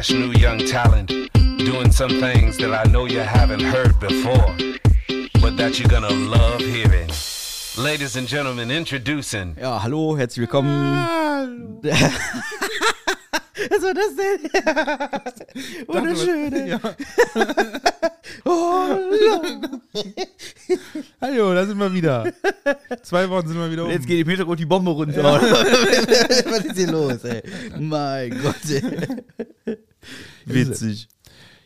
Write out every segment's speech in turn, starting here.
fresh new young talent doing some things that I know you haven't heard before, but that you're gonna love hearing. Ladies and gentlemen, introducing. Ja, hallo, herzlich willkommen. Was war das denn? Ey. Ja. Oh, Hallo, da sind wir wieder. Zwei Wochen sind wir wieder um. Jetzt geht im Hintergrund die Bombe runter. Was ist hier los, ey? Mein Gott, ey. Witzig.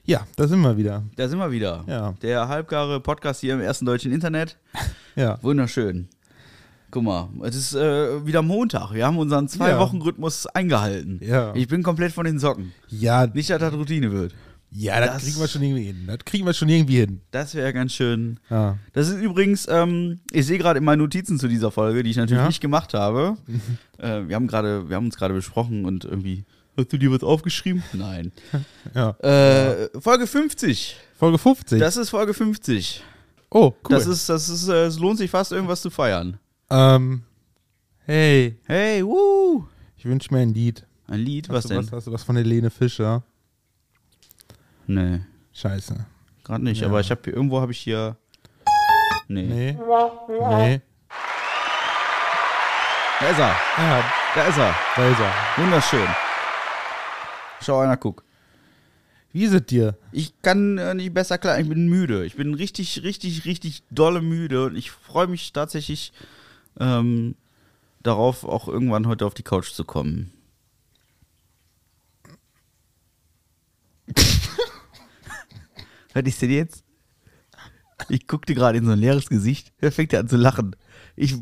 Ja, da sind wir wieder. Da sind wir wieder. Ja. Der halbgare Podcast hier im ersten deutschen Internet. Ja. Wunderschön. Guck mal, es ist äh, wieder Montag. Wir haben unseren Zwei-Wochen-Rhythmus eingehalten. Ja. Ich bin komplett von den Socken. Ja, Nicht, dass das Routine wird. ja das, das- kriegen wir schon irgendwie hin. Das kriegen wir schon irgendwie hin. Das wäre ganz schön. Ja. Das ist übrigens, ähm, ich sehe gerade in meinen Notizen zu dieser Folge, die ich natürlich Ja. nicht gemacht habe. äh, wir haben gerade, wir haben uns gerade besprochen und irgendwie. Hast du dir was aufgeschrieben? Nein. ja. Äh, Folge 50. Folge 50. Das ist Folge 50. oh, cool. Das ist, das ist, äh, es lohnt sich fast irgendwas zu feiern. ähm, hey, Hey, wuh! ich wünsche mir ein Lied. Ein Lied, Hast was du denn? Was, hast du was von Helene Fischer? Nee, Scheiße. gerade nicht. Ja. Aber ich habe hier, irgendwo habe ich hier. Nee. Nee. Nee. Da ist er. Ja, Da ist er. da ist er. Wunderschön. Schau einer, guck. Wie ist es dir? Ich kann äh, nicht besser klar, ich bin müde. Ich bin richtig, richtig, richtig dolle müde und ich freue mich tatsächlich ähm, darauf, auch irgendwann heute auf die Couch zu kommen. Was ist denn jetzt? Ich guckte gerade in so ein leeres Gesicht. Wer fängt ja an zu lachen? Ich,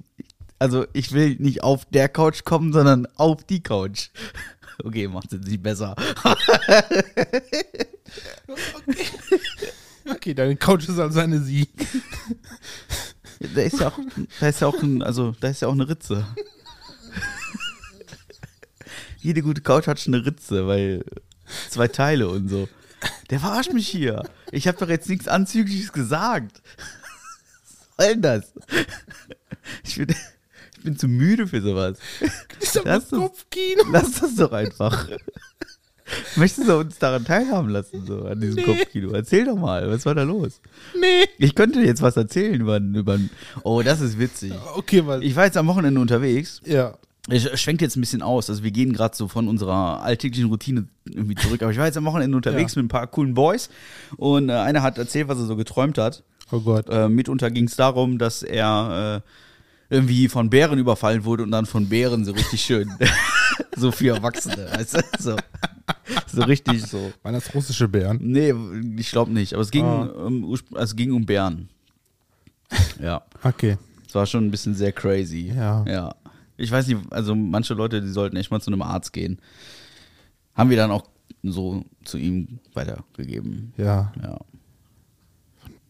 also ich will nicht auf der Couch kommen, sondern auf die Couch. Okay, macht es nicht besser. Okay, deine Couch ist also eine Sie. Da ist ja auch, da ist ja auch, ein, also, da ist ja auch eine Ritze. Jede gute Couch hat schon eine Ritze, weil zwei Teile und so. Der verarscht mich hier. Ich habe doch jetzt nichts Anzügliches gesagt. Was soll denn das? Ich bin, ich bin zu müde für sowas. Ist doch Das das Kopfkino. Lass das doch einfach. Möchtest du uns daran teilhaben lassen, so an diesem Nee. Kopfkino? Erzähl doch mal, was war da los? Nee. Ich könnte jetzt was erzählen über, über Oh, das ist witzig. Okay, weil. Ich war jetzt am Wochenende unterwegs. ja. Ich schwenkt jetzt ein bisschen aus. Also wir gehen gerade so von unserer alltäglichen Routine irgendwie zurück. Aber ich war jetzt am Wochenende unterwegs Ja. mit ein paar coolen Boys. Und äh, einer hat erzählt, was er so geträumt hat. Oh Gott. Äh, mitunter ging es darum, dass er äh, irgendwie von Bären überfallen wurde und dann von Bären so richtig schön. so für Erwachsene, weißt du? So, so richtig so. Waren das russische Bären? Nee, ich glaube nicht. Aber es ging, Ah. um, also es ging um Bären. Ja. Okay. Es war schon ein bisschen sehr crazy. Ja. Ja. Ich weiß nicht, also manche Leute, die sollten echt mal zu einem Arzt gehen. Haben wir dann auch so zu ihm weitergegeben. Ja. Ja.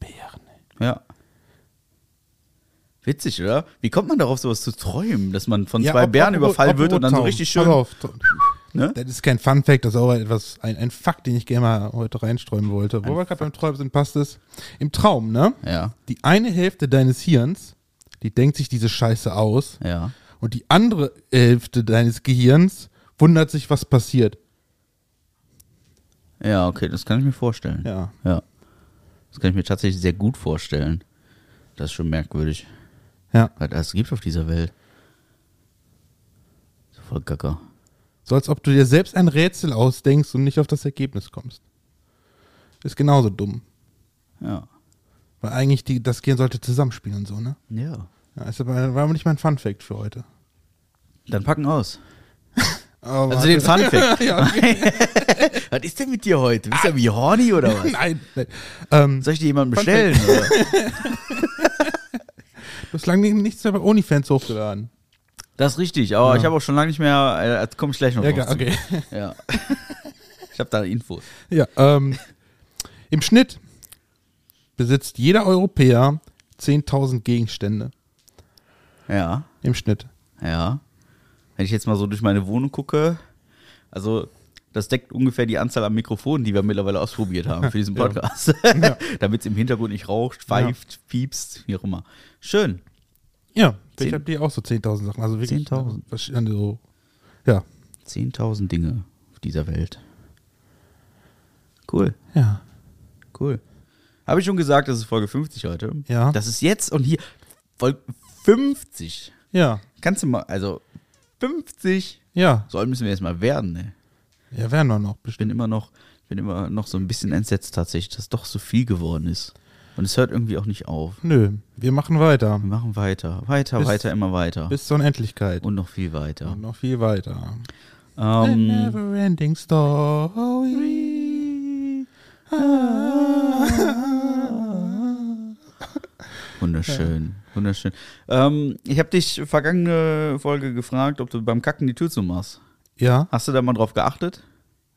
Bären. Ja. Witzig, oder? Wie kommt man darauf, sowas zu träumen, dass man von Ja, zwei ob- Bären ob- überfallen ob- wird und dann so richtig schön. Auf. Ne? Das ist kein Fun Fact, das ist auch etwas, ein, ein Fakt, den ich gerne mal heute reinstreuen wollte. Wo wir gerade beim Träumen sind, passt es. Im Traum, ne? Ja, Die eine Hälfte deines Hirns, die denkt sich diese Scheiße aus. ja. Und die andere Hälfte deines Gehirns wundert sich, was passiert. Ja, okay, das kann ich mir vorstellen. Ja. Ja. Das kann ich mir tatsächlich sehr gut vorstellen. Das ist schon merkwürdig. Ja. Was es gibt auf dieser Welt. So voll Gacker. So als ob du dir selbst ein Rätsel ausdenkst und nicht auf das Ergebnis kommst. Ist genauso dumm. Ja. Weil eigentlich die, das Gehirn sollte zusammenspielen und so, ne? Ja. Ja, ist aber, war aber nicht mein Fun Fact für heute. Dann packen aus. Aber Also den Fun Fact. ja. Was ist denn mit dir heute? Bist du ja wie horny oder was? Nein. nein. Ähm, Soll ich dir jemanden bestellen? Du hast lange nichts mehr bei OnlyFans hochgeladen. Das ist richtig, aber Ja. ich habe auch schon lange nicht mehr, äh, komme ich gleich noch Ja, drauf okay. Ja. Ich habe da Infos. Ja, ähm, im Schnitt besitzt jeder Europäer 10.000 Gegenstände. Ja, Im Schnitt. ja. Wenn ich jetzt mal so durch meine Wohnung gucke, also das deckt ungefähr die Anzahl an Mikrofonen, die wir mittlerweile ausprobiert haben für diesen Ja. Podcast. Damit es im Hintergrund nicht raucht, pfeift, piepst, wie auch immer. Schön. Ja, Zehn- ich habe die auch so 10.000 Sachen. Also wirklich 10.000. verschiedene so. Ja, 10.000 Dinge auf dieser Welt. Cool, Ja. cool. Habe ich schon gesagt, das ist Folge 50 heute? Ja. Das ist jetzt und hier Folge 50. Ja. Kannst du mal, also 50. Ja. So alt müssen wir jetzt mal werden, ne? Ja, werden wir noch Ich bin immer noch, ich bin immer noch so ein bisschen entsetzt tatsächlich, dass doch so viel geworden ist. Und es hört irgendwie auch nicht auf. Nö, wir machen weiter. Wir machen weiter, weiter, Bis- weiter, immer weiter. Bis zur Unendlichkeit. und noch viel weiter. Und noch viel weiter. A Ähm, never ending story. wunderschön, wunderschön. Ähm, ich habe dich vergangene Folge gefragt, ob du beim Kacken die Tür zumachst. Ja? Hast du da mal drauf geachtet?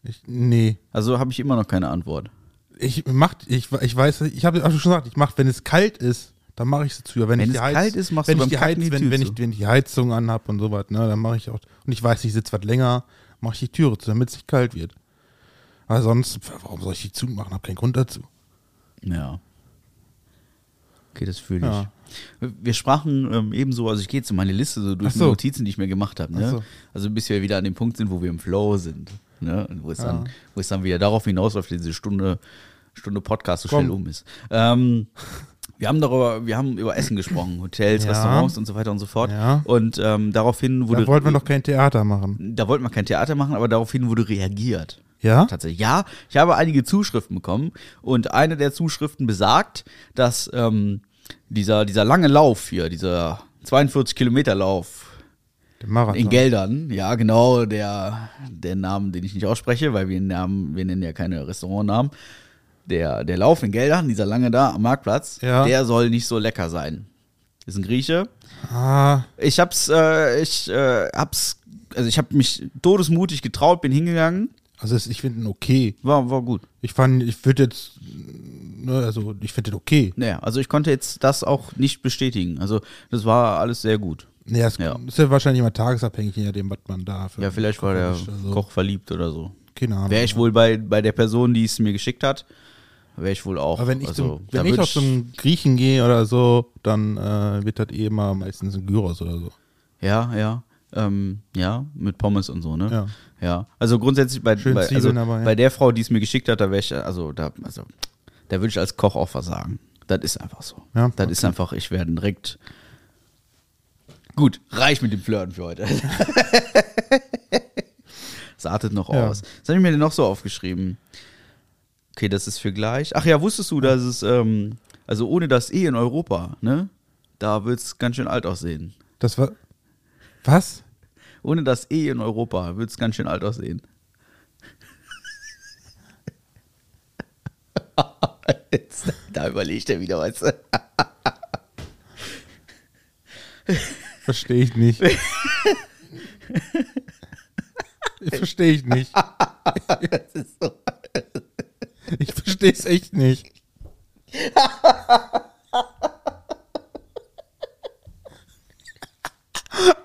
Ich, nee. Also habe ich immer noch keine Antwort. Ich mach, ich, ich weiß, ich habe auch schon gesagt, ich mach, wenn es kalt ist, dann mache ich sie zu. Wenn, Wenn ich es Heiz- kalt ist, machst wenn du ich beim die Heiz, die wenn, wenn, zu. ich, wenn ich die Heizung anhab und sowas, ne, dann mache ich auch. Und ich weiß, ich sitze was länger, mache ich die Türe zu, damit es nicht kalt wird. Aber sonst, warum soll ich die zumachen? Hab keinen Grund dazu. Ja. Okay, das fühle ich. Ja. Wir sprachen ähm, ebenso, also ich gehe jetzt so meine Liste so durch so. die Notizen, die ich mir gemacht habe. Ne? So. Also bis wir wieder an dem Punkt sind, wo wir im Flow sind. Ne? Und Wo, es Ja. dann, wo es dann wieder darauf hinausläuft, diese Stunde, Stunde Podcast so Komm. schnell um ist. Ähm, wir haben darüber, wir haben über Essen gesprochen, Hotels, Ja. Restaurants und so weiter und so fort. Ja. Und ähm, daraufhin wurde Da wollten wir noch kein Theater machen. da wollten wir kein Theater machen, aber daraufhin wurde reagiert. Ja? Tatsächlich. Ja, ich habe einige Zuschriften bekommen und eine der Zuschriften besagt, dass ähm, dieser, dieser lange Lauf hier, dieser 42 Kilometer Lauf Marathon. in Geldern, ja genau, der, der Namen, den ich nicht ausspreche, weil wir, Namen, wir nennen ja keine Restaurantnamen. Der, der Lauf in Geldern, dieser lange da am Marktplatz, Ja. der soll nicht so lecker sein. Ist ein Grieche. Ah, Ich hab's, äh, ich äh, hab's, also ich habe mich todesmutig getraut, bin hingegangen, also ich finde ihn okay. war, war gut. Ich fand, ich würde jetzt, ne, also ich finde den okay. Naja, also ich konnte jetzt das auch nicht bestätigen. Also das war alles sehr gut. Ja, es Ja. ist ja wahrscheinlich immer tagesabhängig, je nachdem, was man da für Ja, vielleicht war der Koch erwischt, also. Koch verliebt oder so. Keine Ahnung. Wäre ich wohl bei, bei der Person, die es mir geschickt hat, wäre ich wohl auch. Aber wenn ich, also, zum, wenn ich auch zum Griechen gehe oder so, dann äh, wird das eh immer meistens ein Gyros oder so. Ja, ja. Ähm, ja, mit Pommes und so, ne? Ja. Ja. Also grundsätzlich bei, bei, also Zwiebeln dabei, ja. bei der Frau, die es mir geschickt hat, da wäre ich, also da, also, da würde ich als Koch auch versagen. Das ist einfach so. Ja, das ist einfach, ich werde direkt. Gut, reich mit dem Flirten für heute. das artet noch Ja. aus. Was habe ich mir denn noch so aufgeschrieben? Okay, das ist für gleich. Ach ja, wusstest du, dass es, ähm, also ohne das E in Europa, ne? Da wird es ganz schön alt aussehen. Das war. Was? Ohne das E in Europa wird es ganz schön alt aussehen. Jetzt, da überlegt er wieder was. Verstehe ich nicht. Verstehe ich nicht. So. Ich verstehe es echt nicht.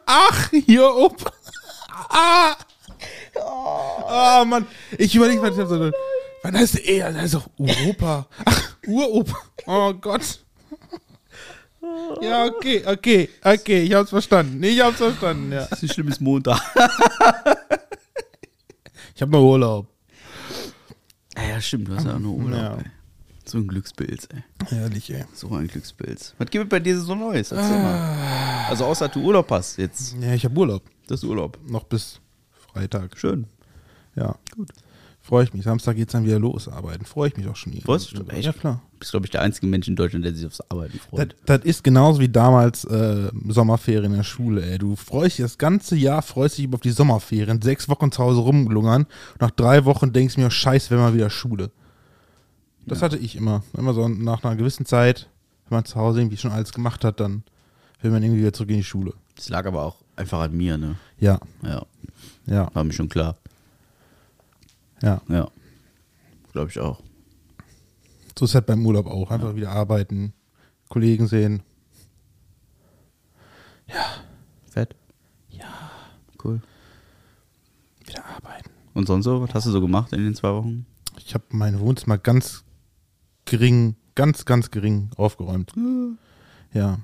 Ach, hier oben. Ah. Ah, Mann. Ich überlege mal, ich hab so, wann heißt eh? Das heißt doch Europa. Ach, Uropa. Oh Gott. Ja, okay, okay, okay, ich hab's verstanden. Ich hab's verstanden, ja. Das ist ein schlimmes Montag. Ich hab noch Urlaub. Ja, ja, stimmt, du hast ja auch nur Urlaub. Ja. So ein Glückspilz, ey. Herrlich, ey. So ein Glückspilz. Was gibt es bei dir so Neues? Mal. Also außer du Urlaub hast jetzt. Ja, ich hab Urlaub. Das ist Urlaub. Noch bis Freitag. Schön. Ja. Gut. Freue ich mich. Samstag geht's dann wieder los, arbeiten. Freue ich mich auch schon. Freust du dich? Echt? Ja, klar. Du bist, glaube ich, der einzige Mensch in Deutschland, der sich aufs Arbeiten Das, freut. das ist genauso wie damals äh, Sommerferien in der Schule, ey. Du freust dich das ganze Jahr, freust dich auf die Sommerferien, sechs Wochen zu Hause rumlungern. Nach drei Wochen denkst du mir, scheiße, wenn mal wieder Schule. Das hatte ich immer. Immer so nach einer gewissen Zeit, wenn man zu Hause irgendwie schon alles gemacht hat, dann will man irgendwie wieder zurück in die Schule. Das lag aber auch einfach an mir, ne? Ja, Ja, ja, war mir schon klar. ja. Ja. Glaube ich auch. So ist halt beim Urlaub auch. Einfach wieder arbeiten, Kollegen sehen. Fett? Ja. Cool. Wieder arbeiten. Und sonst so? Was hast du so gemacht in den zwei Wochen? Ich habe mein Wohnzimmer ganz gering, ganz, ganz gering aufgeräumt. Ja.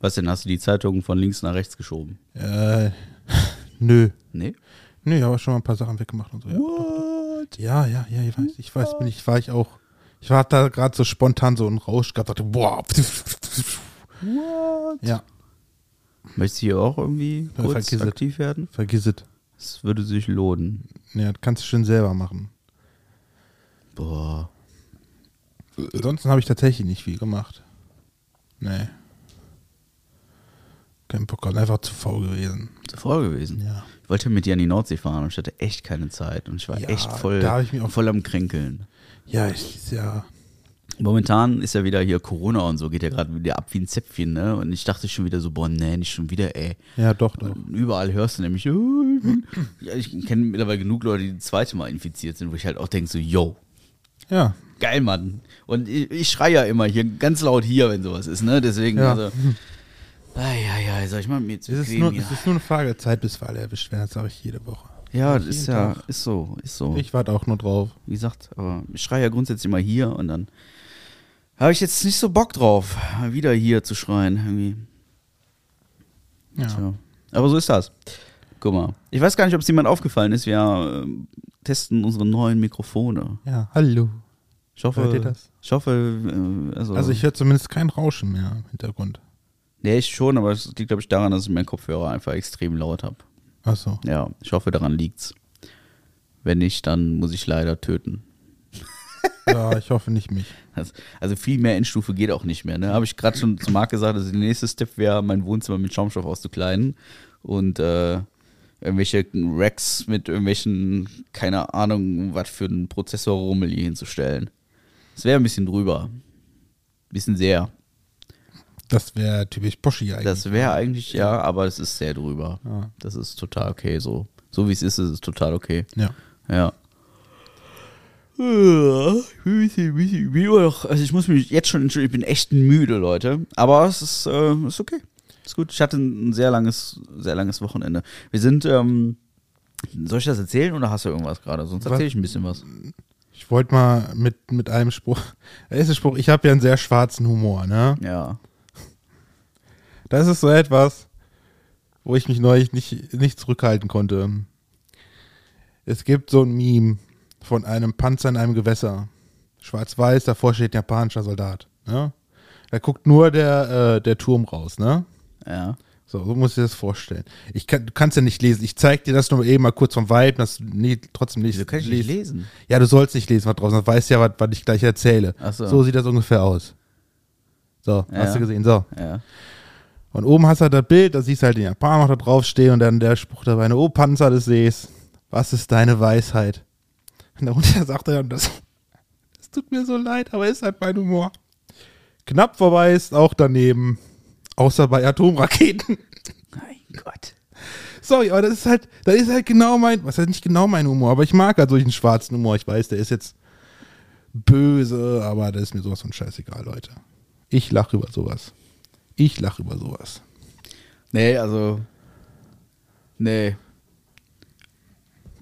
Was denn? Hast du die Zeitung von links nach rechts geschoben? Äh, nö. Nee? Nö, ich habe schon mal ein paar Sachen weggemacht und so. Ja. Ja, ja, ja, ich weiß, ich weiß, bin ich, war ich auch. Ich war da gerade so spontan so ein Rausch gehabt, dachte, boah. What? Ja, Möchtest du hier auch irgendwie Ja, kurz vergiss es. aktiv werden? vergiss es. Das würde sich lohnen. Ja, das kannst du schön selber machen. Boah. Ansonsten habe ich tatsächlich nicht viel gemacht. Nee. Kein Bock, einfach zu faul gewesen. Zuvor gewesen. Ja. Ich wollte mit dir an die Nordsee fahren und ich hatte echt keine Zeit und ich war Ja, echt voll, da ich mich auch- voll am Kränkeln. Ja, ich, ja. Momentan ist ja wieder hier Corona und so, geht ja gerade wieder ab wie ein Zäpfchen, ne? Und ich dachte schon wieder so, boah, nee, nicht schon wieder, ey. Ja, doch, doch. Und überall hörst du nämlich, oh, ich ich kenne mittlerweile genug Leute, die das zweite Mal infiziert sind, wo ich halt auch denke so, yo, Ja. Geil, Mann. Und ich, ich schreie ja immer hier ganz laut hier, wenn sowas ist, ne? Deswegen, Ja. also, ja, ja, soll ich mal mir zu Es ist, nur, es ist nur eine Frage der Zeit, bis wir alle erwischt werden. Das sage ich jede Woche. Ja, das ist ja, Tag. ist so, ist so. Ich warte auch nur drauf. Wie gesagt, aber ich schreie ja grundsätzlich immer hier und dann habe ich jetzt nicht so Bock drauf, wieder hier zu schreien. Irgendwie. Ja. Tja. Aber so ist das. Guck mal. Ich weiß gar nicht, ob es jemand aufgefallen ist. Wir ähm, testen unsere neuen Mikrofone. Ja, hallo. Ich hoffe, Hört ihr das? ich hoffe, äh, also, Also ich höre zumindest kein Rauschen mehr im Hintergrund. nee, ich schon, aber es liegt, glaube ich, daran, dass ich meinen Kopfhörer einfach extrem laut habe. Achso. Ja, ich hoffe, daran liegt's. Wenn nicht, dann muss ich leider töten. Ja, ich hoffe nicht mich. Also, also viel mehr Endstufe geht auch nicht mehr. Ne? Habe ich gerade schon zu Marc gesagt, also der nächste Step wäre, mein Wohnzimmer mit Schaumstoff auszukleiden und äh, irgendwelche Racks mit irgendwelchen, keine Ahnung, was für einen Prozessorrummel hier hinzustellen. Das wäre ein bisschen drüber. Bisschen sehr. Das wäre typisch Poschi eigentlich. Das wäre eigentlich, ja, aber es ist sehr drüber. Ja. Das ist total okay so. So wie es ist, ist es total okay. ja. Ja. Ich bin, ein noch, also ich muss mich jetzt schon entschuldigen, ich bin echt müde, Leute. Aber es ist, äh, ist okay. Ist gut. Ich hatte ein sehr langes, sehr langes Wochenende. Wir sind, ähm, soll ich das erzählen oder hast du irgendwas gerade? Sonst erzähle ich ein bisschen was. Ich wollte mal mit, mit einem Spruch. Der erste Spruch, ich habe ja einen sehr schwarzen Humor, ne? Ja. Das ist so etwas, wo ich mich neulich nicht, nicht zurückhalten konnte. Es gibt so ein Meme von einem Panzer in einem Gewässer. Schwarz-Weiß, davor steht ein japanischer Soldat. Ne? Da guckt nur der, äh, der Turm raus, ne? Ja. So, so muss ich das vorstellen. Ich kann, du kannst ja nicht lesen. Ich zeig dir das nur eben mal kurz vom Vibe, dass du nie, trotzdem nicht Wieso kann ich nicht lesen? Ja, du sollst nicht lesen, was draußen. Du weißt ja, was, was ich gleich erzähle. Ach so. so sieht das ungefähr aus. So, Ja. hast du gesehen. So. Ja. Und oben hast du halt das Bild, da siehst du halt den Japaner noch da draufstehen und dann der Spruch dabei, ne, oh Panzer des Sees, was ist deine Weisheit? Und darunter sagt er dann, das, das tut mir so leid, aber ist halt mein Humor. Knapp vorbei ist auch daneben, außer bei Atomraketen. Mein Gott. Sorry, aber das ist halt, das ist halt genau mein, was heißt nicht genau mein Humor, aber ich mag halt solchen schwarzen Humor. Ich weiß, der ist jetzt böse, aber das ist mir sowas von scheißegal, Leute. Ich lache über sowas. Ich lache über sowas. Nee, also. Nee.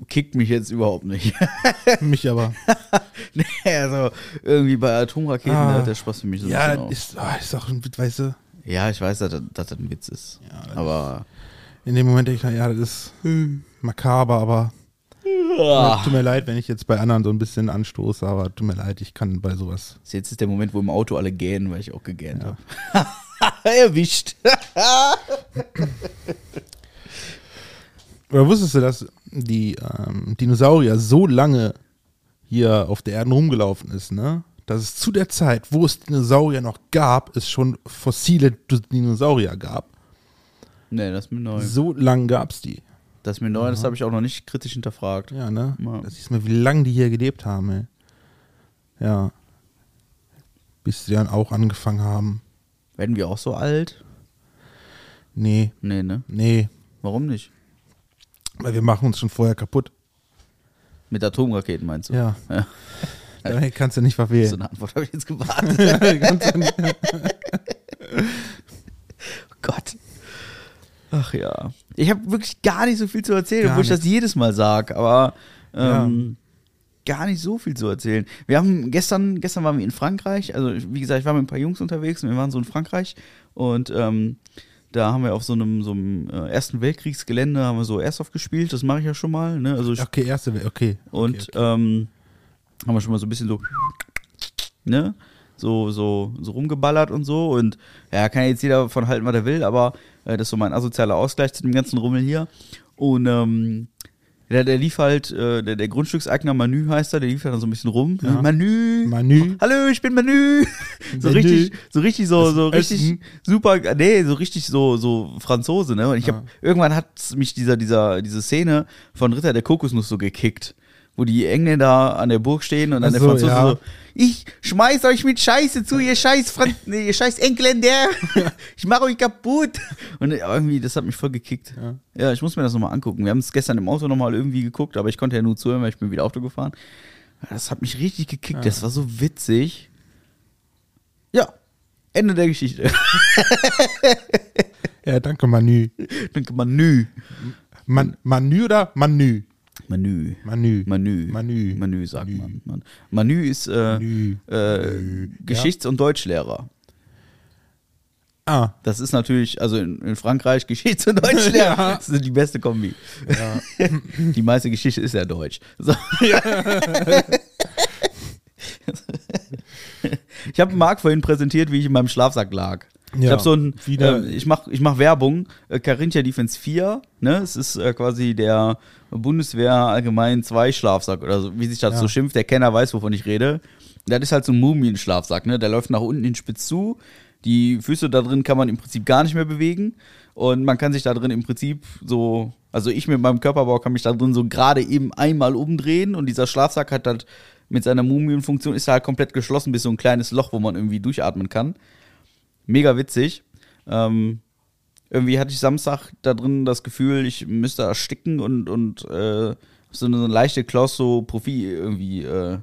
Kickt mich jetzt überhaupt nicht. Mich aber. nee, also irgendwie bei Atomraketen, Ah. da hat der Spaß für mich so Ja, ist, ah, ist auch ein weißt du, Ja, ich weiß, dass, das- dass das ein Witz ist. Ja, aber. in dem Moment denke ich, ja, das ist makaber, aber Ah. tut mir leid, wenn ich jetzt bei anderen so ein bisschen anstoße, aber tut mir leid, ich kann bei sowas. Jetzt ist der Moment, wo im Auto alle gähnen, weil ich auch gegähnt Ja. habe. Erwischt. Oder wusstest du, dass die ähm, Dinosaurier so lange hier auf der Erde rumgelaufen ist, ne? Dass es zu der Zeit, wo es Dinosaurier noch gab, es schon fossile Dinosaurier gab. nee, das ist mir neu. So lang gab es die. Das ist mir neu, das habe ich auch noch nicht kritisch hinterfragt. Ja, ne? Ja. Das siehst mal, wie lange die hier gelebt haben, ey. Ja. Bis sie dann auch angefangen haben. Werden wir auch so alt? Nee, Nee, ne? nee. Warum nicht? Weil wir machen uns schon vorher kaputt. Mit Atomraketen meinst du? Ja. Ja. Daher kannst du nicht So verwählen. eine Antwort habe ich jetzt gewartet. Nicht- Oh Gott. Ach ja. Ich habe wirklich gar nicht so viel zu erzählen, Gar obwohl ich das jedes Mal sage, aber ähm, gar nicht so viel zu erzählen. Wir haben gestern, gestern waren wir in Frankreich, also wie gesagt, ich war mit ein paar Jungs unterwegs und wir waren so in Frankreich und ähm, Da haben wir auf so einem, so einem äh, Ersten Weltkriegsgelände haben wir so Airsoft gespielt, das mache ich ja schon mal. Ne? Also ich, Okay, erste, Welt, okay. und okay, Ähm, haben wir schon mal so ein bisschen so, ne? So, so, so rumgeballert und so. Und ja, kann jetzt jeder von halten, was er will, aber äh, das ist so mein asozialer Ausgleich zu dem ganzen Rummel hier. Und ähm, der, der lief halt, äh, der, der Grundstückseigner Manu heißt er, der lief halt dann so ein bisschen rum. Ja. Manu. Manu. Hallo, ich bin Manu. so Manu. richtig, so richtig so, so Das richtig Essen. super, nee, so richtig so, so Franzose, ne? Und ich hab, irgendwann hat mich dieser, dieser, diese Szene von Ritter der Kokosnuss so gekickt. Wo die Engländer an der Burg stehen und dann der so, Franzose ja. so, ich schmeiß euch mit Scheiße zu, ihr scheiß Fran nee, ihr scheiß Engländer. ich mach euch kaputt. Und irgendwie, das hat mich voll gekickt. Ja. Ja, ich muss mir das nochmal angucken. Wir haben es gestern im Auto nochmal irgendwie geguckt, aber ich konnte ja nur zuhören, weil ich bin wieder Auto gefahren. Das hat mich richtig gekickt. Das war so witzig. Ja, Ende der Geschichte. Ja, danke, Manu. Danke, Menü. Man, Manu oder Manu? Menü. Manu. Menü. Menü. Menü sagt Menü. man. Menü ist äh, Menü. äh, Geschichts- und Deutschlehrer. Ah, Das ist natürlich, also in, in Frankreich Geschichts- und Deutschlehrer. Ja. Das ist die beste Kombi. die meiste Geschichte ist ja Deutsch. So. ich habe Marc vorhin präsentiert, wie ich in meinem Schlafsack lag. Ich Ja, habe so ein, äh, ich mache ich mach Werbung, äh, Carinthia Defense 4, ne? Es ist äh, quasi der Bundeswehr allgemein 2 Schlafsack oder so, wie sich das Ja. so schimpft, der Kenner weiß, wovon ich rede. Das ist halt so ein Mumienschlafsack, ne? Der läuft nach unten in spitz zu. Die Füße da drin kann man im Prinzip gar nicht mehr bewegen. Und man kann sich da drin im Prinzip so, also ich mit meinem Körperbau kann mich da drin so gerade eben einmal umdrehen und dieser Schlafsack hat halt mit seiner Mumienfunktion ist er halt komplett geschlossen bis so ein kleines Loch, wo man irgendwie durchatmen kann. Mega witzig. Ähm, irgendwie hatte ich Samstag da drin das Gefühl, ich müsste ersticken und, und äh, so eine leichte Klaustrophobie irgendwie, äh,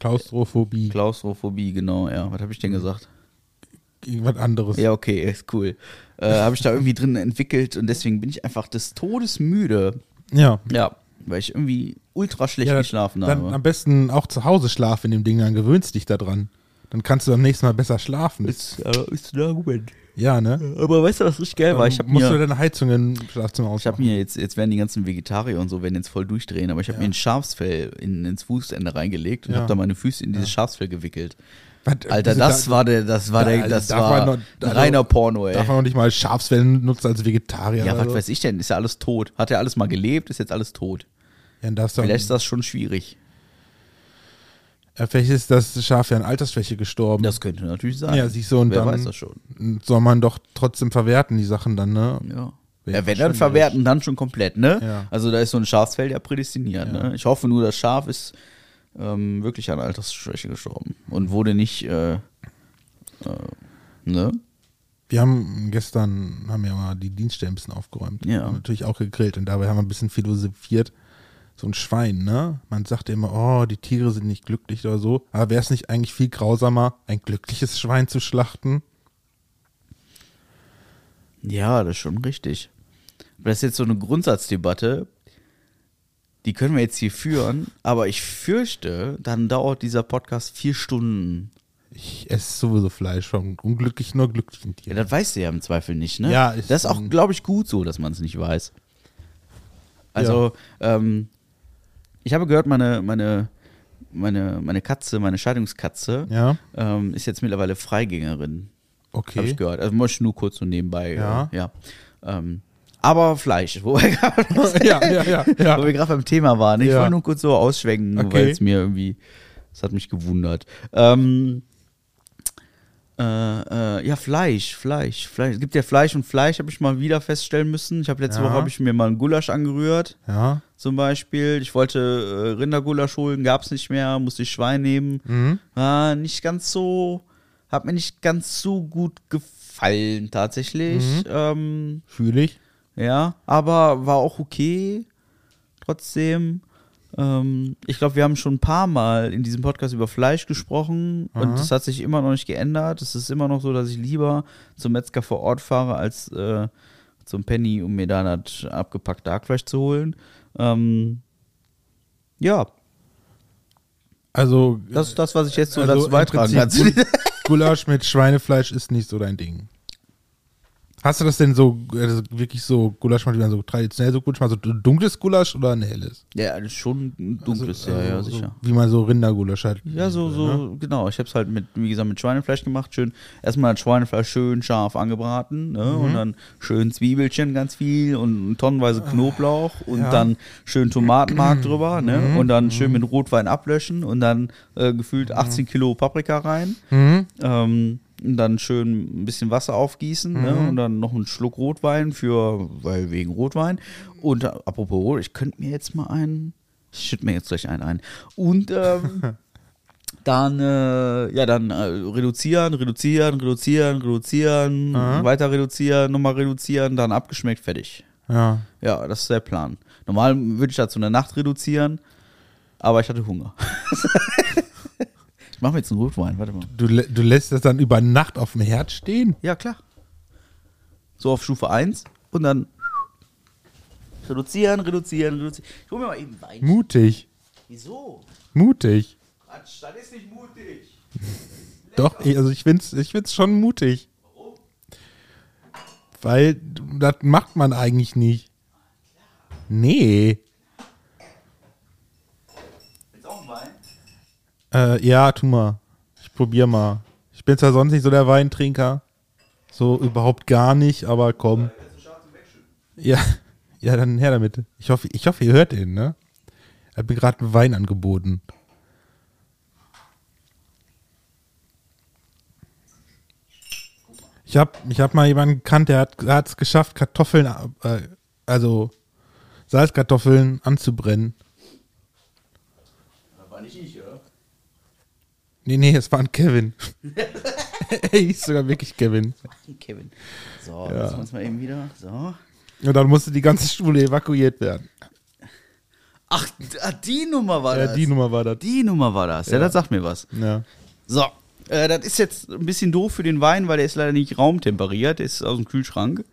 Klaustrophobie. Klaustrophobie, genau, ja. Was habe ich denn gesagt? Irgendwas anderes. Ja, okay, ist cool. Äh, habe ich da irgendwie drin entwickelt und deswegen bin ich einfach des Todes müde. Ja. Ja, weil ich irgendwie ultra schlecht ja geschlafen dann habe. am besten auch zu Hause schlafen in dem Ding, dann gewöhnst dich da dran. Dann kannst du beim nächsten Mal besser schlafen. ist, äh, ist ein Argument. Ja, ne? Aber weißt du, was richtig geil war? Ich habe musst du mir, deine Heizung im Schlafzimmer ich hab ausmachen. mir jetzt, jetzt werden die ganzen Vegetarier und so werden jetzt voll durchdrehen, aber ich habe mir ein Schafsfell in, ins Fußende reingelegt und Ja. habe da meine Füße in dieses Schafsfell gewickelt. Was, Alter, wieso das da- war der, das war der, das darf war noch- also, reiner Porno, ey. Darf man noch nicht mal Schafsfell nutzen als Vegetarier? Ja, was so? weiß ich denn? Ist ja alles tot. Hat ja alles mal gelebt, ist jetzt alles tot. Ja, du Vielleicht ist das schon schwierig. Ja, vielleicht ist das Schaf ja an Altersschwäche gestorben. Das könnte natürlich sein. Ja, siehst du, und Wer dann- weiß das schon. Soll man doch trotzdem verwerten, die Sachen dann, ne? Ja. Ja, wenn dann verwerten, dann schon komplett, ne? Ja. Also da ist so ein Schafsfell ja prädestiniert, Ja. ne? Ich hoffe nur, das Schaf ist ähm, wirklich an Altersschwäche gestorben und wurde nicht, äh, äh, ne? Wir haben gestern, haben ja mal die Dienststellen ein bisschen aufgeräumt. Ja. Und natürlich auch gegrillt und dabei haben wir ein bisschen philosophiert. So ein Schwein, ne? Man sagt ja immer, oh, die Tiere sind nicht glücklich oder so. Aber wäre es nicht eigentlich viel grausamer, ein glückliches Schwein zu schlachten? Ja, das ist schon richtig. Aber das ist jetzt so eine Grundsatzdebatte, die können wir jetzt hier führen, aber ich fürchte, dann dauert dieser Podcast vier Stunden. Ich esse sowieso Fleisch von unglücklichen oder glücklichen Ja, Tieren. das weißt du ja im Zweifel nicht, ne? Ja, ist- das ist auch, glaube ich, gut so, dass man es nicht weiß. Also, ähm, ich habe gehört, meine, meine, meine, meine Katze, meine Scheidungskatze, Ja, ähm, ist jetzt mittlerweile Freigängerin. Habe okay. ich gehört. Also möchte ich nur kurz so nebenbei. Ja. Äh, ja. Ähm, aber Fleisch, wo wir gerade ja, ja, ja, ja. wo wir gerade beim Thema waren. Ich wollte nur kurz so ausschwenken, Okay. weil es mir irgendwie, das hat mich gewundert. Ähm, äh, äh, ja, Fleisch, Fleisch, Fleisch. Es gibt ja Fleisch und Fleisch, habe ich mal wieder feststellen müssen. Ich habe letzte. Woche habe ich mir mal einen Gulasch angerührt, Ja, zum Beispiel. Ich wollte äh, Rindergulasch holen, gab es nicht mehr, musste ich Schwein nehmen. mhm. War nicht ganz so, hat mir nicht ganz so gut gefallen tatsächlich. Mhm. Ähm, fühle ich. ja, aber war auch okay. Trotzdem. Ähm, ich glaube, wir haben schon ein paar Mal in diesem Podcast über Fleisch gesprochen und Aha. das hat sich immer noch nicht geändert. Es ist immer noch so, dass ich lieber zum Metzger vor Ort fahre, als äh, zum Penny, um mir da das abgepackte Hackfleisch zu holen. Ähm, ja, Also, das ist das, was ich jetzt so also dazu beitragen kann. Gulasch mit Schweinefleisch ist nicht so dein Ding. Hast du das denn so also wirklich so Gulasch mal so traditionell so Gulasch mal so dunkles Gulasch oder ein helles? Ja, schon dunkles, ja, ja, Also sicher. So, wie man so Rindergulasch hat. Ja, so, so, genau. Ich habe es halt mit, wie gesagt, mit Schweinefleisch gemacht. Schön, erstmal das Schweinefleisch schön scharf angebraten, ne? Und dann schön Zwiebelchen ganz viel und tonnenweise Knoblauch und Ja. dann schön Tomatenmark drüber, ne? Und dann schön mit Rotwein ablöschen und dann äh, gefühlt 18 Kilo Paprika rein. Mhm. Ähm, und dann schön ein bisschen Wasser aufgießen ne? und dann noch einen Schluck Rotwein für, weil wegen Rotwein. Und äh, apropos ich könnte mir jetzt mal einen, ich schütte mir jetzt gleich einen ein. Und ähm, dann, äh, ja, dann äh, reduzieren, reduzieren, reduzieren, reduzieren, Aha. weiter reduzieren, nochmal reduzieren, dann abgeschmeckt, fertig. Ja. Ja, das ist der Plan. Normal würde ich dazu eine Nacht reduzieren, aber ich hatte Hunger. ich mache mir jetzt einen Rotwein, warte mal. Du, du lässt das dann über Nacht auf dem Herd stehen? Ja, klar. So auf Stufe 1 und dann reduzieren, reduzieren, reduzieren. Ich hol mir mal eben Wein. Mutig. Wieso? Mutig. Quatsch, das ist nicht mutig. Doch, ich- also ich find's, ich find's schon mutig. Weil das macht man eigentlich nicht. Nee. Willst du auch einen Wein? Äh, ja, tu mal. Ich probier mal. Ich bin zwar sonst nicht so der Weintrinker. So überhaupt gar nicht, aber komm. Ja, ja, dann her damit. Ich hoffe, ich hoffe, ihr hört ihn, ne? Er hat mir gerade einen Wein angeboten. Ich habe ich hab mal jemanden gekannt, der hat es geschafft, Kartoffeln, äh, also Salzkartoffeln anzubrennen. Das war nicht ich, oder? Nee, nee, es war ein Kevin. er hieß sogar wirklich Kevin. Kevin. So, lassen wir uns mal eben wieder. So. Und dann musste die ganze Schule evakuiert werden. Ach, ah, die Nummer war Ja, das. die Nummer war das. Die Nummer war das. Ja, das sagt mir was. Ja. So, äh, das ist jetzt ein bisschen doof für den Wein, weil der ist leider nicht raumtemperiert, der ist aus dem Kühlschrank.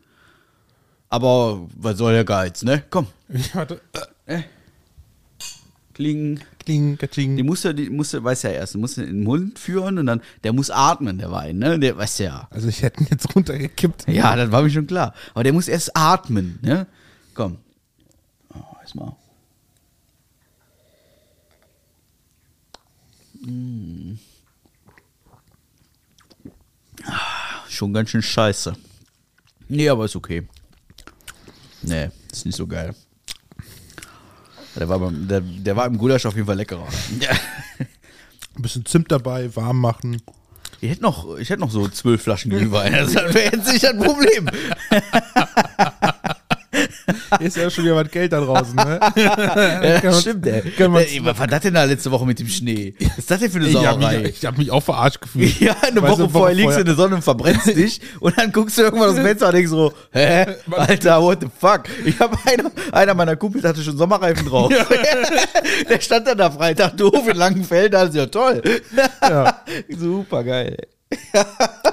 Aber was soll der Geiz, ne? Komm, Warte. klingen. Kling, katsching. Die musst du, die musst du, weißt ja erst, du musst ihn in den Mund führen und dann, der muss atmen, der Wein, ne? Der weißt ja. Also ich hätte ihn jetzt runtergekippt. Ja, das war mir schon klar. Aber der muss erst atmen, ne? Komm. Oh, erstmal. Mm. Ah, Schon ganz schön scheiße. Nee, aber ist okay. Nee, ist nicht so geil. Der war, beim, der, der war im Gulasch auf jeden Fall leckerer. Ein bisschen Zimt dabei, warm machen. Ich hätte noch, ich hätte noch so zwölf Flaschen Glühwein. Das wäre jetzt nicht ein Problem. Ist ja schon wieder was Geld da draußen, ne? Ja, man- stimmt, ey. Ey, Was war das denn da letzte Woche mit dem Schnee? Was ist das denn für eine Ich habe Sauerei? mich, ich hab mich auch verarscht gefühlt. ja, eine Weißt Woche du, vorher liegst du in der Sonne und verbrennst dich und dann guckst du irgendwann aus dem Fenster und denkst so, hä? Alter, what the fuck? Ich habe einer, einer meiner Kumpels hatte schon Sommerreifen drauf. der stand dann da Freitag doof in Langenfeld, das ist ja toll. Ja. Super geil.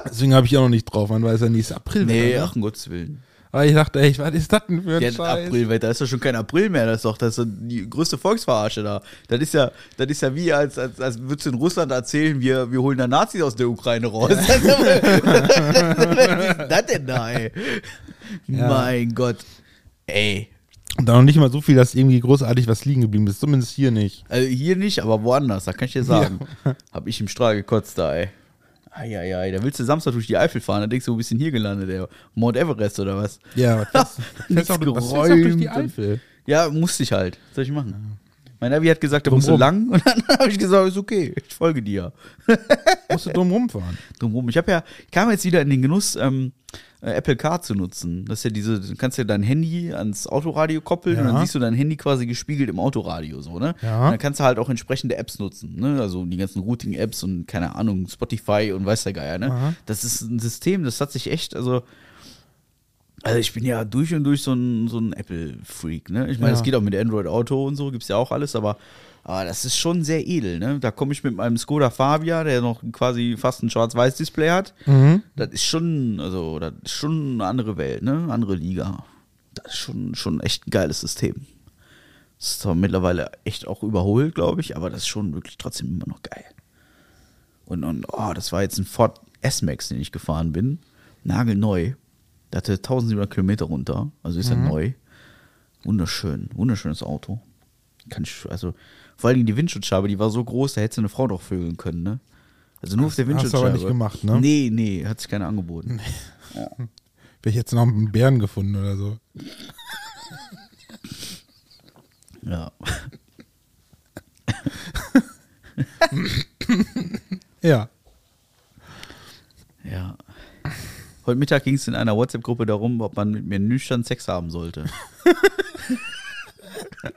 Deswegen habe ich auch noch nicht drauf, man weiß ja ist April. Nee, ne? ach um Gottes Willen. Aber ich dachte, ey, was ist das denn für ein Ja, Scheiß? Aprilwetter ist doch schon kein April mehr, das ist doch das ist die größte Volksverarsche da. Das ist ja, das ist ja wie, als, als, als würdest du in Russland erzählen, wir, wir holen da Nazis aus der Ukraine raus. Was ist das denn da, ey? Ja. Mein Gott. Ey. Und da noch nicht mal so viel, dass irgendwie großartig was liegen geblieben ist. Zumindest hier nicht. Also hier nicht, aber woanders, da kann ich dir sagen. Hab ich im Strahl gekotzt da, ey. Eieiei, da willst du Samstag durch die Eifel fahren, da denkst du, wo bist du denn hier gelandet, ey? Mount Everest oder was? Ja, was Nichts fährst auch, was fährst auch durch die Eifel? Ja, musste ich halt. Was soll ich machen? Mein Navi hat gesagt, der musste Drumrum. lang und dann habe ich gesagt, ist okay, ich folge dir. Musst du dumm rumfahren. Drumrum. Ich habe ja, ich kam jetzt wieder in den Genuss, ähm, äh, Apple Car zu nutzen. Das ist ja diese, du kannst ja dein Handy ans Autoradio koppeln und Ja. dann siehst du dein Handy quasi gespiegelt im Autoradio, so, ne? Ja. Und dann kannst du halt auch entsprechende Apps nutzen, ne? Also die ganzen Routing-Apps und keine Ahnung, Spotify und weiß der Geier, ne? Aha. Das ist ein System, das hat sich echt, also. Also ich bin ja durch und durch so ein, so ein Apple-Freak, ne? Ich meine, Ja. es geht auch mit Android Auto und so, gibt's ja auch alles, aber, aber das ist schon sehr edel, ne? Da komme ich mit meinem Skoda Fabia, der noch quasi fast ein Schwarz-Weiß-Display hat. Mhm. Das ist schon, also, das ist schon eine andere Welt, ne? Eine andere Liga. Das ist schon, schon echt ein geiles System. Das ist zwar mittlerweile echt auch überholt, glaube ich, aber das ist schon wirklich trotzdem immer noch geil. Und, und oh, das war jetzt ein Ford S-Max, den ich gefahren bin. Nagelneu. Der hatte 1700 Kilometer runter, also ist er neu. Wunderschön, wunderschönes Auto. Kann ich, also, vor allem die Windschutzscheibe, die war so groß, da hätte eine Frau doch vögeln können, ne? Also nur auf der Hast du Windschutzscheibe. aber nicht gemacht, ne? Nee, nee, hat sich keiner angeboten. Wäre ich jetzt noch einen Bären gefunden oder so. Ja. Ja. Ja. Heute Mittag ging es in einer WhatsApp-Gruppe darum, ob man mit mir nüchtern Sex haben sollte.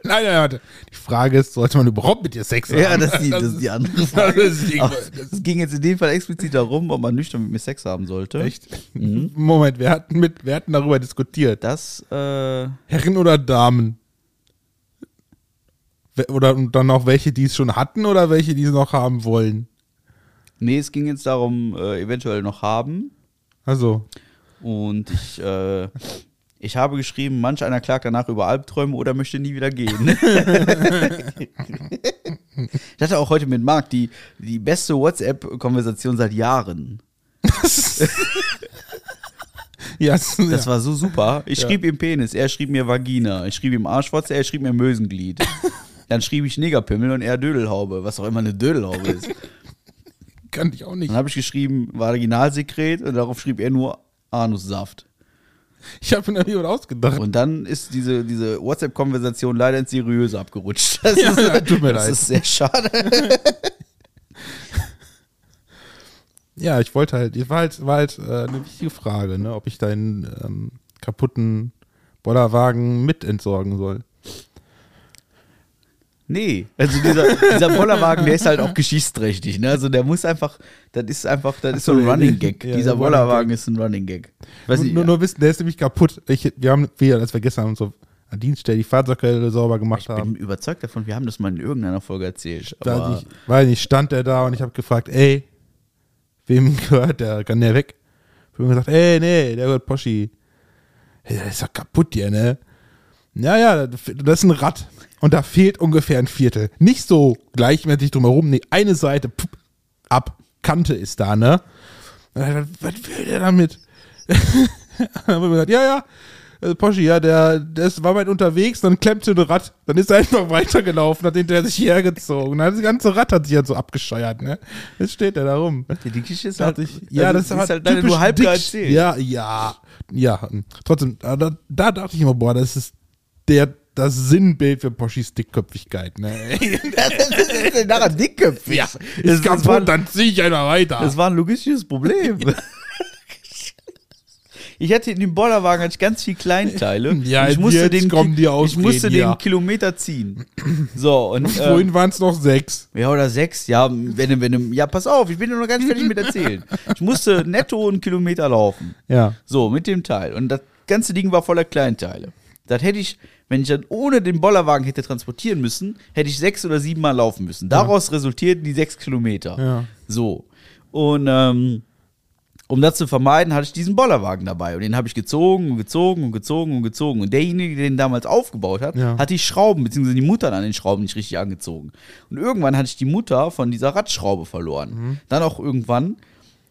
Nein, nein, warte. Die Frage ist, sollte man überhaupt mit dir Sex haben? Ja, das ist die, das ist die andere Frage. Es ging jetzt in dem Fall explizit darum, ob man nüchtern mit mir Sex haben sollte. Echt? Moment, wir hatten, mit, wir hatten darüber diskutiert. Das, äh, Herren oder Damen? Oder dann auch welche, die es schon hatten oder welche, die es noch haben wollen? nee, es ging jetzt darum, äh, eventuell noch haben. Also, Und ich, äh, ich habe geschrieben, manch einer klagt danach über Albträume oder möchte nie wieder gehen. ich hatte auch heute mit Marc die, die beste WhatsApp-Konversation seit Jahren. ja, das, ja. war so super. Ich Ja. schrieb ihm Penis, er schrieb mir Vagina. Ich schrieb ihm Arschwotze, er schrieb mir Mösenglied. Dann schrieb ich Negerpimmel und er Dödelhaube, was auch immer eine Dödelhaube ist. Kann ich auch nicht. Dann habe ich geschrieben Vaginalsekret und darauf schrieb er nur Anussaft. Ich habe mir da was ausgedacht. Und dann ist diese, diese WhatsApp-Konversation leider ins Seriöse abgerutscht. Das, Ja, ist, ja, tut mir das leid. ist sehr schade. Ja, ich wollte halt, es war halt, war halt äh, eine wichtige Frage, ne, ob ich deinen ähm, kaputten Bollerwagen mit entsorgen soll. Nee, also dieser, dieser Bollerwagen, der ist halt auch geschichtsträchtig. Ne? Also der muss einfach, das ist einfach, das ist so ein so, Running ja, Gag. ja, dieser Bollerwagen ist ein Running Gag. Weiß nur, nicht, nur, nur wissen, der ist nämlich kaputt. Ich, wir haben, wir, als wir gestern unsere Dienststelle die Fahrzeugkeile sauber gemacht ich haben, bin überzeugt davon, wir haben das mal in irgendeiner Folge erzählt. Aber ich, weil nicht stand der da und ich habe gefragt, ey, wem gehört der? Kann der weg? Ich habe gesagt, ey, nee, der gehört Poschi. Hey, der ist doch kaputt hier, ne? Ja, ja, das ist ein Rad. Und da fehlt ungefähr ein Viertel. Nicht so gleichmäßig drumherum, nee, eine Seite pff, ab. Kante ist da, ne? Und dann, Was will der damit? dann haben wir gesagt, ja, ja, äh, Poschi, ja, der, der ist, war weit unterwegs, dann klemmte ein Rad, dann ist er einfach weitergelaufen, hat hinterher sich hergezogen. Dann hat das ganze Rad hat sich halt so abgescheuert, ne? Jetzt steht er da rum. die Geschichte ist halt, Dachte ich, ja, das, ist war halt leider nur halb dick- erzählt. Ja, ja, ja. Trotzdem, da, da dachte ich immer, boah, das ist der, das Sinnbild für Poschis Dickköpfigkeit, ne? das ist denn daran dickköpfig. ja, das, ist das, war, kaputt, dann zieh ich einfach weiter. das war ein logistisches Problem. Ich hatte in dem Bollerwagen hatte ich ganz viel Kleinteile. Ja, ich musste jetzt den, kommen die ich Ausreden, musste den ja. Kilometer ziehen. So, und äh, Vorhin waren es noch sechs. Ja, oder sechs. Ja, wenn, wenn, ja, pass auf, ich bin noch ganz fertig mit erzählen. Ich musste netto einen Kilometer laufen. Ja. So, mit dem Teil. Und das ganze Ding war voller Kleinteile. Das hätte ich, wenn ich dann ohne den Bollerwagen hätte transportieren müssen, hätte ich sechs oder sieben Mal laufen müssen. Daraus resultierten die sechs Kilometer. Ja. So. Und ähm, um das zu vermeiden, hatte ich diesen Bollerwagen dabei. Und den habe ich gezogen und gezogen und gezogen und gezogen. Und derjenige, der den damals aufgebaut hat, Ja. hat die Schrauben, beziehungsweise die Muttern an den Schrauben nicht richtig angezogen. Und irgendwann hatte ich die Mutter von dieser Radschraube verloren. Mhm. Dann auch irgendwann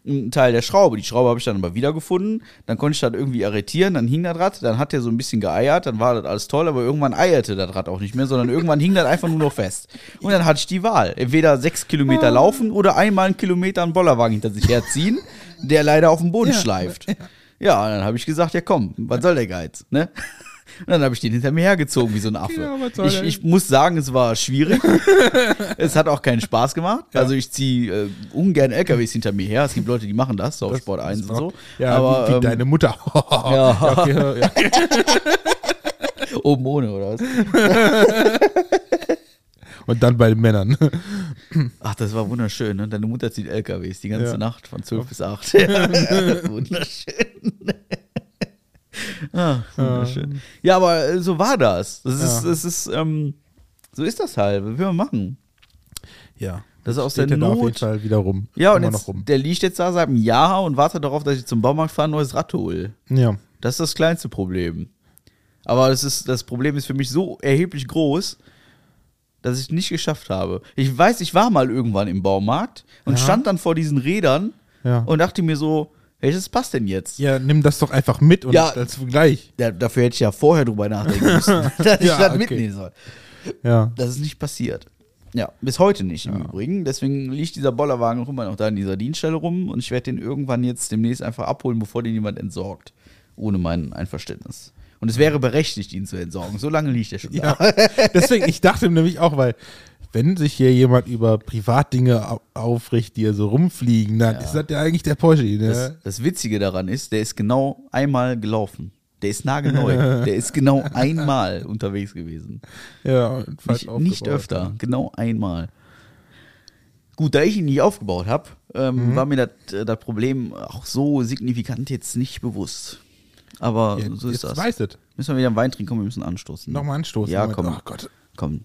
ein Teil der Schraube. Die Schraube habe ich dann aber wiedergefunden. Dann konnte ich das irgendwie arretieren. Dann hing das Rad. Dann hat der so ein bisschen geeiert. Dann war das alles toll. Aber irgendwann eierte das Rad auch nicht mehr, sondern irgendwann hing das einfach nur noch fest. Und dann hatte ich die Wahl. Entweder sechs Kilometer laufen oder einmal einen Kilometer einen Bollerwagen hinter sich herziehen, der leider auf dem Boden schleift. Ja, und dann habe ich gesagt, ja komm, was soll der Geiz, ne? Und dann habe ich den hinter mir hergezogen wie so ein Affe. Ja, soll ich, ich muss sagen, es war schwierig. es hat auch keinen Spaß gemacht. Also ich ziehe äh, ungern LKWs hinter mir her. Es gibt Leute, die machen das, so auf Sport 1 und so. Ja, Aber wie, wie ähm, deine Mutter. Ja. okay, ja. oben ohne, oder was? Und dann bei den Männern. Ach, das war wunderschön. Ne? Deine Mutter zieht LKWs die ganze Ja. Nacht von 12 bis 8. Ja, wunderschön. Ah, wunderschön. Ja, aber äh, so war das. Das ist, Ja. das ist, ähm, so ist das halt. Was will man machen? Ja. Das ist aus der ja da auf jeden Not. Fall wieder rum. Ja, und jetzt, rum. der liegt jetzt da seit einem Jahr und wartet darauf, dass ich zum Baumarkt fahre, ein neues Rad hole. Ja. Das ist das kleinste Problem. Aber das, ist, das Problem ist für mich so erheblich groß, dass ich es nicht geschafft habe. Ich weiß, ich war mal irgendwann im Baumarkt und Ja. stand dann vor diesen Rädern Ja. und dachte mir so, Welches passt denn jetzt? Ja, nimm das doch einfach mit und Ja. als Vergleich. Ja, dafür hätte ich ja vorher drüber nachdenken müssen, dass ich Ja, das okay. mitnehmen soll. Ja. Das ist nicht passiert. Ja, bis heute nicht im Übrigen. Deswegen liegt dieser Bollerwagen auch immer noch da in dieser Dienststelle rum und ich werde den irgendwann jetzt demnächst einfach abholen, bevor den jemand entsorgt. Ohne mein Einverständnis. Und es wäre berechtigt, ihn zu entsorgen. So lange liegt er schon Ja, da. deswegen, ich dachte nämlich auch, weil wenn sich hier jemand über Privatdinge au- aufricht, die hier so rumfliegen, dann ist das ja eigentlich der Porsche. Ne? Das, das Witzige daran ist, der ist genau einmal gelaufen. Der ist nagelneu. der ist genau einmal unterwegs gewesen. ja, falsch Nicht, nicht öfter, genau einmal. Gut, da ich ihn nicht aufgebaut habe, ähm, war mir das äh, das Problem auch so signifikant jetzt nicht bewusst. Aber Ja, so ist jetzt das. weiß es. Müssen wir wieder einen Wein trinken, komm, wir müssen anstoßen. Nochmal anstoßen. Ja, komm. Oh Gott. Komm.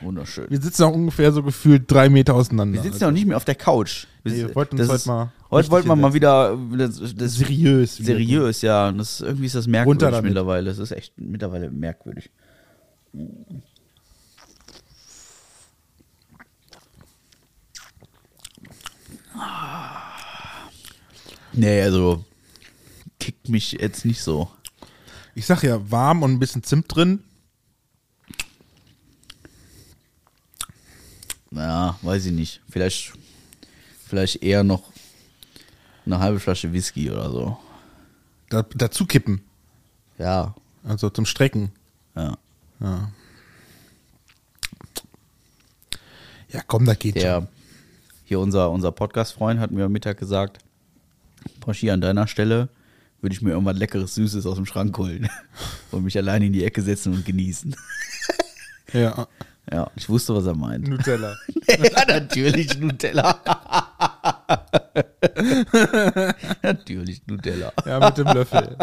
Wunderschön. Wir sitzen auch ungefähr so gefühlt drei Meter auseinander. Wir sitzen ja auch nicht mehr auf der Couch. Nee, wir wollten uns heute mal Heute wollten wir mal wieder das, das seriös. seriös, ja. Und Das, irgendwie ist das merkwürdig mittlerweile. Das ist echt mittlerweile merkwürdig. Nee, also kickt mich jetzt nicht so. Ich sag ja, warm und ein bisschen Zimt drin. Ja, weiß ich nicht. Vielleicht, vielleicht eher noch eine halbe Flasche Whisky oder so. Da, dazu kippen. Ja, Also zum Strecken. ja. Ja. Ja, komm, das geht schon. Der, hier unser, unser Podcast-Freund hat mir am Mittag gesagt, Poschi, an deiner Stelle würde ich mir irgendwas Leckeres, Süßes aus dem Schrank holen und mich alleine in die Ecke setzen und genießen. Ja, Ja, ich wusste, was er meint. Nutella. ja, natürlich Nutella. natürlich Nutella. Ja, mit dem Löffel.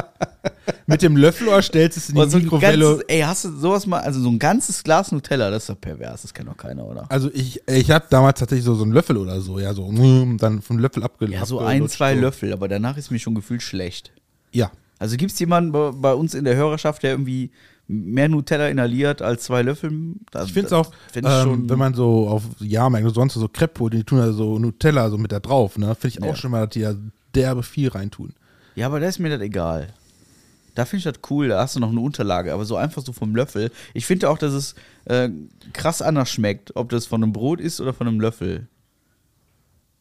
mit dem Löffel oder stellst du es in die so ein Mikrowelle? ganzes, ey, hast du sowas mal, also so ein ganzes Glas Nutella, das ist doch pervers, das kennt doch keiner, oder? Also ich, ich hatte damals tatsächlich so, so einen Löffel oder so, ja, so mm, dann vom Löffel abgelöst. Ja, so ein, zwei Löffel, aber danach ist mir schon gefühlt schlecht. Ja. Also gibt es jemanden bei, bei uns in der Hörerschaft, der irgendwie mehr Nutella inhaliert als zwei Löffel? Das, Ich finde es auch, find ich ähm, schon, wenn man so auf Jahrmärkten oder sonst so Crepe die tun da so Nutella so mit da drauf, ne? Finde ich Ja. auch schon mal, dass die da derbe viel reintun. Ja, aber da ist mir das egal. Da finde ich das cool, da hast du noch eine Unterlage, aber so einfach so vom Löffel. Ich finde auch, dass es äh, krass anders schmeckt, ob das von einem Brot ist oder von einem Löffel.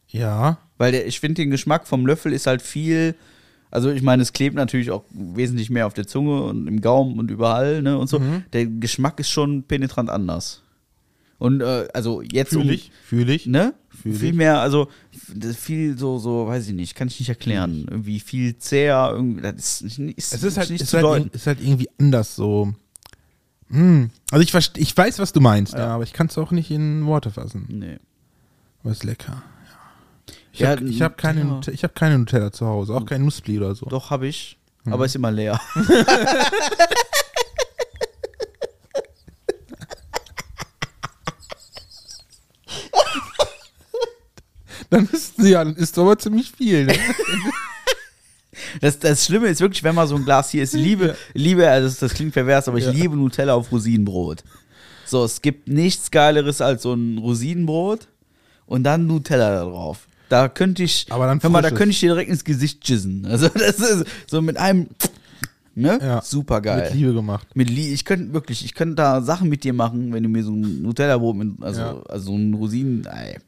Ja. Weil der, ich finde, den Geschmack vom Löffel ist halt viel. Also, ich meine, es klebt natürlich auch wesentlich mehr auf der Zunge und im Gaumen und überall, ne? Und so. Mhm. Der Geschmack ist schon penetrant anders. Und, äh, also, jetzt. Fühle ich, fühle ich. Ne? Fühl viel ich. mehr, also viel so, so, weiß ich nicht, kann ich nicht erklären. Irgendwie viel zäher, irgendwie, das ist, nicht- ist, Es ist halt, nicht ist zu halt, ist halt irgendwie anders so. Hm. Also ich, ich weiß, was du meinst, ja, Ja. aber ich kann es auch nicht in Worte fassen. Nee. Aber ist lecker. Ich Ja, habe ich hab keine, ich hab keine Nutella zu Hause, auch kein Nussbli oder so. Doch, habe ich, Mhm. aber ist immer leer. Dann ist ja, dann ist aber ziemlich viel. Ne? Das, das Schlimme ist wirklich, wenn mal so ein Glas hier ist, ich liebe, liebe, also das, das klingt pervers, aber ich Ja. liebe Nutella auf Rosinenbrot. So, es gibt nichts Geileres als so ein Rosinenbrot und dann Nutella da drauf. Da könnte ich, Aber dann hör mal, da könnte ich dir direkt ins Gesicht jizzen. Also das ist so mit einem, ne? Ja. Super geil. Mit Liebe gemacht. Mit Lie ich könnte wirklich, ich könnte da Sachen mit dir machen, wenn du mir so ein Nutella-Brot mit, also, Ja. also so ein Rosinen, ey.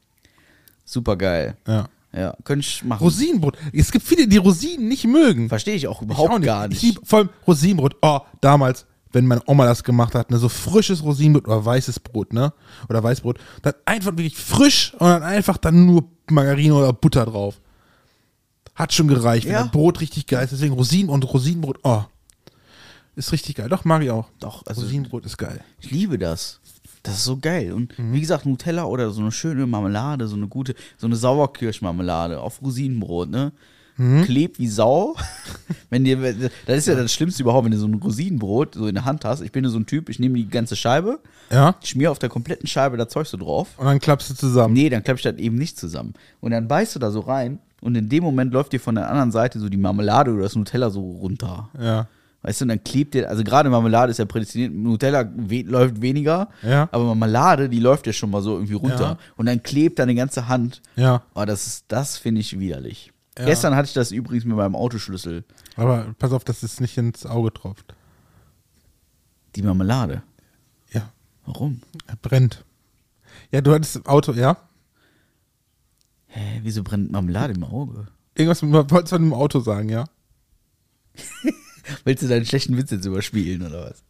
Super geil. Ja. Ja, könnte ich machen. Rosinenbrot. Es gibt viele, die Rosinen nicht mögen. Verstehe ich auch Ich überhaupt auch gar nicht. Ich vor allem Rosinenbrot. Oh, damals, wenn meine Oma das gemacht hat, ne, so frisches Rosinenbrot oder weißes Brot, ne? Oder Weißbrot. Dann einfach wirklich frisch und dann einfach dann nur Margarine oder Butter drauf. Hat schon gereicht, wenn Ja. das Brot richtig geil ist. Deswegen Rosinen und Rosinenbrot, oh. Ist richtig geil. Doch, mag ich auch. Doch, also- Rosinenbrot ist geil. Ich liebe das. Das ist so geil. Und Mhm. wie gesagt, Nutella oder so eine schöne Marmelade, so eine gute, so eine Sauerkirschmarmelade auf Rosinenbrot, ne? Mhm. Klebt wie Sau. wenn dir, das ist ja das Schlimmste überhaupt, wenn du so ein Rosinenbrot so in der Hand hast. Ich bin so ein Typ, ich nehme die ganze Scheibe, Ja? schmier auf der kompletten Scheibe das Zeug so drauf. Und dann klappst du zusammen. Nee, dann klappe ich das eben nicht zusammen. Und dann beißt du da so rein und in dem Moment läuft dir von der anderen Seite so die Marmelade oder das Nutella so runter. Ja. Weißt du, und dann klebt der, also gerade Marmelade ist ja prädestiniert, Nutella we läuft weniger, Ja. aber Marmelade, die läuft ja schon mal so irgendwie runter. Ja. Und dann klebt deine ganze Hand. Ja. Oh, das ist, das finde ich widerlich. Ja. Gestern hatte ich das übrigens mit meinem Autoschlüssel. Aber pass auf, dass es nicht ins Auge tropft. Die Marmelade. Ja. Warum? Er brennt. Ja, du hattest im Auto, ja? Hä, wieso brennt Marmelade im Auge? Irgendwas mit, wolltest du mit dem Auto sagen, ja? Willst du deinen schlechten Witz jetzt überspielen oder was?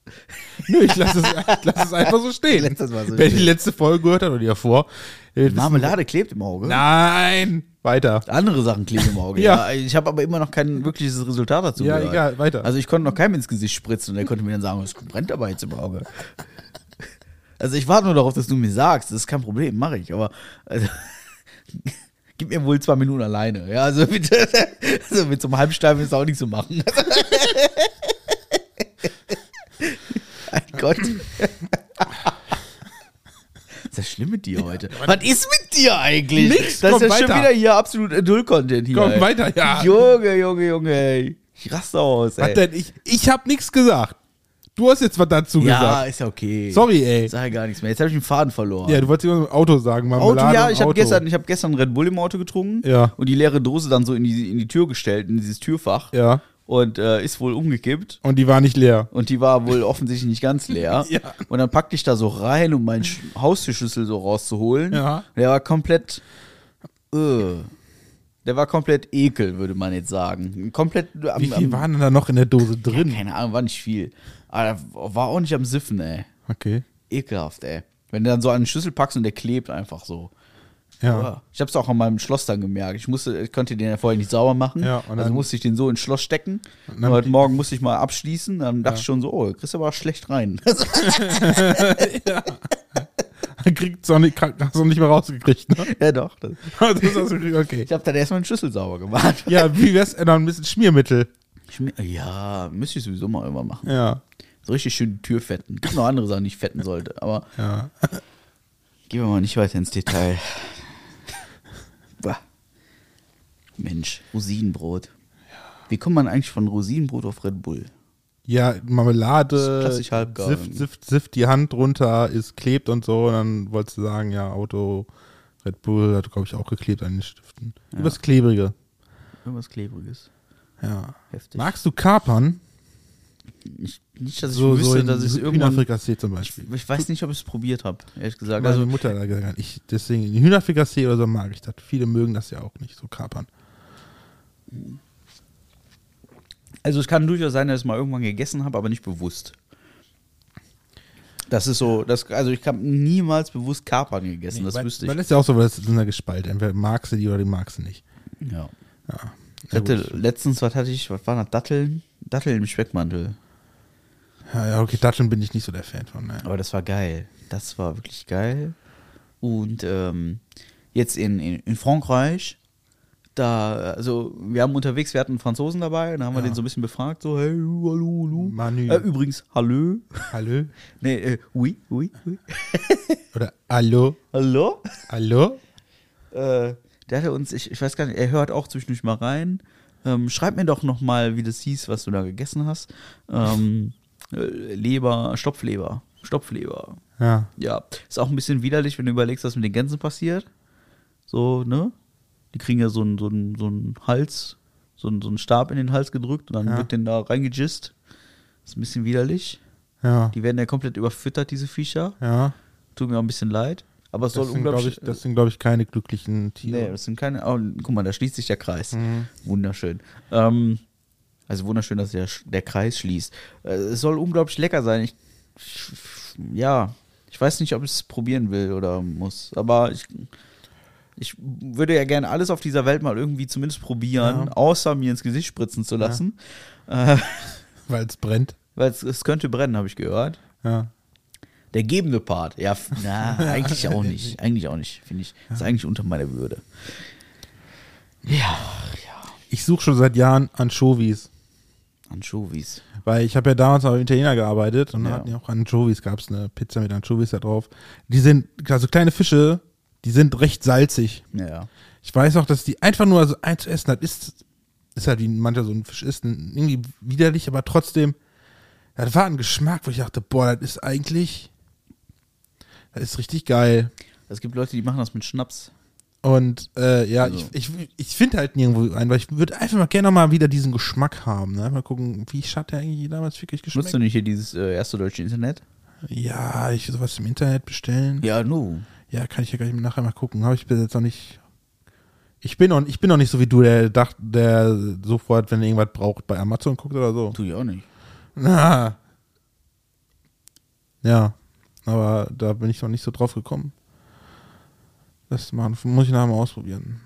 Nö, ich lasse es, lass es einfach so stehen. Mal so Wer die letzte Folge gehört hat oder die davor. wissen- Marmelade klebt im Auge? Nein! Weiter. Andere Sachen kleben im Auge. Ja. ja. Ich habe aber immer noch kein wirkliches Resultat dazu Ja, gehört. egal, weiter. Also ich konnte noch keinem ins Gesicht spritzen und der konnte mir dann sagen, es brennt aber jetzt im Auge. Also ich warte nur darauf, dass du mir sagst, das ist kein Problem, mache ich. Aber also, gib mir wohl zwei Minuten alleine. Ja, also bitte, also mit so einem Halbsteifen ist auch nicht zu machen. mein Gott. Was ist das schlimm mit dir heute? Was ist mit dir eigentlich? Nix, das ist ja schon weiter. wieder hier absolut Adult-Content hier. Komm, ey. weiter, ja. Junge, Junge, Junge, ey. Ich raste aus, ey. Was denn? Ich, ich hab nichts gesagt. Du hast jetzt was dazu ja, gesagt. ist ja okay. Sorry, ey. Sag ja gar nichts mehr. Jetzt habe ich den Faden verloren. Ja, du wolltest irgendwas mit dem Auto sagen. Auto, ja, ich habe gestern, ich hab gestern Red Bull im Auto getrunken Ja. und die leere Dose dann so in die, in die Tür gestellt, in dieses Türfach Ja. Und äh, ist wohl umgekippt. Und die war nicht leer. Und die war wohl offensichtlich nicht ganz leer. Ja. Und dann packte ich da so rein, um meinen Sch- Haustürschlüssel so rauszuholen. Ja. Der war komplett. Äh, der war komplett ekel, würde man jetzt sagen. Komplett. am- Wie viel am- waren da noch in der Dose drin? Keine Ahnung, war nicht viel. Aber war auch nicht am Siffen, ey. Okay. Ekelhaft, ey. Wenn du dann so den Schlüssel packst und der klebt einfach so. Ja. Ich hab's auch an meinem Schloss dann gemerkt. Ich musste, ich konnte den ja vorher nicht sauber machen. Ja, also dann- musste ich den so ins Schloss stecken. Und dann heute Morgen musste ich mal abschließen. Dann dachte ich schon so, oh, du kriegst aber schlecht rein. Kriegt's auch nicht, hast du nicht mehr rausgekriegt, ne? ja, doch. Das. das hast du okay. Ich habe dann erstmal den Schlüssel sauber gemacht. Ja, wie wär's denn noch ein bisschen Schmiermittel? Schmier- Ja, müsste ich sowieso mal immer machen. Ja. So richtig schön die Tür fetten. Gibt noch andere Sachen, die ich fetten sollte. Aber Ja. gehen wir mal nicht weiter ins Detail. Mensch, Rosinenbrot. Wie kommt man eigentlich von Rosinenbrot auf Red Bull? Ja, Marmelade, Sift, Sift, Sift die Hand runter, ist klebt und so. Und dann wolltest du sagen, ja, Auto, Red Bull hat, glaube ich, auch geklebt an den Stiften. Ja. Übers Klebrige. Irgendwas Klebriges. Ja. Heftig. Magst du Kapern? Ich, nicht, dass ich So, wüsste, so in dass ich es irgendwann. Hühnerfrikassee zum Beispiel. Ich weiß nicht, ob ich es probiert habe, ehrlich gesagt. Meine Also, Mutter hat gesagt, ich, deswegen Hühnerfrikassee oder so mag ich das. Viele mögen das ja auch nicht, so Kapern. Also es kann durchaus sein, dass ich es mal irgendwann gegessen habe, aber nicht bewusst. Das ist so, das, also ich habe niemals bewusst Kapern gegessen, das weil, wüsste Weil ich. das ist ja auch so, weil das sind ja gespalten. Entweder magst du die oder die magst du nicht. Ja. Ja. Ich hatte letztens, was hatte ich, was waren das? Datteln? Datteln im Speckmantel. Ja, ja, okay, Datteln bin ich nicht so der Fan von. Ne. Aber das war geil. Das war wirklich geil. Und ähm, jetzt in, in, in Frankreich, da, also wir haben unterwegs, wir hatten einen Franzosen dabei, und da haben wir Ja. den so ein bisschen befragt, so, hey, hallo, hallo. Manu. Äh, übrigens, hallo. Hallo? Nee, äh, oui, oui, oui. Oder Hallo? Hallo? Hallo? Äh, der hatte uns, ich, ich weiß gar nicht, er hört auch zwischendurch mal rein. Ähm, schreib mir doch nochmal, wie das hieß, was du da gegessen hast. Ähm, äh, Leber, Stopfleber. Stopfleber. Ja. Ja, ist auch ein bisschen widerlich, wenn du überlegst, was mit den Gänsen passiert. So, ne? Die kriegen ja so einen so einen- so einen Hals, so einen, so einen Stab in den Hals gedrückt und dann Ja. wird den da reingejist. Ist ein bisschen widerlich. Ja. Die werden ja komplett überfüttert, diese Viecher. Ja. Tut mir auch ein bisschen leid. Aber es soll Das sind, glaube unglaublich. ich, das sind, glaub ich, keine glücklichen Tiere. nee, das sind keine. Oh, guck mal, da schließt sich der Kreis. Mhm. Wunderschön. Ähm, also wunderschön, dass der, der Kreis schließt. Äh, es soll unglaublich lecker sein. Ich, ja, ich weiß nicht, ob ich es probieren will oder muss. Aber ich, ich würde ja gerne alles auf dieser Welt mal irgendwie zumindest probieren, Ja. außer mir ins Gesicht spritzen zu lassen. Äh, Weil es brennt. weil es, könnte brennen, habe ich gehört. Ja. Der gebende Part, ja, na, eigentlich auch nicht. Eigentlich auch nicht, finde ich. Ist eigentlich unter meiner Würde. Ja, Ich suche schon seit Jahren Anchovies. Anchovies. Weil ich habe ja damals auch Italiener gearbeitet und da Ja. hatten die auch Anchovies, gab es eine Pizza mit Anchovies da drauf. Die sind, also kleine Fische, die sind recht salzig. Ja. Ich weiß auch, dass die einfach nur so eins zu essen hat, ist ist halt wie mancher so ein Fisch ist, irgendwie widerlich, aber trotzdem, das war ein Geschmack, wo ich dachte, boah, das ist eigentlich, das ist richtig geil. Es gibt Leute, die machen das mit Schnaps. Und äh, ja, Also. ich, ich, ich finde halt nirgendwo einen, weil ich würde einfach mal gerne mal wieder diesen Geschmack haben. Ne? Mal gucken, wie hat der eigentlich damals wirklich geschmeckt? Nutzt du nicht hier dieses äh, erste deutsche Internet? Ja, ich will sowas im Internet bestellen. Ja, nu. Ja, kann ich ja gleich nachher mal gucken. Habe ich bis jetzt noch nicht. Ich bin noch, ich bin noch nicht so wie du, der dacht, der sofort, wenn er irgendwas braucht, bei Amazon guckt oder so. Tu ich auch nicht. Na. Ja, aber da bin ich noch nicht so drauf gekommen. Das machen, muss ich nachher mal ausprobieren.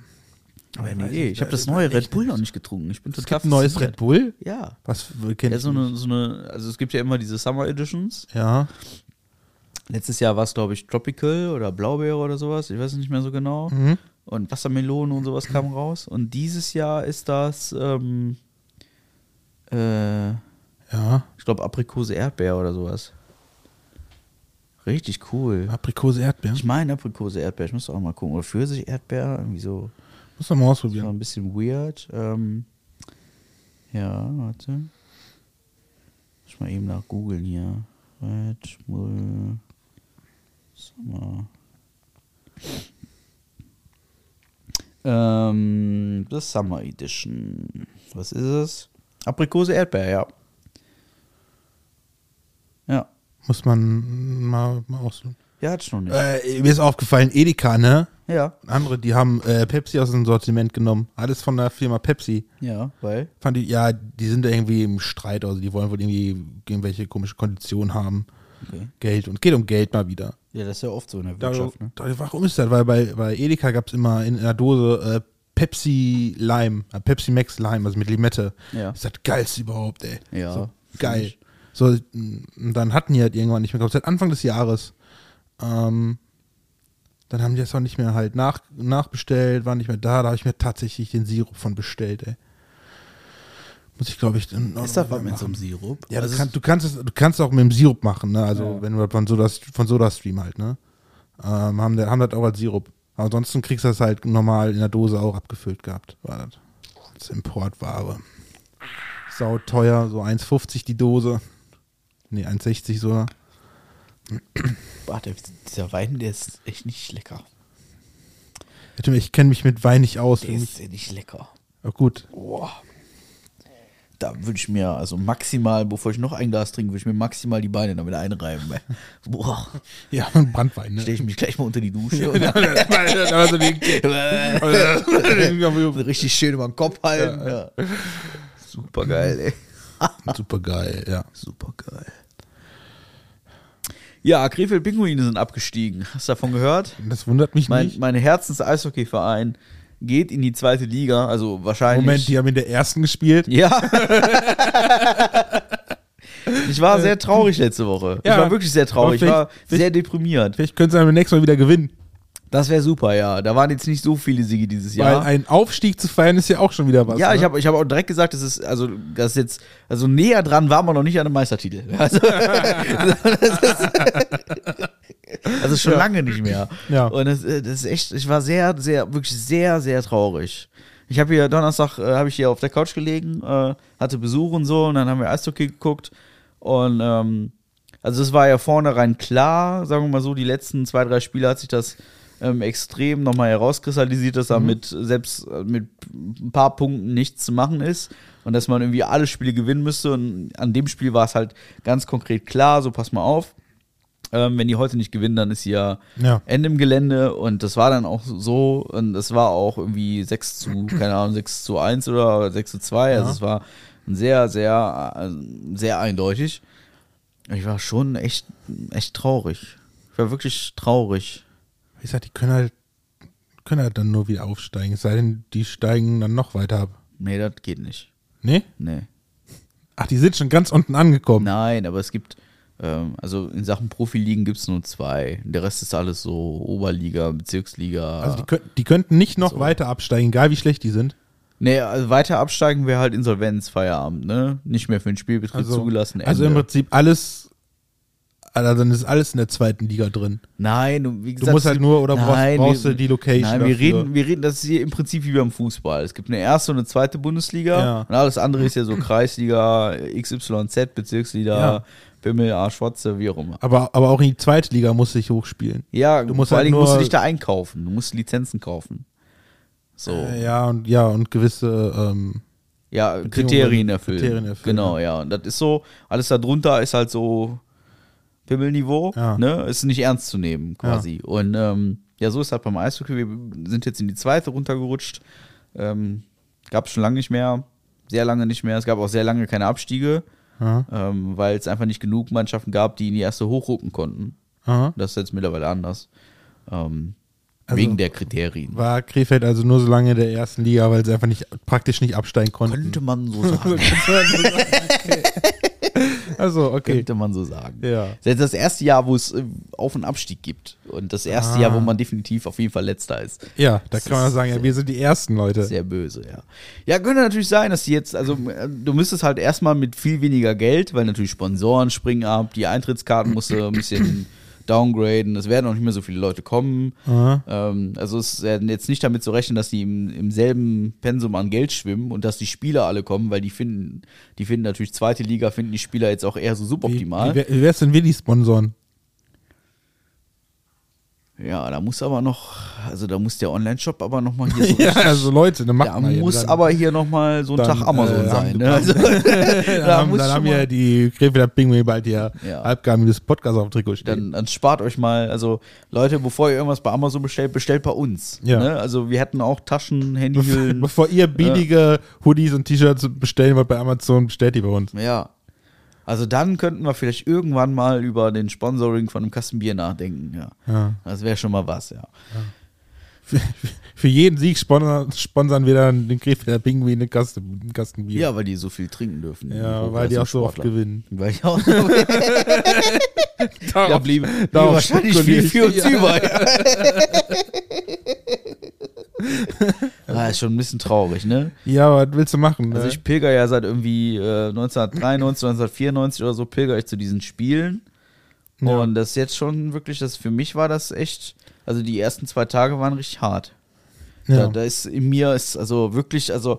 Aber nee, ich, ich habe das neue Red Bull noch nicht getrunken. Ich bin Es total gibt ein neues. Red Bull. Ja. Was kennt Ja, so eine, so eine, also es gibt ja immer diese Summer Editions. Ja. Letztes Jahr war es, glaube ich, Tropical oder Blaubeere oder sowas. Ich weiß nicht mehr so genau. Mhm. Und Wassermelone und sowas kam raus. Und dieses Jahr ist das, ähm, äh, Ja. ich glaube, Aprikose Erdbeer oder sowas. Richtig cool. Aprikose Erdbeer. Ich meine Aprikose Erdbeer. Ich muss auch mal gucken. Oder Pfirsich Erdbeer. Irgendwie so. Muss man mal Das war ausprobieren. ein bisschen weird. Ähm, ja, warte. Muss ich mal eben nach googeln hier. Red Bull Summer. Ähm, das Summer Edition. Was ist es? Aprikose Erdbeer, ja. Ja. Muss man mal, mal ausprobieren. Ja, hat schon nicht. Äh, mir ist aufgefallen, Edeka, ne? Ja. Andere, die haben äh, Pepsi aus dem Sortiment genommen. Alles von der Firma Pepsi. Ja, weil. Fand ich, ja, die sind da irgendwie im Streit, also die wollen wohl irgendwie irgendwelche komische Konditionen haben. Okay. Geld und geht um Geld mal wieder. Ja, das ist ja oft so in der Da, Wirtschaft, ne? da, warum ist das? Weil bei, bei Edeka gab es immer in einer Dose äh, Pepsi Lime, äh, Pepsi Max Lime, also mit Limette. Ja. Das ist das geilste überhaupt, ey. Ja, So, geil. So, dann hatten die halt irgendwann nicht mehr, glaube seit Anfang des Jahres. Ähm, dann haben die das auch nicht mehr halt nach, nachbestellt, war nicht mehr da. Da habe ich mir tatsächlich den Sirup von bestellt, ey. Muss ich, glaube ich, auch Ist das was mit so einem Sirup? Ja, Also du, kannst, du, kannst es, du kannst auch mit dem Sirup machen, ne? Also Ja. wenn du das von Soda, von SodaStream halt, ne? Ähm, haben, haben das auch als Sirup. Aber ansonsten kriegst du das halt normal in der Dose auch abgefüllt gehabt. War das. Als Importware. Sau teuer, so 1,50 die Dose. Nee, 1,60 sogar. Boah, der, dieser Wein, der ist echt nicht lecker. Ich kenne mich mit Wein nicht aus. Der ist ja nicht lecker. Ja, gut. Boah. Da würde ich mir, also maximal, bevor ich noch ein Glas trinke, würde ich mir maximal die Beine damit einreiben. Boah, Ja, ein Brandwein, ne? stelle ich mich gleich mal unter die Dusche richtig schön über den Kopf halten. Ja. Super geil, ey. Super geil, ja. Super geil. Ja, Krefeld Pinguine sind abgestiegen. Hast du davon gehört? Das wundert mich Mein, nicht. mein Herzens-Eishockey-Verein geht in die zweite Liga, also wahrscheinlich. Moment, die haben in der ersten gespielt. Ja. ich war sehr traurig letzte Woche. Ich Ja. war wirklich sehr traurig. Ich war sehr deprimiert. Vielleicht können sie beim nächsten Mal wieder gewinnen. Das wäre super, ja. Da waren jetzt nicht so viele Siege dieses Jahr. Weil ein Aufstieg zu feiern ist ja auch schon wieder was. ja, ne? ich habe ich hab auch direkt gesagt, das ist, also, das ist jetzt, also näher dran waren wir noch nicht an einem Meistertitel. Also, das ist, also schon lange nicht mehr. Ja. Und das, äh, das ist echt, ich war sehr, sehr, wirklich sehr, sehr traurig. Ich habe hier Donnerstag, äh, habe ich hier auf der Couch gelegen, äh, hatte Besuch und so, und dann haben wir Eishockey geguckt. Und, ähm, also es war ja vornherein klar, sagen wir mal so, die letzten zwei, drei Spiele hat sich das ähm, extrem nochmal herauskristallisiert, dass da mit selbst äh, mit ein paar Punkten nichts zu machen ist und dass man irgendwie alle Spiele gewinnen müsste. Und an dem Spiel war es halt ganz konkret klar, so pass mal auf. Ähm, wenn die heute nicht gewinnen, dann ist hier Ja. Ende im Gelände und das war dann auch so und das war auch irgendwie 6 zu, keine Ahnung, 6 zu 1 oder 6 zu 2. Also Ja. es war sehr, sehr, äh, sehr eindeutig. Ich war schon echt, echt traurig. Ich war wirklich traurig. Ich sag, die können halt, können halt dann nur wieder aufsteigen. Es sei denn, die steigen dann noch weiter ab. Nee, das geht nicht. Nee? Nee. Ach, die sind schon ganz unten angekommen. Nein, aber es gibt, also in Sachen Profiligen gibt es nur zwei. Der Rest ist alles so Oberliga, Bezirksliga. Also die, könnten, die könnten nicht noch weiter absteigen, egal wie schlecht die sind. nee, also weiter absteigen wäre halt Insolvenz, Feierabend, ne? Nicht mehr für den Spielbetrieb Also, zugelassen. also im Ende. Prinzip alles, Also dann ist alles in der zweiten Liga drin. Nein, du, wie gesagt, musst halt nur- oder brauchst- nein, brauchst wir- du die Location Nein, wir dafür? reden, wir reden, das ist hier im Prinzip wie beim Fußball. Es gibt eine erste und eine zweite Bundesliga Ja. und alles andere ist ja so Kreisliga, XYZ, Bezirksliga, Ja. Bimmel, A, Schwatze, wie auch immer. Aber, aber auch in die zweite Liga musst du dich hochspielen. Ja, Du musst vor halt allen Dingen musst du dich da einkaufen. Du musst Lizenzen kaufen. So. Äh, ja, und ja, und gewisse, ähm, Ja, Kriterien erfüllen. Kriterien erfüllen, Genau, ja. Und das ist so, alles da drunter ist halt so Pimmelniveau, Ja. ne? Ist nicht ernst zu nehmen, quasi. Und ähm, ja, so ist halt beim Eishockey. Wir sind jetzt in die zweite runtergerutscht. Ähm, gab es schon lange nicht mehr, sehr lange nicht mehr. Es gab auch sehr lange keine Abstiege, aha, ähm, weil es einfach nicht genug Mannschaften gab, die in die erste hochrucken konnten. aha. Das ist jetzt mittlerweile anders. Ähm, Also- wegen der Kriterien. War Krefeld also nur so lange in der ersten Liga, weil sie einfach nicht, praktisch nicht absteigen konnten. Könnte man so sagen. Also, okay. Könnte man so sagen. Ja. Das ist das erste Jahr, wo es äh, Auf- und Abstieg gibt. Und das erste Ah. Jahr, wo man definitiv auf jeden Fall letzter ist. Ja, da Das kann man sagen, ja, wir sind die ersten Leute. Sehr böse, ja. Ja, könnte natürlich sein, dass die jetzt, also äh, du müsstest halt erstmal mit viel weniger Geld, weil natürlich Sponsoren springen ab, die Eintrittskarten musst du ein bisschen downgraden, es werden auch nicht mehr so viele Leute kommen. Ähm, also es ist ja jetzt nicht damit zu rechnen, dass die im, im selben Pensum an Geld schwimmen und dass die Spieler alle kommen, weil die finden, die finden natürlich zweite Liga, finden die Spieler jetzt auch eher so Wie, suboptimal. wie, wär- wie wär's denn wir die Sponsoren? Ja, da muss aber noch, also da muss der Online-Shop aber noch mal hier so ja, also Leute, dann macht da muss dran. aber hier noch mal so ein Dann, Tag Amazon äh, sein. Ne? Also, dann da haben, muss dann haben ja mal, die Krefelder Pinguine bald hier Ja. halbgarmiges Podcast auf dem Trikot stehen. dann, dann spart euch mal, also Leute, bevor ihr irgendwas bei Amazon bestellt, bestellt bei uns. Ja. Ne? Also wir hätten auch Taschen, Handyhüllen. bevor ihr billige Hoodies und T-Shirts bestellen wollt bei Amazon, bestellt die bei uns. ja. Also dann könnten wir vielleicht irgendwann mal über den Sponsoring von einem Kasten Bier nachdenken. Ja. Ja. Das wäre schon mal was, ja. Für, für jeden Sieg sponsern, sponsern wir dann den Krefelder Pinguine einen Kasten, einen Kasten Bier. Ja, weil die so viel trinken dürfen. Ja, weil die auch so oft gewinnen. Weil die auch Da blieb, blieb darauf wahrscheinlich viel für uns ich. über. ah, ist schon ein bisschen traurig, ne? Ja, was willst du machen? Also ne? ich pilger ja seit irgendwie äh, 1993, 1994 oder so pilger ich zu diesen Spielen. Ja. Und das ist jetzt schon wirklich, das für mich war das echt, also die ersten zwei Tage waren richtig hart. Da, ja. da ist in mir ist also wirklich, also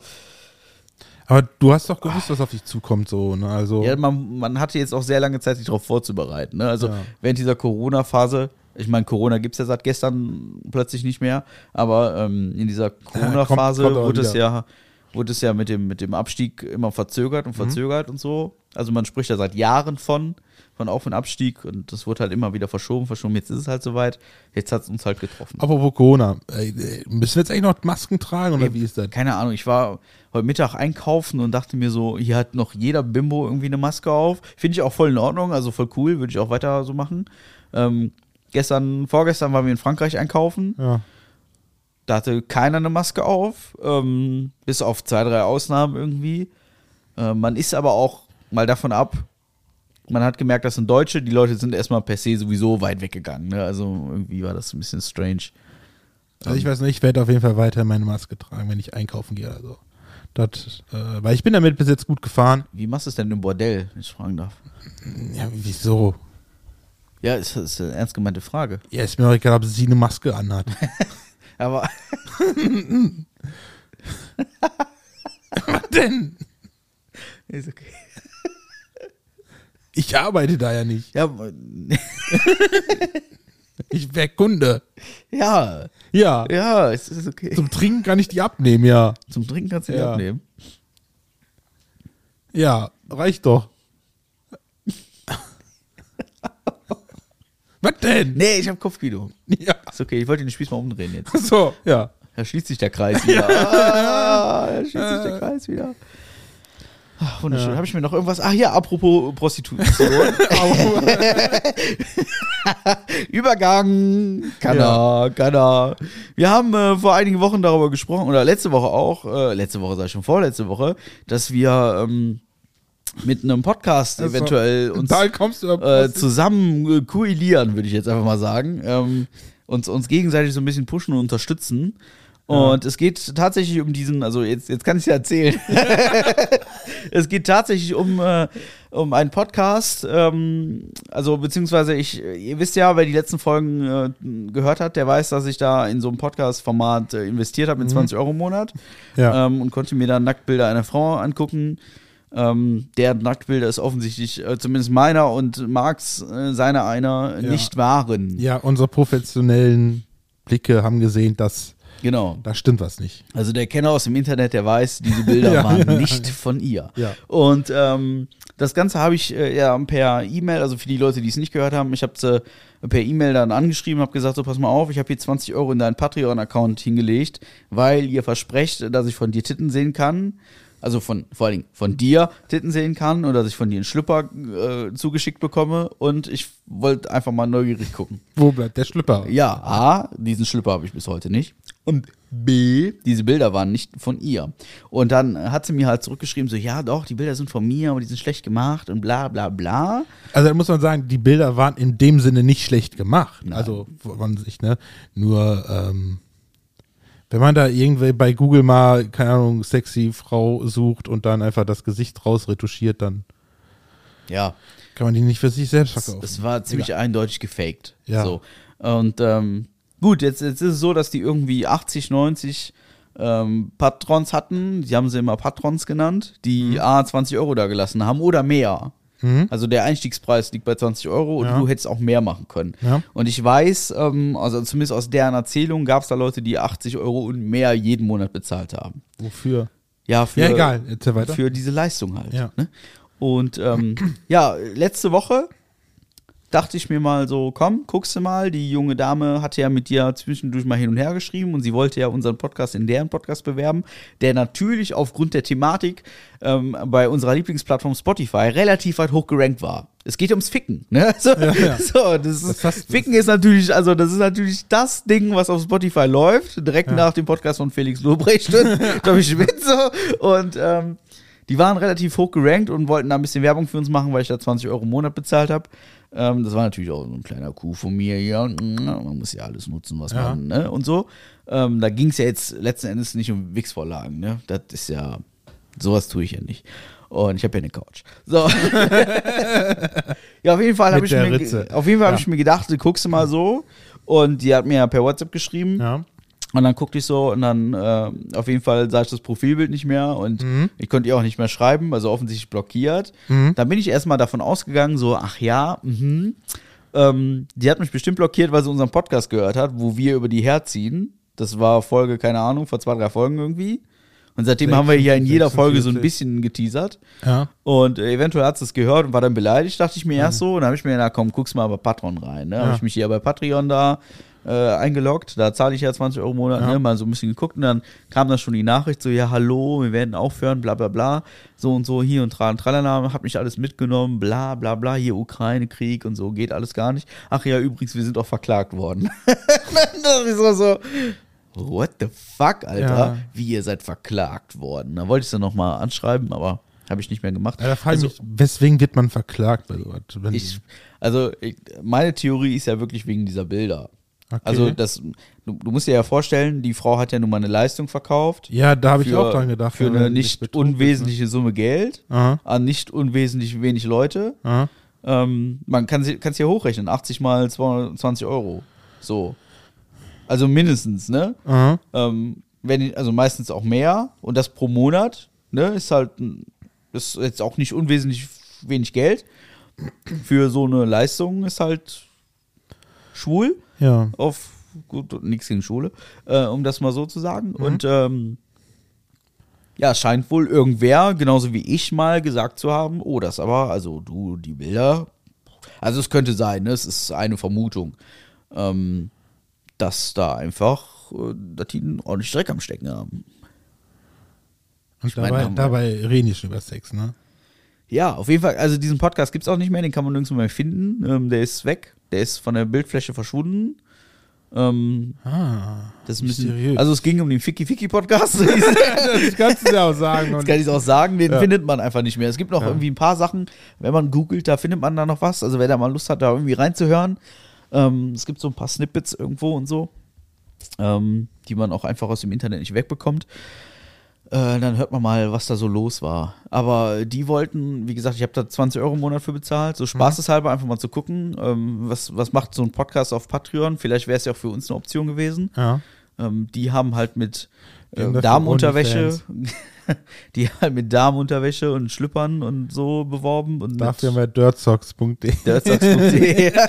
Aber du hast doch gewusst, was auf dich zukommt, so, ne? Also, Ja, man, man hatte jetzt auch sehr lange Zeit, sich darauf vorzubereiten. Ne? Also Ja. während dieser Corona-Phase, ich meine, Corona gibt es ja seit gestern plötzlich nicht mehr, aber ähm, in dieser Corona-Phase aber wurde es ja wurde es ja mit dem, mit dem Abstieg immer verzögert und Mhm. verzögert und so. Also man spricht ja seit Jahren von, von Auf- und Abstieg und das wurde halt immer wieder verschoben, verschoben. Jetzt ist es halt soweit. Jetzt hat es uns halt getroffen. apropos Corona, ey, ey, müssen wir jetzt eigentlich noch Masken tragen oder wie ist das? Keine Ahnung, ich war heute Mittag einkaufen und dachte mir so, hier hat noch jeder Bimbo irgendwie eine Maske auf. Finde ich auch voll in Ordnung, also voll cool, würde ich auch weiter so machen. Ähm, gestern, vorgestern waren wir in Frankreich einkaufen. Ja. Da hatte keiner eine Maske auf, ähm, bis auf zwei, drei Ausnahmen irgendwie. Äh, man ist aber auch mal davon ab, man hat gemerkt, das sind Deutsche, die Leute sind erstmal per se sowieso weit weggegangen. Ne? Also irgendwie war das ein bisschen strange. Also ich weiß nicht, ich werde auf jeden Fall weiter meine Maske tragen, wenn ich einkaufen gehe. Also. Das, äh, weil ich bin damit bis jetzt gut gefahren. Wie machst du es denn im Bordell, wenn ich fragen darf? Ja, wieso? Ja, ist, ist eine ernst gemeinte Frage. Ja, ist mir auch egal, ob sie eine Maske anhat. Aber Was denn? ist okay. Ich arbeite da ja nicht. Ja, Ich wäre Kunde. ja, Ja. ja, es ist okay. Zum, Zum Trinken kann ich die abnehmen, ja. Trinken kannst du die Ja. abnehmen. Ja, reicht doch. Was denn? Nee, ich habe Kopfkino. Ja. Ist okay, ich wollte den Spieß mal umdrehen jetzt. So, ja. Da schließt sich der Kreis wieder. Ah, da schließt sich der Kreis wieder. Ach, wunderschön. Habe ich mir noch irgendwas? Ach ja, apropos Prostitution. Übergang. Kann Ja. er, kann er. Wir haben äh, vor einigen Wochen darüber gesprochen, oder letzte Woche auch, äh, letzte Woche sei schon vorletzte Woche, dass wir ähm, mit einem Podcast Also, eventuell uns da kommst du äh, zusammen äh, koalieren, würde ich jetzt einfach mal sagen. Ähm, uns, uns gegenseitig so ein bisschen pushen und unterstützen. Und es geht tatsächlich um diesen, also jetzt, jetzt kann ich es ja erzählen. es geht tatsächlich um, äh, um einen Podcast. Ähm, also, beziehungsweise ich, ihr wisst ja, wer die letzten Folgen äh, gehört hat, der weiß, dass ich da in so ein Podcast-Format äh, investiert habe mit 20 Euro im Monat. Ja. Ähm, und konnte mir dann Nacktbilder einer Frau angucken. Ähm, der Nacktbilder ist offensichtlich, äh, zumindest meiner und Marks, äh, seiner einer, Ja. nicht waren. Ja, unsere professionellen Blicke haben gesehen, dass Genau. da stimmt was nicht. Also der Kenner aus dem Internet, der weiß, diese Bilder Ja. waren nicht von ihr. Ja. Und ähm, das Ganze habe ich äh, ja per E-Mail, also für die Leute, die es nicht gehört haben, ich habe sie per E-Mail dann angeschrieben, habe gesagt, so pass mal auf, ich habe hier 20 Euro in deinen Patreon-Account hingelegt, weil ihr versprecht, dass ich von dir Titten sehen kann. Also von, vor allen Dingen von dir Titten sehen kann und dass ich von dir einen Schlüpper äh, zugeschickt bekomme und ich wollte einfach mal neugierig gucken. Wo bleibt der Schlüpper? Ja, A, diesen Schlüpper habe ich bis heute nicht. Und B, diese Bilder waren nicht von ihr. Und dann hat sie mir halt zurückgeschrieben, so, ja doch, die Bilder sind von mir, aber die sind schlecht gemacht und bla bla bla. Also da muss man sagen, die Bilder waren in dem Sinne nicht schlecht gemacht. Nein. Also man sich, ne? Nur ähm, wenn man da irgendwie bei Google mal, keine Ahnung, sexy Frau sucht und dann einfach das Gesicht rausretuschiert, dann Ja, kann man die nicht für sich selbst verkaufen. es war ziemlich eindeutig gefaked. Ja. So. Und ähm, gut, jetzt, jetzt ist es so, dass die irgendwie 80, 90 ähm, Patrons hatten. Die haben sie immer Patrons genannt, die A 20 Euro da gelassen haben oder mehr. Mhm. Also der Einstiegspreis liegt bei 20 Euro und Ja. du hättest auch mehr machen können. Ja. Und ich weiß, ähm, also zumindest aus deren Erzählung gab es da Leute, die 80 Euro und mehr jeden Monat bezahlt haben. Wofür? Ja, für, Ja, egal, für diese Leistung halt. Ja. Ne? Und ähm, ja, letzte Woche dachte ich mir mal so, komm, guckst du mal, die junge Dame hatte ja mit dir zwischendurch mal hin und her geschrieben und sie wollte ja unseren Podcast in deren Podcast bewerben, der natürlich aufgrund der Thematik ähm, bei unserer Lieblingsplattform Spotify relativ weit hoch gerankt war. Es geht ums Ficken, ne? So, ja. so das ist, Das Ficken ist natürlich, also das ist natürlich das Ding, was auf Spotify läuft, direkt nach dem Podcast von Felix Lobrecht und Tommy Schmidt so. Und ähm, die waren relativ hoch gerankt und wollten da ein bisschen Werbung für uns machen, weil ich da 20 Euro im Monat bezahlt habe. Ähm, das war natürlich auch so ein kleiner Coup von mir hier. Man muss ja alles nutzen, was Ja. man, ne? Und so. Ähm, da ging es ja jetzt letzten Endes nicht um Wix-Vorlagen, ne? Das ist ja, sowas tue ich ja nicht. Und ich habe ja eine Couch. So. ja, auf jeden Fall habe ich, mir, Ritze. auf jeden Fall hab Ja. ich mir gedacht, du guckst mal so. Und die hat mir ja per WhatsApp geschrieben. Ja. Und dann guckte ich so und dann äh, auf jeden Fall sah ich das Profilbild nicht mehr und ich konnte ihr auch nicht mehr schreiben, also offensichtlich blockiert. Dann bin ich erstmal davon ausgegangen, so, ach ja, mhm. ähm, die hat mich bestimmt blockiert, weil sie unseren Podcast gehört hat, wo wir über die herziehen. Das war Folge, keine Ahnung, vor zwei, drei Folgen irgendwie. Und seitdem haben wir hier in jeder Folge so ein 46. bisschen geteasert. Ja. Und äh, eventuell hat sie es gehört und war dann beleidigt, dachte ich mir erst so. Und dann habe ich mir gedacht, komm, guck's mal bei Patreon rein. Ne? Habe Ja. ich mich hier bei Patreon da äh, eingeloggt. Da zahle ich ja 20 Euro im Monat, Ja. ne? mal so ein bisschen geguckt. Und dann kam da schon die Nachricht so, ja, hallo, wir werden aufhören, bla bla bla. So und so, hier und tra und tralala. Hab mich alles mitgenommen, bla bla bla. Hier Ukraine-Krieg und so, geht alles gar nicht. Ach ja, übrigens, wir sind auch verklagt worden. dann dachte ich so, so, what the fuck, Alter? Ja. Wie ihr seid verklagt worden. Da wollte ich sie nochmal anschreiben, aber habe ich nicht mehr gemacht. Ja, also, mich, weswegen wird man verklagt bei sowas? Ich, also ich, meine Theorie ist ja wirklich wegen dieser Bilder. Okay. Also das, du, du musst dir ja vorstellen, die Frau hat ja nun mal eine Leistung verkauft. ja, da habe ich auch dran gedacht. Für eine nicht betrunken unwesentliche Summe Geld ist, ne? Aha, an nicht unwesentlich wenig Leute. Ähm, man kann es ja hochrechnen, 80 mal 220 Euro. So. Also mindestens, ne? Ähm, wenn, also meistens auch mehr und das pro Monat, ne, ist halt ist jetzt auch nicht unwesentlich wenig Geld. Für so eine Leistung ist halt schwul Ja. auf gut nichts gegen Schule, äh, um das mal so zu sagen. Mhm. Und ähm, ja, es scheint wohl irgendwer, genauso wie ich mal gesagt zu haben, oh, das aber, also du, die Bilder, also es könnte sein, ne? es ist eine Vermutung, ähm, dass da einfach, äh, dass die einen ordentlich Dreck am Stecken haben. Und meine, dabei, wir- dabei reden die schon über Sex, ne? Ja, auf jeden Fall, also diesen Podcast gibt es auch nicht mehr, den kann man nirgendwo mehr finden. Ähm, der ist weg, der ist von der Bildfläche verschwunden. Ähm, Ah. das ist bisschen, also es ging um den Ficky Ficky Podcast. Das kannst du ja auch sagen. Das kann ich auch sagen, den Ja. findet man einfach nicht mehr. Es gibt noch Ja. irgendwie ein paar Sachen, wenn man googelt, da findet man da noch was. Also wer da mal Lust hat, da irgendwie reinzuhören. Ähm, es gibt so ein paar Snippets irgendwo und so. Ähm, die man auch einfach aus dem Internet nicht wegbekommt. Äh, dann hört man mal, was da so los war. Aber die wollten, wie gesagt, ich habe da 20 Euro im Monat für bezahlt, so spaßeshalber einfach mal zu gucken, ähm, was, was macht so ein Podcast auf Patreon. Vielleicht wäre es ja auch für uns eine Option gewesen. Ja. Ähm, die haben halt mit äh, Damenunterwäsche, die halt mit Damenunterwäsche und Schlüppern und so beworben und Dafür haben wir dirtsocks.de. dirtsocks.de.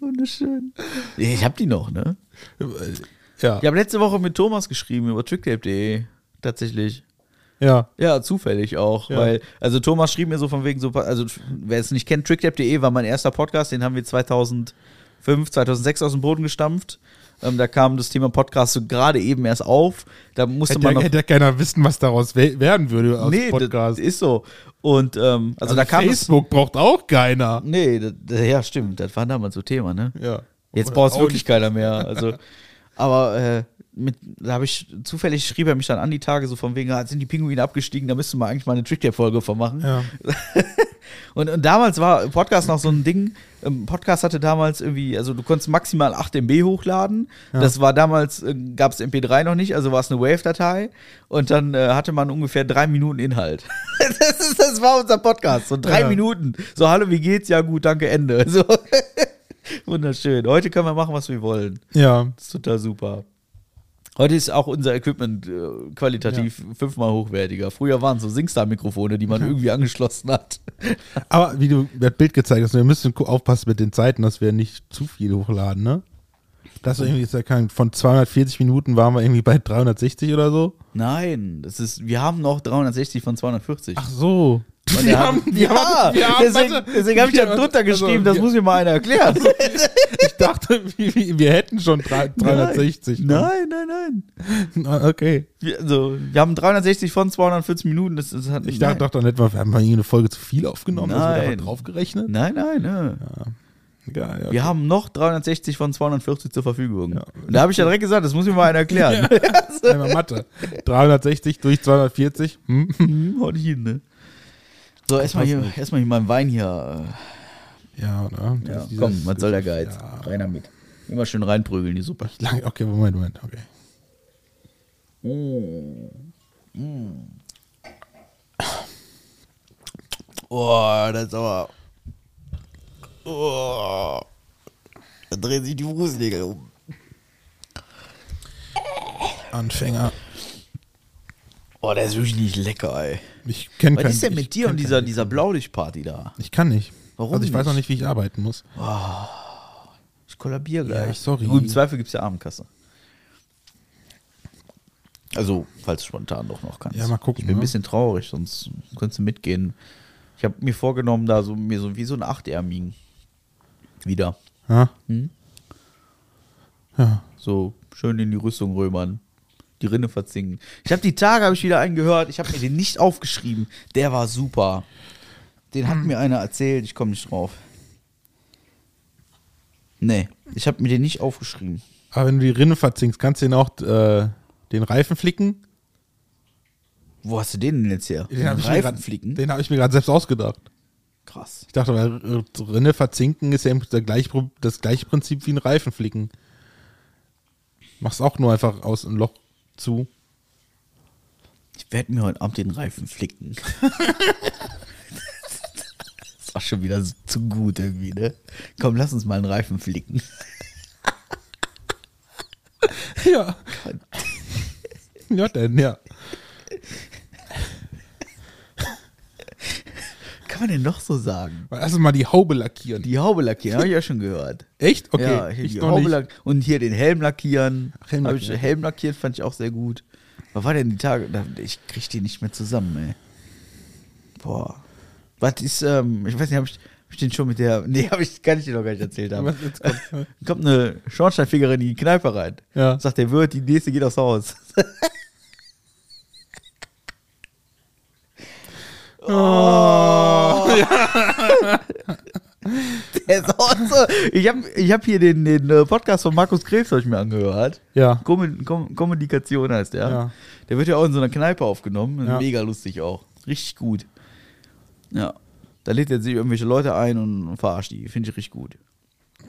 Wunderschön. Ich hab die noch, ne? Ja. Ich habe letzte Woche mit Thomas geschrieben über tricktape.de. Tatsächlich. Ja. Ja, zufällig auch, Ja. weil, also Thomas schrieb mir so von wegen so, also wer es nicht kennt, tricktape.de war mein erster Podcast, den haben wir 2005, 2006 aus dem Boden gestampft. Ähm, da kam das Thema Podcast so gerade eben erst auf. Da musste Hätte, man noch. hätte ja keiner wissen, was daraus we- werden würde aus nee, Podcast. das ist so. Und ähm, also, da kam es. Facebook braucht auch keiner. Nee, das, ja, stimmt. Das war damals so Thema, ne? Ja. Jetzt braucht es wirklich keiner mehr. Also, aber äh, mit, da habe ich zufällig schrieb er mich dann an die Tage so von wegen, ah, sind die Pinguine abgestiegen, da müsste man eigentlich mal eine Tricktape-Folge von machen. Ja. Und, und damals war Podcast noch so ein Ding. ähm, Podcast hatte damals irgendwie, also du konntest maximal 8 MB hochladen. Das war damals, äh, gab es MP3 noch nicht, also war es eine Wave-Datei. Und dann äh, hatte man ungefähr drei Minuten Inhalt. das, ist, das war unser Podcast, so drei Ja. Minuten. So, hallo, wie geht's? Ja, gut, danke, Ende. So. Wunderschön. Heute können wir machen, was wir wollen. Ja. Das ist total super. Heute ist auch unser Equipment äh, qualitativ fünfmal hochwertiger. Früher waren es so Singstar-Mikrofone, die man irgendwie angeschlossen hat. Aber wie du das Bild gezeigt hast, wir müssen aufpassen mit den Zeiten, dass wir nicht zu viel hochladen, ne? Das ist irgendwie ist ja kein, von 240 Minuten waren wir irgendwie bei 360 oder so. Nein, das ist, wir haben noch 360 von 240. Ach so. Und wir haben, ja, wir haben- deswegen, warte. deswegen habe ich Wir- da drunter also, geschrieben, das wir- muss mir mal einer erklären. Ich dachte, wir, wir- wir hätten schon drei- 360. Nein, nein, nein. Ah, Okay. Wir, also, wir haben 360 von 240 Minuten. Das, das hat, Ich dachte nein. doch dann etwa, wir haben mal eine Folge zu viel aufgenommen, also Nein. einfach draufgerechnet. Nein, nein, ne. Ja, ja. Wir haben noch 360 von 240 zur Verfügung. Und da habe ich ja direkt gesagt, das muss mir mal einer erklären. Einmal Mathe. 360 durch 240. Hm? Hm, Hau nicht hin, ne? So, erstmal hier, erstmal hier meinen Wein hier. Ja, ne? äh, Ja, komm, was soll der Geiz? Ja. Rein damit. Immer schön reinprügeln, die Suppe. Okay, Moment, Moment, okay. Oh, das ist aber. Oh. Da drehen sich die Fußnägel um. Anfänger. Oh, der ist wirklich nicht lecker, ey. Ich kenne Was keinen. ist denn mit dir und dieser, dieser Blaulichtparty da? Ich kann nicht. Warum Also ich weiß noch nicht? nicht, wie ich arbeiten muss. Ich kollabiere gleich. Ja, sorry. Gut, Im Zweifel gibt es ja Abendkasse. Also, falls du spontan doch noch kannst. Ja, mal gucken, Ich bin ein ne? bisschen traurig, sonst könntest du mitgehen. Ich habe mir vorgenommen, da so mir so wie so ein Achtermigen. Wieder. Ja? Hm? Ja. So schön in die Rüstung römern. Die Rinne verzinken. Ich habe die Tage, habe ich wieder einen gehört. Ich habe mir den nicht aufgeschrieben. Der war super. Den hat mir einer erzählt. Ich komme nicht drauf. Nee, ich habe mir den nicht aufgeschrieben. Aber wenn du die Rinne verzinkst, kannst du den auch äh, den Reifen flicken? Wo hast du den denn jetzt her? Den habe ich, mir Reifen grad- flicken? den hab ich mir gerade selbst ausgedacht. Krass. Ich dachte, weil äh, Rinne verzinken ist ja gleich, das gleiche Prinzip wie ein Reifen flicken. Machst auch nur einfach aus einem Loch zu. Ich werde mir heute Abend den Reifen flicken. das ist auch schon wieder zu gut irgendwie, ne? Komm, lass uns mal einen Reifen flicken. Ja. ja, denn, ja. Kann man denn noch so sagen? Weil Erst mal die Haube lackieren. Die Haube lackieren, habe ich ja schon gehört. Echt? Okay. ja, hier ich die noch Haube nicht. lack und hier den Helm lackieren. Ach, Helm Hab ich, lackieren. Helm lackiert fand ich auch sehr gut. Was war denn die Tage? Ich krieg die nicht mehr zusammen, ey. Boah. Was ist, ähm, ich weiß nicht, habe ich, hab ich den schon mit der. Nee, hab ich, kann ich dir noch gar nicht erzählt haben. Kommt. kommt eine Schornsteinfegerin in die Kneipe rein. Ja. Sagt der Wirt, die nächste geht aufs Haus. Oh. Der ist auch so. Ich habe ich hab hier den, den äh, Podcast von Markus Krebs hab ich mir angehört. Ja. Kommun Kom Kommunikation heißt der. Ja. Der wird ja auch in so einer Kneipe aufgenommen. Ja. Mega lustig auch. Richtig gut. Ja. Da lädt er sich irgendwelche Leute ein und verarscht die. Finde ich richtig gut.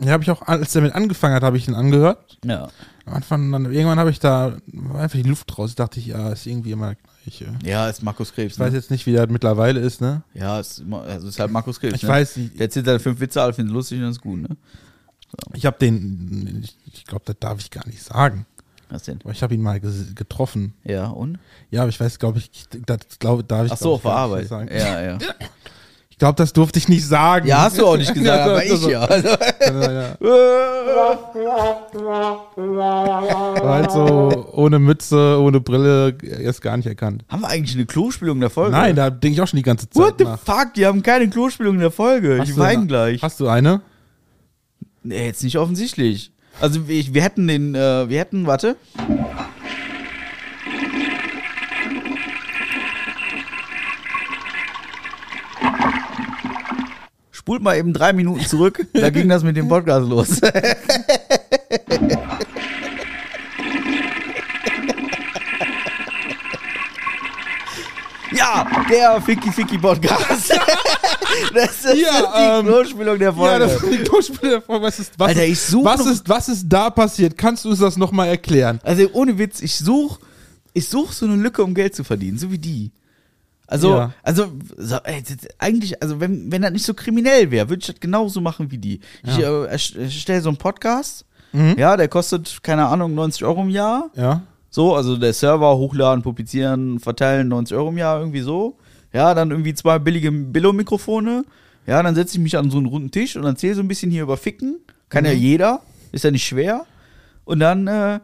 Ja, habe ich auch, als der mit angefangen hat, habe ich ihn angehört. Ja. Am Anfang, dann, irgendwann habe ich da einfach die Luft raus. dachte ich, ja, ist irgendwie immer gleich. Ja, ist Markus Krebs. Ich weiß Ne? jetzt nicht, wie der mittlerweile ist, ne? Ja, ist, also ist halt Markus Krebs. Ich ne? weiß nicht. Der erzählt seine fünf Witze, alle finden lustig und das ist gut, ne? Ich habe den, ich, ich glaube, das darf ich gar nicht sagen. Was denn? Aber ich habe ihn mal getroffen. Ja, und? Ja, aber ich weiß, glaube ich, das glaube, darf ich Ach so, auf ich, der Arbeit. Ja, ja. Ich glaube, das durfte ich nicht sagen. Ja, hast du auch nicht gesagt, aber ich ja. Also, halt so ohne Mütze, ohne Brille, erst gar nicht erkannt. haben wir eigentlich eine Klospülung der Folge? Nein, da denke ich auch schon die ganze Zeit What the nach. fuck? Die haben keine Klospülung der Folge. Hast ich weine eine- gleich. Hast du eine? Nee, jetzt nicht offensichtlich. Also ich, wir hätten den, äh, wir hätten, warte. Spult mal eben drei Minuten zurück, da ging das mit dem Podcast los. Ja, der Ficky Ficky Podcast. das ist Ja, die ähm, Klospülung der Folge. Ja, das ist die Klospülung der Folge. Was ist, was, Alter, ich such was, ist, was ist da passiert? Kannst du uns das nochmal erklären? Also ohne Witz, ich such, ich such so eine Lücke, um Geld zu verdienen, so wie die. Also, Ja. also so, ey, eigentlich, also wenn, wenn das nicht so kriminell wäre, würde ich das genauso machen wie die. Ich äh, erstelle so einen Podcast, ja, der kostet, keine Ahnung, 90 Euro im Jahr. Ja. So, also der Server hochladen, publizieren, verteilen, 90 Euro im Jahr, irgendwie so. Ja, dann irgendwie zwei billige Billo-Mikrofone. Ja, dann setze ich mich an so einen runden Tisch und erzähle so ein bisschen hier über Ficken. Kann ja jeder, ist ja nicht schwer. Und dann, äh,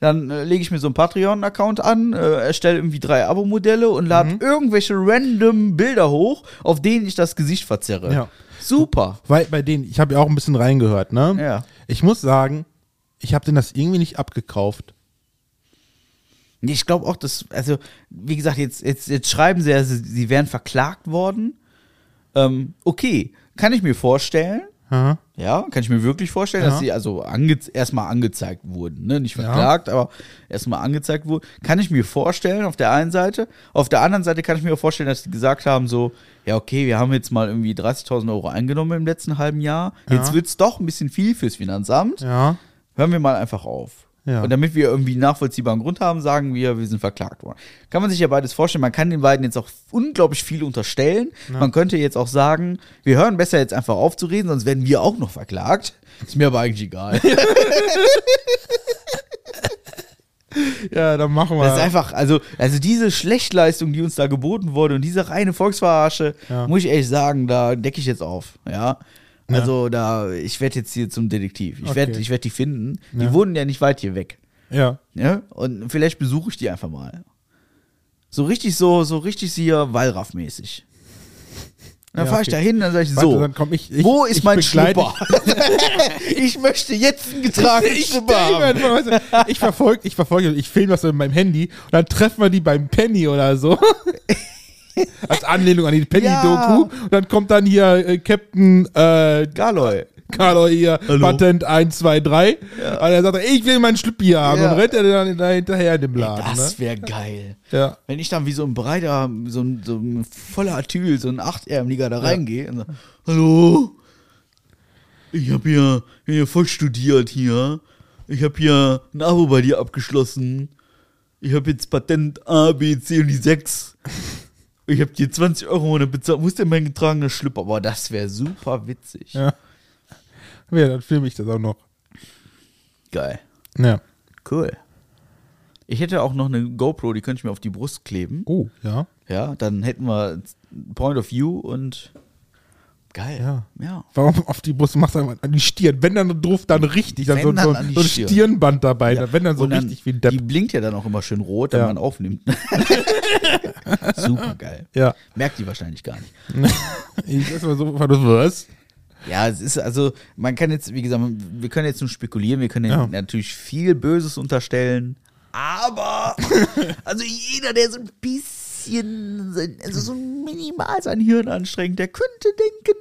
dann äh, lege ich mir so einen Patreon-Account an, äh, erstelle irgendwie drei Abo-Modelle und lade irgendwelche random Bilder hoch, auf denen ich das Gesicht verzerre. Ja. Super. Weil bei denen, ich habe ja auch ein bisschen reingehört, ne? Ja. Ich muss sagen, ich habe denen das irgendwie nicht abgekauft. Nee, Ich glaube auch, dass, also, wie gesagt, jetzt, jetzt, jetzt schreiben sie ja, sie, sie wären verklagt worden. Ähm, okay, kann ich mir vorstellen. Aha. Ja, kann ich mir wirklich vorstellen, Ja. dass sie also ange erstmal angezeigt wurden. Ne? Nicht verklagt, aber erstmal angezeigt wurden. Kann ich mir vorstellen, auf der einen Seite. Auf der anderen Seite kann ich mir auch vorstellen, dass die gesagt haben, so, ja, okay, wir haben jetzt mal irgendwie 30.000 Euro eingenommen im letzten halben Jahr. Jetzt Ja. wird's doch ein bisschen viel fürs Finanzamt. Ja. Hören wir mal einfach auf. Ja. Und damit wir irgendwie einen nachvollziehbaren Grund haben, sagen wir, wir sind verklagt worden. Kann man sich ja beides vorstellen. Man kann den beiden jetzt auch unglaublich viel unterstellen. Man könnte jetzt auch sagen, wir hören besser jetzt einfach auf zu reden, sonst werden wir auch noch verklagt. Ist mir aber eigentlich egal. Ja, dann machen wir. Das ist einfach, also, also diese Schlechtleistung, die uns da geboten wurde und diese reine Volksverarsche, Ja. muss ich ehrlich sagen, da decke ich jetzt auf. Ja. Also da, ich werde jetzt hier zum Detektiv. Ich Okay. werde ich werd die finden. Die Ja. wohnen ja nicht weit hier weg. ja. Ja, und vielleicht besuche ich die einfach mal. So richtig so, so richtig hier Wallraff-mäßig. Dann Ja, fahre ich okay. da hin, dann sage ich Warte, so, dann komm ich, ich, wo ist ich mein Schlüpper? ich möchte jetzt einen getragenen Ich, Schlüpper haben. ich verfolge, ich verfolge, ich filme das in meinem Handy und dann treffen wir die beim Penny oder so. Als Anlehnung an die Penny-Doku. Und dann kommt dann hier äh, Captain äh, Galoy. Carlo hier, Hallo. Patent 1, 2, 3. Und er sagt, ich will meinen Schlüppi haben. Ja. Und rennt er dann da hinterher in dem Laden. Das ne? wäre geil. Ja. Wenn ich dann wie so ein breiter, so ein, so ein voller Atyl, so ein Achtärmlicher da reingehe und sag, hallo, ich habe hier, bin hier voll studiert hier. Ich habe hier ein Abo bei dir abgeschlossen. Ich habe jetzt Patent A, B, C und die 6. Ich habe dir 20 Euro ohne bezahlt. Ist denn mein getragener Schlüpper? Boah, das wäre super witzig. Ja. Ja, dann filme ich das auch noch. Geil. Ja. Cool. Ich hätte auch noch eine GoPro, die könnte ich mir auf die Brust kleben. Oh, ja. Ja, dann hätten wir Point of View und geil. Ja. ja. Warum auf die Brust machst du einfach an die Stirn? Wenn dann doof, dann richtig. Dann Wenn so, dann so, an die so ein Stirn. Stirnband dabei. Ja. Wenn dann so dann, richtig wie ein Depp. Die blinkt ja dann auch immer schön rot, wenn Ja. man aufnimmt. Super geil. Ja. Merkt die wahrscheinlich gar nicht. Ich weiß mal so, was? Ja, es ist also, man kann jetzt, wie gesagt, wir können jetzt nur spekulieren, wir können Ja. natürlich viel Böses unterstellen, aber, also jeder, der so ein bisschen, sein- also so minimal sein Hirn anstrengt, der könnte denken,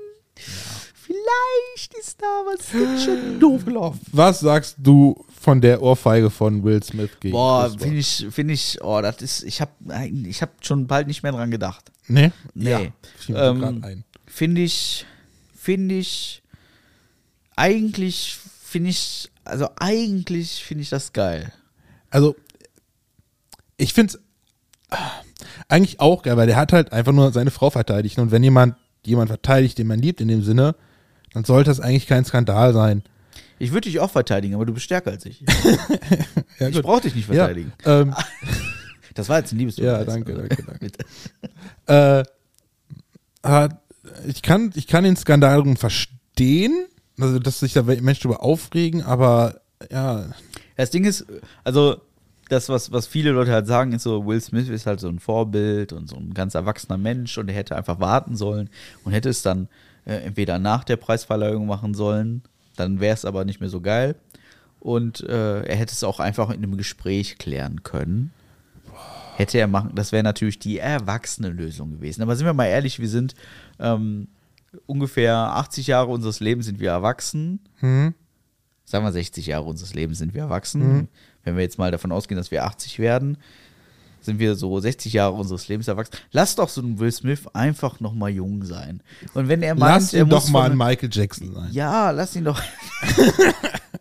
vielleicht ist da was ganz schön doof gelaufen. Was sagst du von der Ohrfeige von Will Smith gegen Boah, finde ich, finde ich, oh, das ist, ich habe ich hab schon bald nicht mehr dran gedacht. Nee? Nee. Ja, Ähm. Finde ich, finde ich eigentlich finde ich, also eigentlich finde ich das geil. Also, ich finde es eigentlich auch geil, weil der hat halt einfach nur seine Frau verteidigt. Und wenn jemand jemand verteidigt, den man liebt in dem Sinne, dann sollte das eigentlich kein Skandal sein. Ich würde dich auch verteidigen, aber du bist stärker als ich. Ja, ich brauche dich nicht verteidigen. Ja, ähm, Das war jetzt ein Liebesbeweis. Ja, danke, danke, danke. Äh, hat- ich, kann, ich kann den Skandal darum verstehen, also dass sich da Menschen darüber aufregen, aber ja, Das Ding ist, also das, was, was viele Leute halt sagen, ist so, Will Smith ist halt so ein Vorbild und so ein ganz erwachsener Mensch und er hätte einfach warten sollen und hätte es dann äh, entweder nach der Preisverleihung machen sollen, dann wäre es aber nicht mehr so geil. Und äh, er hätte es auch einfach in einem Gespräch klären können. Hätte er machen, das wäre natürlich die erwachsene Lösung gewesen. Aber sind wir mal ehrlich, wir sind ähm, ungefähr 80 Jahre unseres Lebens sind wir erwachsen hm, sagen wir 60 Jahre unseres Lebens sind wir erwachsen. Wenn wir jetzt mal davon ausgehen, dass wir 80 werden, sind wir so 60 Jahre unseres Lebens erwachsen. Lass doch so einen Will Smith einfach noch mal jung sein. Und wenn er meint, lass er ihn muss doch mal ein Michael Jackson sein. ja, lass ihn doch.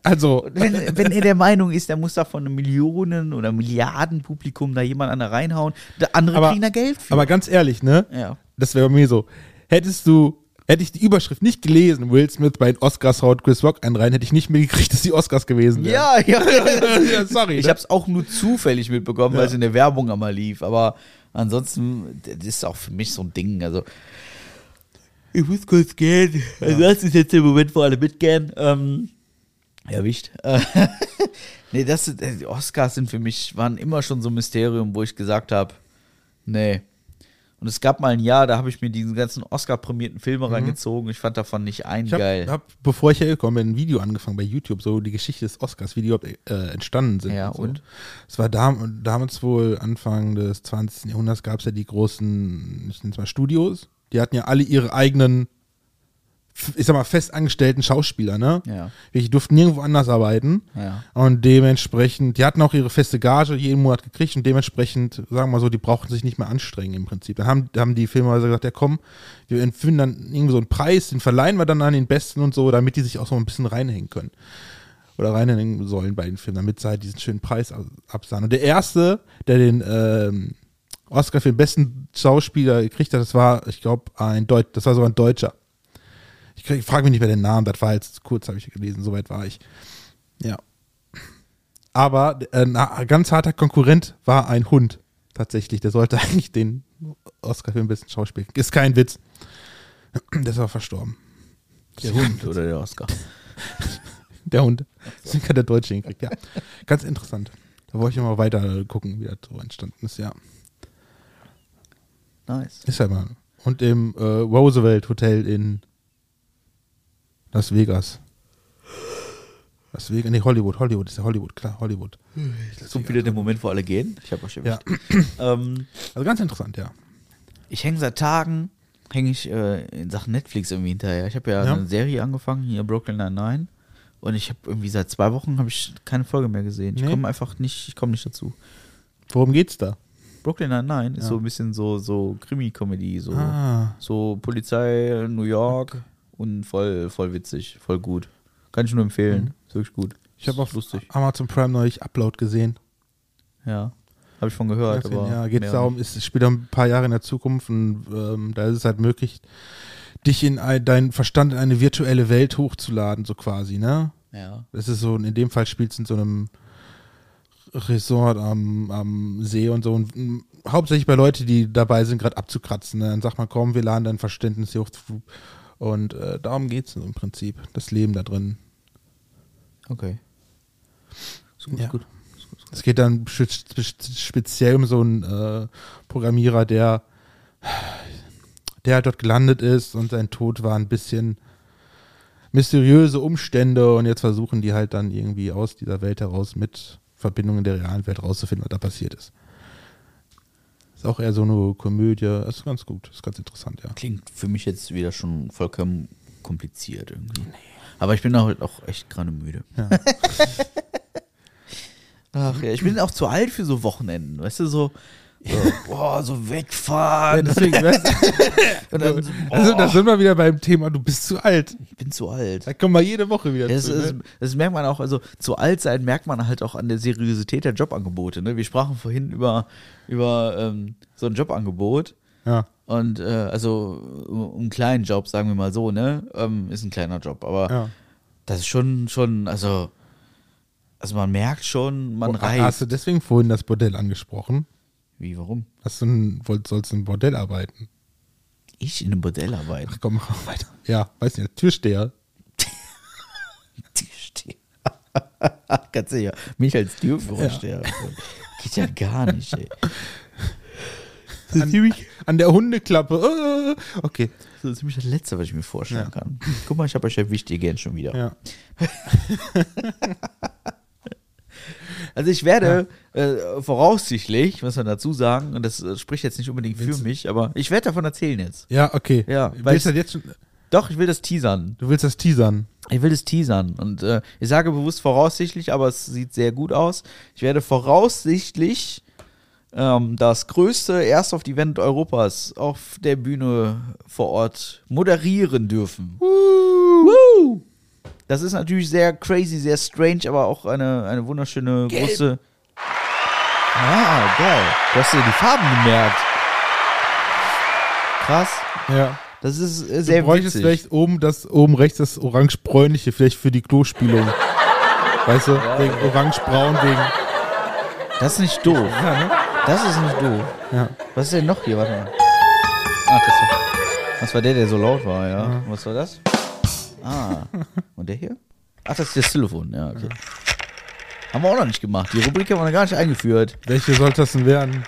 Also, Wenn, wenn er der Meinung ist, er muss da von einem Millionen oder Milliarden Publikum da jemand an der reinhauen, der andere Aber- kriegen da Geld für. aber ganz ehrlich, ne? ja. Das wäre bei mir so. Hättest du, hätte ich die Überschrift nicht gelesen, Will Smith bei den Oscars haut Chris Rock einen rein, hätte ich nicht mehr gekriegt, dass die Oscars gewesen wären. Ja, ja. ja sorry. Ich ne? habe es auch nur zufällig mitbekommen, weil Ja. es in der Werbung einmal lief. Aber ansonsten, das ist auch für mich so ein Ding. Also, ich muss kurz gehen. Also das ist jetzt der Moment, wo alle mitgehen. Ähm, erwischt. Nee, das ist- äh, die Oscars sind für mich, waren immer schon so ein Mysterium, wo ich gesagt habe, nee. Und es gab mal ein Jahr, da habe ich mir diesen ganzen Oscar-prämierten Filme reingezogen. Ich fand davon nicht einen Ich habe, geil. hab, bevor ich hergekommen bin, ein Video angefangen bei YouTube, so die Geschichte des Oscars, wie die überhaupt äh, entstanden sind. Ja, und? Es war dam damals wohl, Anfang des 20. Jahrhunderts, gab es ja die großen, ich nenne es mal Studios. Die hatten ja alle ihre eigenen, ich sag mal, festangestellten Schauspieler, ne? Ja. Die durften nirgendwo anders arbeiten. Ja. Und dementsprechend, die hatten auch ihre feste Gage jeden Monat gekriegt und dementsprechend, sagen wir mal so, die brauchten sich nicht mehr anstrengen im Prinzip. Dann haben, haben die Filmhäuser gesagt, ja komm, wir empfinden dann irgendwie so einen Preis, den verleihen wir dann an den Besten und so, damit die sich auch so ein bisschen reinhängen können. Oder reinhängen sollen bei den Filmen, damit sie halt diesen schönen Preis ab- absahen. Und der erste, der den ähm, Oscar für den besten Schauspieler gekriegt hat, das war, ich glaube, ein Deutsch, das war sogar ein Deutscher. Ich, ich frage mich nicht mehr den Namen, das war jetzt kurz, habe ich gelesen, soweit war ich. Ja. Aber äh, ein ganz harter Konkurrent war ein Hund. Tatsächlich. Der sollte eigentlich den Oscar für den besten Schauspiel. Ist kein Witz. Der ist aber verstorben. Der Hund oder der Oscar. Der Hund. Deswegen hat der Deutsche hingekriegt. Ja. Ganz interessant. Da wollte ich mal weiter gucken, wie das so entstanden ist. Ja. Nice. Ist ja mal. Und im äh, Roosevelt Hotel in Las Vegas. Las Vegas, nee, Hollywood, Hollywood ist ja Hollywood, klar, Hollywood. So wieder der Moment, wo alle gehen. Ich habe euch Ja. erwischt. Ähm, Also ganz interessant, ja. ich hänge seit Tagen, hänge ich äh, in Sachen Netflix irgendwie hinterher. Ich habe ja, Ja. eine Serie angefangen, hier Brooklyn Nine-Nine. Und ich habe irgendwie seit zwei Wochen habe ich keine Folge mehr gesehen. Ich Nee. komme einfach nicht, ich komme nicht dazu. Worum geht's da? Brooklyn Nine-Nine ist Ja. so ein bisschen so, so Krimi-Comedy, so, Ah. so Polizei, New York und voll, voll witzig, voll gut. Kann ich nur empfehlen. Ist wirklich gut. Ich habe auf lustig. Amazon Prime neulich Upload gesehen. Ja. Habe ich von gehört. aber ja, geht es darum, es spielt ein paar Jahre in der Zukunft und ähm, da ist es halt möglich, dich in ein, deinen Verstand in eine virtuelle Welt hochzuladen, so quasi, ne? Ja. Das ist so, in dem Fall spielt es in so einem Resort am, am See und so. Und m, hauptsächlich bei Leuten, die dabei sind, gerade abzukratzen. Ne? Dann sagt man, komm, wir laden dein Verständnis hier hoch. Und äh, darum geht es im Prinzip. Das Leben da drin. Okay. Ist gut, Ja. ist gut. Es geht dann spe- spe- speziell um so einen äh, Programmierer, der, der halt dort gelandet ist und sein Tod war ein bisschen mysteriöse Umstände und jetzt versuchen die halt dann irgendwie aus dieser Welt heraus mit Verbindungen der realen Welt rauszufinden, was da passiert ist. Ist auch eher so eine Komödie. Ist ganz gut, ist ganz interessant, ja. Klingt für mich jetzt wieder schon vollkommen kompliziert irgendwie. Aber ich bin auch, auch echt gerade müde. Ja. Ach ja, ich bin auch zu alt für so Wochenenden. Weißt du, So, boah, so wegfahren. Deswegen, weißt du, dann so, also, da boah, sind wir wieder beim Thema, du bist zu alt. ich bin zu alt. Da kommen wir jede Woche wieder Das, zu. ist, ne? das merkt man auch, also zu alt sein merkt man halt auch an der Seriosität der Jobangebote. Ne? Wir sprachen vorhin über, über ähm, so ein Jobangebot. Ja. Und äh, also um einen kleinen Job, sagen wir mal so, ne? Ähm, ist ein kleiner Job. Aber ja. das ist schon, schon, also, also man merkt schon, man Oh, Hast du deswegen vorhin das Bordell angesprochen? Wie, warum? Hast du ein, wollt, sollst du im Bordell arbeiten? Ich in einem Bordell arbeiten. Ach komm, mach mal weiter. Ja, weiß nicht, Türsteher. Türsteher. Ganz sicher. Mich als Türvorsteher. Geht ja gar nicht, ey. An, an der Hundeklappe. Äh, okay. Das ist ziemlich das Letzte, was ich mir vorstellen Ja. kann. Guck mal, ich habe euch erwischt, ihr gehen schon wieder. Ja. Also ich werde äh, voraussichtlich, muss man dazu sagen, und das äh, spricht jetzt nicht unbedingt für Willst du- mich, aber ich werde davon erzählen jetzt. Ja, okay. Ja, Du weil willst ich- das jetzt schon, Doch, ich will das teasern. du willst das teasern. Ich will das teasern. Und äh, ich sage bewusst voraussichtlich, aber es sieht sehr gut aus. Ich werde voraussichtlich ähm, das größte Airsoft-Event Europas auf der Bühne vor Ort moderieren dürfen. Woo! Das ist natürlich sehr crazy, sehr strange, aber auch eine, eine wunderschöne große. Ah, geil. Du hast dir die Farben gemerkt. Krass. Ja. Das ist äh, Du sehr bräuchtest witzig. vielleicht oben das, oben rechts das orange-bräunliche, vielleicht für die Klospülung. Weißt du, wegen orange-braun, wegen. Das ist nicht doof. Ja, ne? Das ist nicht doof. Ja. Was ist denn noch hier? Warte mal. Ach, das war, das war der, der so laut war, ja. Was war das? Ah. Und der hier? Ach, das ist das Telefon, ja, okay. Haben wir auch noch nicht gemacht. Die Rubrik haben wir noch gar nicht eingeführt. Welche sollte das denn werden?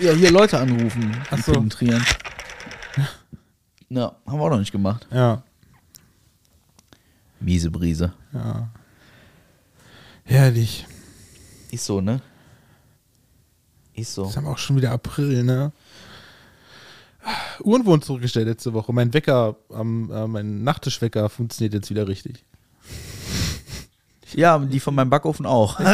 Ja, hier Leute anrufen Ach so. penetrieren. Ja, haben wir auch noch nicht gemacht. Ja. Miese Brise. Ja. Herrlich. Ist so, ne? Ist so. Jetzt haben auch schon wieder April, ne? Uhren wurden zurückgestellt letzte Woche. Mein Wecker, ähm, äh, mein Nachttischwecker funktioniert jetzt wieder richtig. Ja, die von meinem Backofen auch.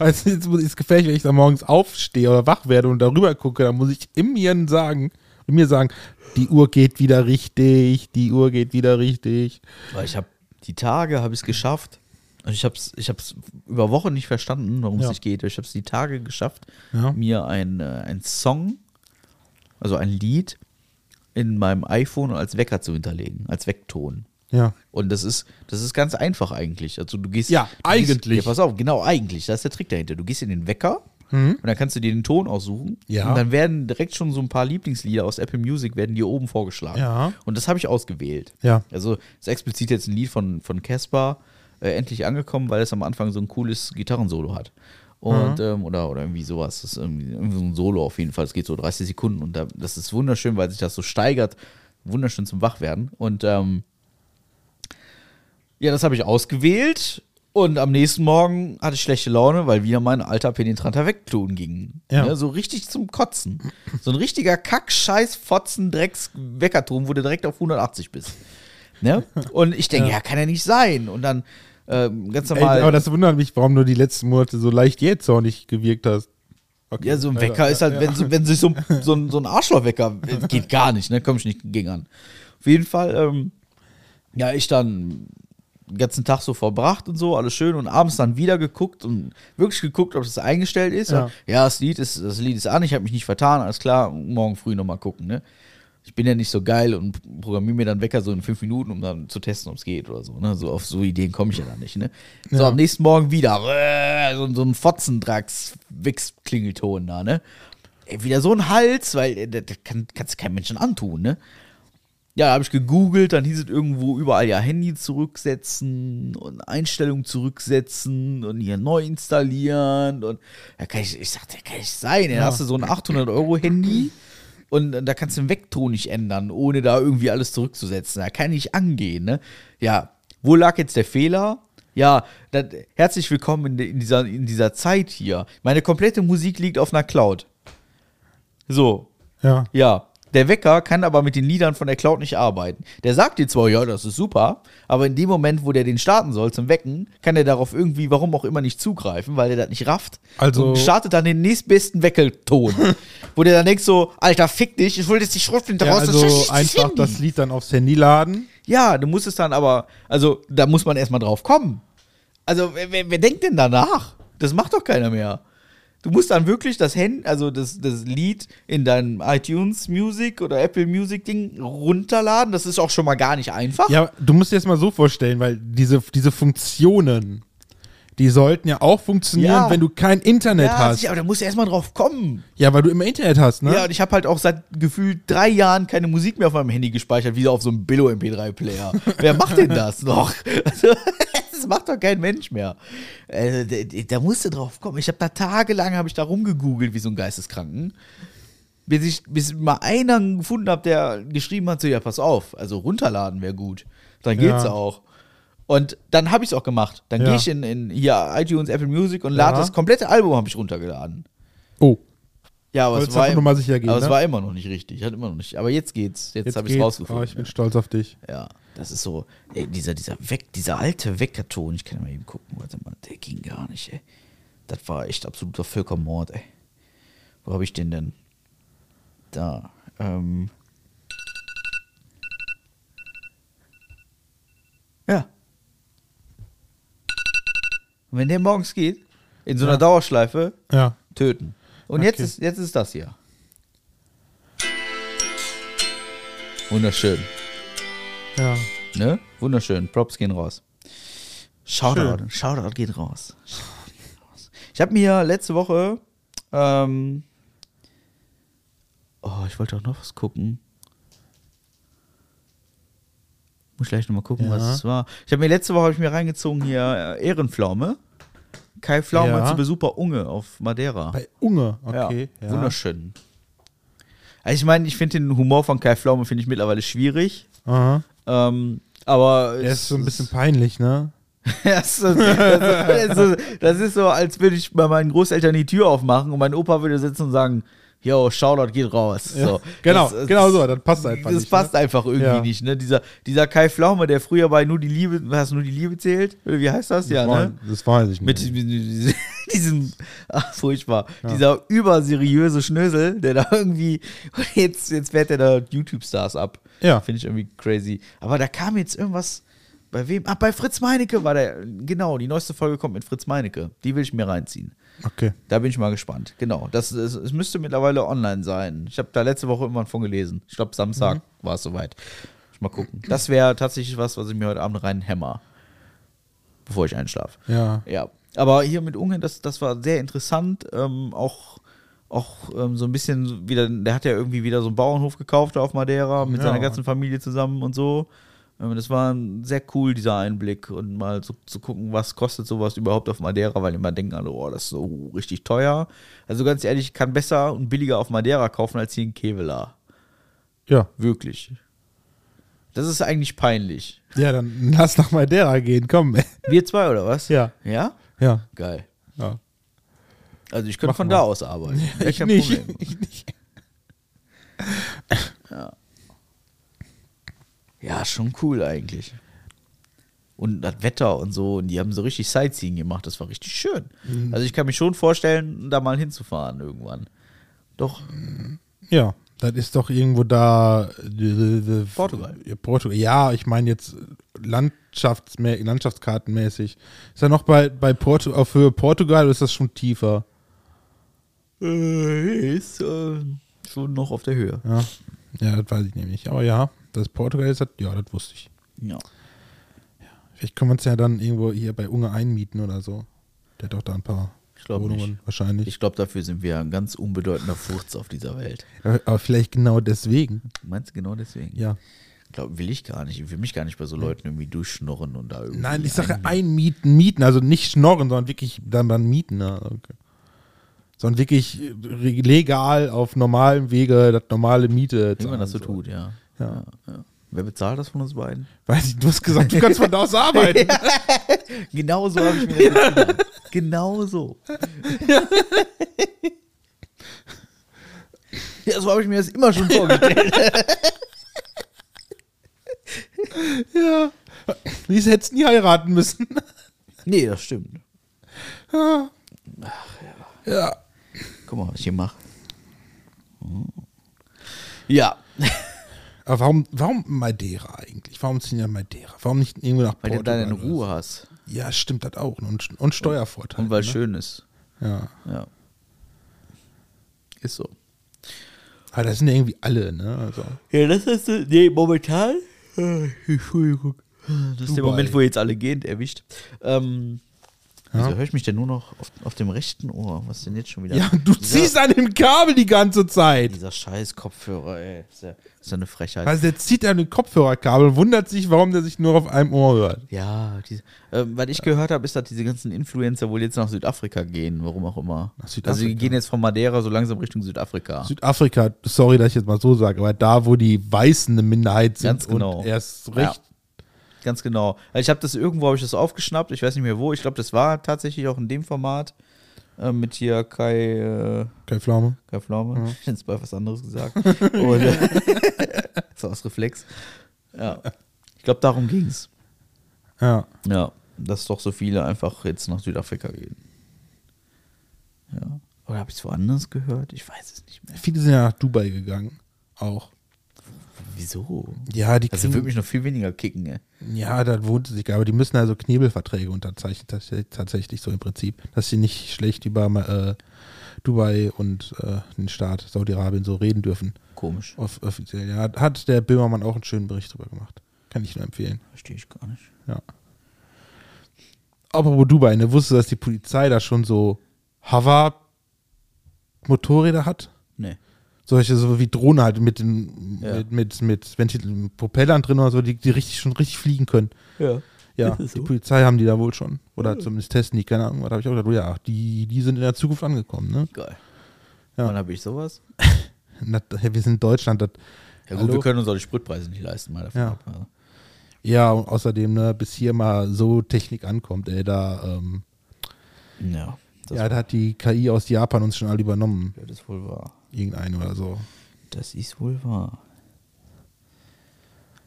Also jetzt muss- ist gefährlich, wenn ich da morgens aufstehe oder wach werde und darüber gucke, dann muss ich in mir sagen, in mir sagen, die Uhr geht wieder richtig, die Uhr geht wieder richtig. Weil ich habe die Tage habe ich es geschafft. Und ich habe es ich hab's über Wochen nicht verstanden, warum es Ja. nicht geht. Ich habe es die Tage geschafft, Ja. mir ein, äh, ein Song, also ein Lied, in meinem iPhone als Wecker zu hinterlegen, als Weckton. Ja. Und das ist, das ist ganz einfach eigentlich. Also du gehst. Ja, du gehst, eigentlich. Ja, pass auf, genau, eigentlich. Das ist der Trick dahinter. Du gehst in den Wecker und dann kannst du dir den Ton aussuchen. Mhm. Ja. Und dann werden direkt schon so ein paar Lieblingslieder aus Apple Music werden dir oben vorgeschlagen. Ja. Und das habe ich ausgewählt. Ja. Also ist explizit jetzt ein Lied von von Caspar äh, endlich angekommen, weil es am Anfang so ein cooles Gitarrensolo hat. Und, ähm, oder, oder irgendwie sowas. Das ist irgendwie, irgendwie so ein Solo auf jeden Fall. Es geht so 30 Sekunden und da, das ist wunderschön, weil sich das so steigert. Wunderschön zum Wachwerden. Und ähm, ja, das habe ich ausgewählt. Und am nächsten Morgen hatte ich schlechte Laune, weil wieder mein alter penetranter Wegklon ging. Ja. Ne, so richtig zum Kotzen. So ein richtiger Kack, Scheiß, Fotzen, Drecks, Weckerton, wo du direkt auf 180 bist. Ne? Und ich denke, ja. kann ja nicht sein. Und dann ähm, ganz Ey, normal. aber das wundert mich, warum du die letzten Monate so leicht jähzornig gewirkt hast. Okay. ja, so ein Wecker ist halt, wenn, so, wenn sich so, so, ein, so ein Arschlochwecker äh, geht gar nicht, ne? Komm ich nicht gegen an. Auf jeden Fall, ähm, ja, ich dann den ganzen Tag so verbracht und so, alles schön und abends dann wieder geguckt und wirklich geguckt, ob das eingestellt ist. Ja. Ja, das Lied ist, das Lied ist an, ich habe mich nicht vertan, alles klar, morgen früh nochmal gucken, ne? Ich bin ja nicht so geil und programmiere mir dann Wecker so in fünf Minuten, um dann zu testen, ob es geht oder so. Ne? So auf so Ideen komme ich ja dann nicht. Ne? So Ja. am nächsten Morgen wieder äh, so, so ein Fotzendrax Wix-Klingelton da. Ne? Ey, wieder so ein Hals, weil äh, das kann, kannst du keinem Menschen antun. Ne? Ja, da habe ich gegoogelt, dann hieß es irgendwo überall ja Handy zurücksetzen und Einstellungen zurücksetzen und hier neu installieren und da kann ich, ich sagte, kann nicht sein, dann hast du so ein 800 Euro Handy und da kannst du den Vektor nicht ändern, ohne da irgendwie alles zurückzusetzen. Da kann nicht angehen, ne? Ja, wo lag jetzt der Fehler? Ja, dann, herzlich willkommen in, in, dieser, in dieser Zeit hier. Meine komplette Musik liegt auf einer Cloud. So, Ja. ja. Der Wecker kann aber mit den Liedern von der Cloud nicht arbeiten. Der sagt dir zwar, ja, das ist super, aber in dem Moment, wo der den starten soll zum Wecken, kann er darauf irgendwie, warum auch immer, nicht zugreifen, weil der das nicht rafft. Also- und startet dann den nächstbesten Weckelton. wo der dann denkt so, Alter, fick dich, ich will jetzt die Schrotflinte Ja, raus. also das einfach das Lied dann aufs Handy laden. Ja, du musst es dann aber, also da muss man erstmal drauf kommen. Also wer, wer, wer denkt denn danach? Das macht doch keiner mehr. Du musst dann wirklich das Hand, also das, das Lied in deinem iTunes Music oder Apple Music Ding runterladen. Das ist auch schon mal gar nicht einfach. Ja, du musst dir das mal so vorstellen, weil diese, diese Funktionen, die sollten ja auch funktionieren, Ja. wenn du kein Internet Ja, hast. sicher, aber da musst du erstmal drauf kommen. Ja, weil du immer Internet hast, ne? Ja, und ich habe halt auch seit gefühlt drei Jahren keine Musik mehr auf meinem Handy gespeichert, wie auf so einem Billo MP3-Player. Wer macht denn das noch? Das macht doch kein Mensch mehr. Also, da, da musst du drauf kommen. Ich habe da tagelang habe ich da rumgegoogelt wie so ein Geisteskranken. Bis ich bis mal einer gefunden habe, der geschrieben hat, so, ja, pass auf, also runterladen wäre gut. Dann geht's Ja. auch. Und dann habe ich es auch gemacht. Dann Ja. gehe ich in, in hier iTunes, Apple Music und lade Ja. das komplette Album habe ich runtergeladen. Oh, Ja, aber es war, gehen, aber es ne? war immer noch nicht richtig. Hat immer noch nicht. Aber jetzt geht's. Jetzt, jetzt habe ich es rausgefunden. Oh, ich bin stolz auf dich. ja, das ist so. Ey, dieser, dieser, Weck, dieser alte Weckerton, ich kann mal eben gucken, warte mal, der ging gar nicht, ey. Das war echt absoluter Völkermord, ey. Wo habe ich den denn? Da. Ähm. Ja. Und wenn der morgens geht, in so einer Ja. Dauerschleife, Ja. töten. Und jetzt, Okay. ist, jetzt ist das hier. Wunderschön. Ja. Ne? Wunderschön. Props gehen raus. Shoutout. Shoutout geht raus. Shoutout geht raus. Ich habe mir letzte Woche. Ähm, oh, ich wollte auch noch was gucken. Muss gleich nochmal gucken, Ja. was es war. Ich habe mir letzte Woche hab ich mir reingezogen hier äh, Ehrenpflaume. Kai Pflaume Ja. zu Besuch bei Unge auf Madeira. Bei Unge, okay. Ja, Ja. Wunderschön. Also ich meine, ich finde den Humor von Kai Pflaume finde ich mittlerweile schwierig. Aha. Ähm, aber Der ist so ein bisschen peinlich, ne? das, ist das, ist das ist so, als würde ich bei meinen Großeltern die Tür aufmachen und mein Opa würde sitzen und sagen, yo, Shoutout geht raus. So. Genau, Das- genau so, das passt einfach Das nicht, passt ne? einfach irgendwie Ja. nicht, ne? Dieser, dieser Kai Pflaume, der früher bei nur die Liebe, du nur die Liebe zählt? Wie heißt das? Ja, War- ne? Das weiß ich Mit nicht. diesem, diesem ach, furchtbar, dieser überseriöse Schnösel, der da irgendwie, jetzt, jetzt fährt der da YouTube-Stars ab. Ja. Finde ich irgendwie crazy. Aber da kam jetzt irgendwas, bei wem? Ah, bei Fritz Meinecke war der, genau, die neueste Folge kommt mit Fritz Meinecke. Die will ich mir reinziehen. Okay. Da bin ich mal gespannt. Genau, das, es, es müsste mittlerweile online sein. Ich habe da letzte Woche irgendwann von gelesen. Ich glaube, Samstag Mhm. war es soweit. Mal gucken. Das wäre tatsächlich was, was ich mir heute Abend reinhämmer, bevor ich einschlafe. Ja. Ja, aber hier mit Ungarn, das, das war sehr interessant. Ähm, auch auch ähm, so ein bisschen wieder, der hat ja irgendwie wieder so einen Bauernhof gekauft auf Madeira mit Ja. seiner ganzen Familie zusammen und so. Ähm, das war sehr cool, dieser Einblick und mal so zu gucken, was kostet sowas überhaupt auf Madeira, weil immer denken alle, oh, das ist so richtig teuer. Also ganz ehrlich, ich kann besser und billiger auf Madeira kaufen als hier in Kevela. Ja. Wirklich. Das ist eigentlich peinlich. Ja, dann lass nach Madeira gehen, komm. Wir zwei oder was? Ja. Ja? Ja. Geil. ja. Also ich könnte Mach von mal. da aus arbeiten. Wäre Ich nicht. Ich nicht. Ja, schon cool eigentlich. Und das Wetter und so, und die haben so richtig Sightseeing gemacht, das war richtig schön. Mhm. Also ich kann mich schon vorstellen, da mal hinzufahren irgendwann. Doch, Ja, das ist doch irgendwo da. Portugal. Ja, Portugal. Ja, ich meine jetzt Landschaftsmä Landschaftskartenmäßig. Ist ja noch bei, bei Portu auf Höhe Portugal oder ist das schon tiefer? äh, ist äh, schon noch auf der Höhe. Ja. Ja, das weiß ich nämlich. Aber ja, das Portugal ist, ja, das wusste ich. Ja. Vielleicht können wir uns ja dann irgendwo hier bei Unge einmieten oder so. Der hat doch da ein paar Ich Wohnungen nicht. wahrscheinlich. Ich glaube, dafür sind wir ein ganz unbedeutender Furz auf dieser Welt. aber, vielleicht genau deswegen. Meinst du genau deswegen? Ja. Glaub, will ich gar nicht. Ich will mich gar nicht bei so Leuten irgendwie durchschnorren und da irgendwie. Nein, ich sage einmieten. mieten, also nicht schnorren, sondern wirklich dann, dann mieten. Ja, okay. Sondern wirklich re- legal auf normalem Wege das normale Miete. Wie man das so tut, ja. Ja. ja. Wer bezahlt das von uns beiden? Weiß ich, du hast gesagt, du kannst von da aus arbeiten. Genau so habe ich mir das gedacht. Genau so. Ja, so habe ich mir das immer schon vorgestellt. Ja. Lisa hättest nie heiraten müssen. nee, das stimmt. Ja. Guck mal, was ich hier mache. Ja, Aber warum, warum Madeira eigentlich? Warum ziehen ja Madeira? Warum nicht irgendwo nach weil du Portugal? dann in Ruhe hast. Ja, stimmt das auch. Und, und Steuervorteil. Und weil ne? schön ist. Ja. Ja. Ist so. Aber das sind ja irgendwie alle, ne? Also, Ja, das ist, nee, momentan. äh, Entschuldigung. Das ist der Dubai. Moment, wo jetzt alle gehen, erwischt. Ähm, Ja. Wieso höre ich mich denn nur noch auf, auf dem rechten Ohr? Was ist denn jetzt schon wieder? ja, du dieser, ziehst an dem Kabel die ganze Zeit. Dieser scheiß Kopfhörer, ey. Ist ja, ist ja eine Frechheit. Also der zieht an den Kopfhörerkabel und wundert sich, warum der sich nur auf einem Ohr hört. Ja, diese, ähm, was ich gehört habe, ist, dass diese ganzen Influencer wohl jetzt nach Südafrika gehen, warum auch immer. Nach Südafrika? Also die gehen jetzt von Madeira so langsam Richtung Südafrika. Südafrika, sorry, dass ich jetzt mal so sage, aber da, wo die Weißen eine Minderheit sind Ganz genau. und erst recht. Ganz genau. Also ich habe das irgendwo habe ich das aufgeschnappt, ich weiß nicht mehr wo. Ich glaube, das war tatsächlich auch in dem Format äh, mit hier Kai, äh, Kai Pflaume. Kai Pflaume. Ich hätte jetzt bei was anderes gesagt. Und, äh, so aus Reflex. Ja. Ich glaube, darum ging es. Ja. Ja, dass doch so viele einfach jetzt nach Südafrika gehen. Ja. Oder habe ich es woanders gehört? Ich weiß es nicht mehr. Viele sind ja nach Dubai gegangen. Auch. Wieso? Ja, die kriegen, würde mich noch viel weniger kicken, ey. Ja, da wohnt sie sich, aber die müssen also Knebelverträge unterzeichnen, tats- tatsächlich so im Prinzip, dass sie nicht schlecht über äh, Dubai und äh, den Staat Saudi-Arabien so reden dürfen. Komisch. Off offiziell. Ja, hat der Böhmermann auch einen schönen Bericht drüber gemacht. Kann ich nur empfehlen. Verstehe ich gar nicht. Ja. Apropos Dubai, ne, wusstest du, dass die Polizei da schon so Hover-Motorräder hat? Solche, so wie Drohnen halt mit den, Ja. mit, mit, mit Ventil Propellern drin oder so, die, die richtig schon richtig fliegen können. Ja. Ja, es die so? Polizei haben die da wohl schon. Oder zumindest testen die, keine Ahnung. Da habe ich auch gedacht, oh ja, die, die sind in der Zukunft angekommen, ne? Geil. Ja. Wann habe ich sowas? Hey, wir sind in Deutschland. Das, Ja gut, Hallo? wir können uns auch die Spritpreise nicht leisten, mal davon Ja. ab. Also. ja, und außerdem, ne, bis hier mal so Technik ankommt, ey, da, ähm, Ja, ja, da hat die KI aus Japan uns schon alle übernommen. ja, das ist wohl wahr. Irgendeine oder so. Das ist wohl wahr.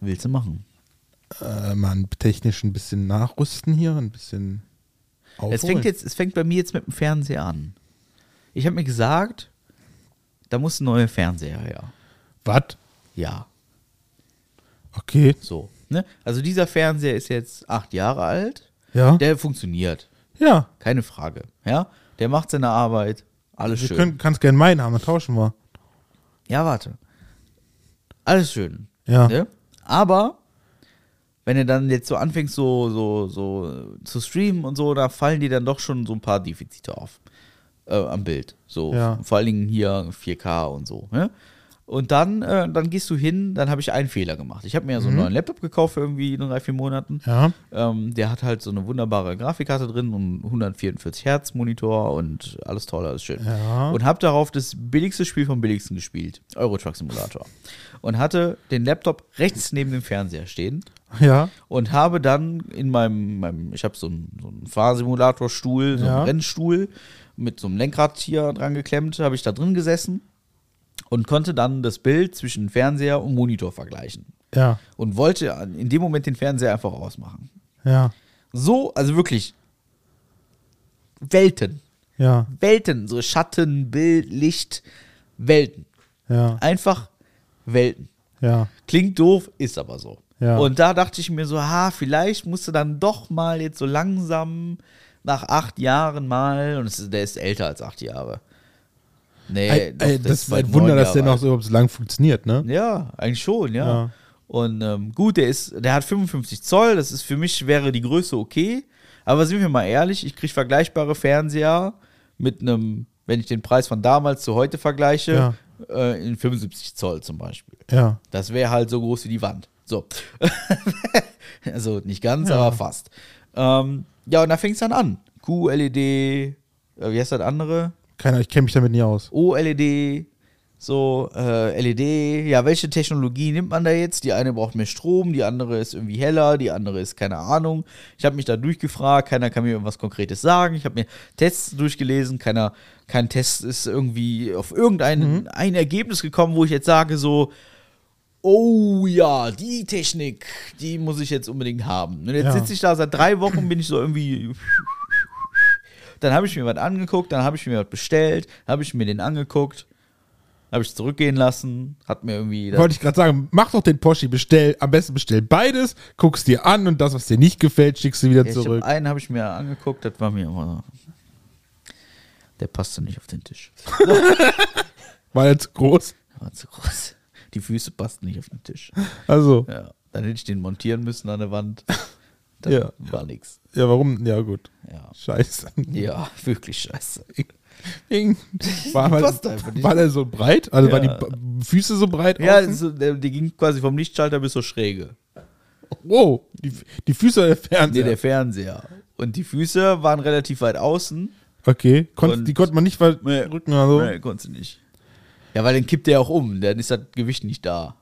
Willst du machen? Äh, mal technisch ein bisschen nachrüsten hier, ein bisschen aufholen. Es fängt, jetzt, es fängt bei mir jetzt mit dem Fernseher an. Ich habe mir gesagt, da muss ein neuer Fernseher her. Was? Ja, Okay. so. Ne? Also dieser Fernseher ist jetzt acht Jahre alt. Ja. Der funktioniert. ja. Keine Frage. Ja, der macht seine Arbeit. Alles Du schön. können, kannst gerne meinen haben, dann tauschen wir. Ja, warte. Alles schön. Ja. Ne? Aber wenn du dann jetzt so anfängst, so, so, so äh, zu streamen und so, da fallen dir dann doch schon so ein paar Defizite auf. Äh, am Bild. So, Ja. vor allen Dingen hier 4K und so. Ne? Und dann, äh, dann gehst du hin, dann habe ich einen Fehler gemacht. Ich habe mir ja so einen neuen Laptop gekauft für irgendwie in drei, vier Monaten. Ja. Ähm, der hat halt so eine wunderbare Grafikkarte drin und 144 Hertz Monitor und alles toll, alles schön. Ja. Und habe darauf das billigste Spiel vom billigsten gespielt, Euro Truck Simulator. Und hatte den Laptop rechts neben dem Fernseher stehen Ja. und habe dann in meinem, meinem ich habe so einen, so einen Fahrsimulatorstuhl, so Ja. einen Rennstuhl mit so einem Lenkrad hier dran geklemmt, habe ich da drin gesessen und konnte dann das Bild zwischen Fernseher und Monitor vergleichen. Ja. Und wollte in dem Moment den Fernseher einfach ausmachen. Ja. So, also wirklich Welten. Ja. Welten. So Schatten, Bild, Licht, Welten. Ja. Einfach Welten. Ja. Klingt doof, ist aber so. Ja. Und da dachte ich mir so, ha, vielleicht musst du dann doch mal jetzt so langsam nach acht Jahren mal, und der ist älter als acht Jahre. Nee, Ey, doch, ey, das ist ein Wunder, dass der noch so überhaupt so lang funktioniert, ne? Ja, eigentlich schon, ja. Ja. Und ähm, gut, der ist, der hat 55 Zoll, das ist für mich wäre die Größe okay. Aber sind wir mal ehrlich, ich kriege vergleichbare Fernseher mit einem, wenn ich den Preis von damals zu heute vergleiche, äh, in 75 Zoll zum Beispiel. Ja. Das wäre halt so groß wie die Wand. So. also nicht ganz, Ja. aber fast. Ähm, ja, und da fängt es dann an. QLED, äh, wie heißt das andere? Keiner, ich kenne mich damit nie aus. OLED, So, äh, LED, ja, welche Technologie nimmt man da jetzt? Die eine braucht mehr Strom, die andere ist irgendwie heller, die andere ist keine Ahnung. Ich habe mich da durchgefragt, keiner kann mir irgendwas Konkretes sagen. Ich habe mir Tests durchgelesen, keiner, kein Test ist irgendwie auf irgendein ein Ergebnis gekommen, wo ich jetzt sage, so, oh ja, die Technik, die muss ich jetzt unbedingt haben. Und jetzt Ja. sitze ich da seit drei Wochen, bin ich so irgendwie. Dann habe ich mir was angeguckt, dann habe ich mir was bestellt, habe ich mir den angeguckt, habe ich zurückgehen lassen, hat mir irgendwie. Wollte ich gerade sagen, mach doch den Poschi, bestell, am besten bestell beides, guckst dir an und das, was dir nicht gefällt, schickst du wieder Ja, ich hab, zurück. einen habe ich mir angeguckt, das war mir immer. Der passte nicht auf den Tisch. War er zu groß? Der war zu groß. Die Füße passten nicht auf den Tisch. Also, Ja. Dann hätte ich den montieren müssen an der Wand. Das Ja. war nix. ja, warum? Ja, gut. Ja. Scheiße. ja, wirklich scheiße. War, Die nicht. war der so breit? Also waren Ja. die Ba- Füße so breit? Ja, außen? so, der, die ging quasi vom Lichtschalter bis zur Schräge. wow, die, die Füße der Nee, Fernseher. der Fernseher. Und die Füße waren relativ weit außen. okay, Konnt, Und- die konnte man nicht weit Nee. rücken oder so. Nee, konnte sie nicht. Ja, weil dann kippt der auch um. Dann ist das Gewicht nicht da.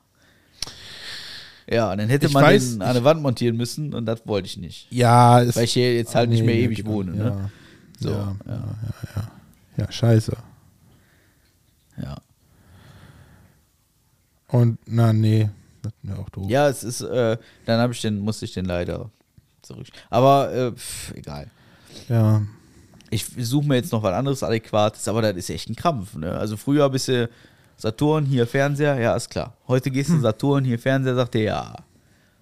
Ja, und dann hätte Ich man weiß, den an der Wand montieren müssen und das wollte ich nicht. Ja, ist, Weil ich hier jetzt halt nicht Nee, mehr nee, ewig genau. wohne. Ja. Ne? So, ja, ja. ja, ja, ja. Ja, scheiße. Ja. Und, na, nee, das wäre auch doof. ja, es ist, äh, dann habe ich den, musste ich den leider zurück. Aber äh, pff, egal. Ja, Ich suche mir jetzt noch was anderes Adäquates, aber das ist echt ein Krampf. Ne? Also früher bist du Saturn, hier Fernseher, ja, ist klar. Heute gehst du Saturn, hier Fernseher, sagt der ja.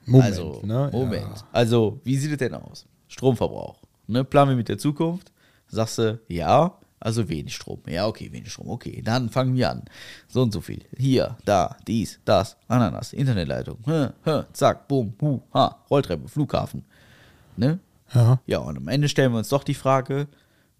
Moment, also, ne? Moment. Ja. Also, wie sieht es denn aus? Stromverbrauch. Ne? Planen wir mit der Zukunft. Sagst du, ja, also wenig Strom. Ja, okay, wenig Strom. Okay, dann fangen wir an. So und so viel. Hier, da, dies, das, Ananas, Internetleitung. Hä, hä, zack, boom, hu, ha, Rolltreppe, Flughafen. Ne? Ja. Ja, und am Ende stellen wir uns doch die Frage,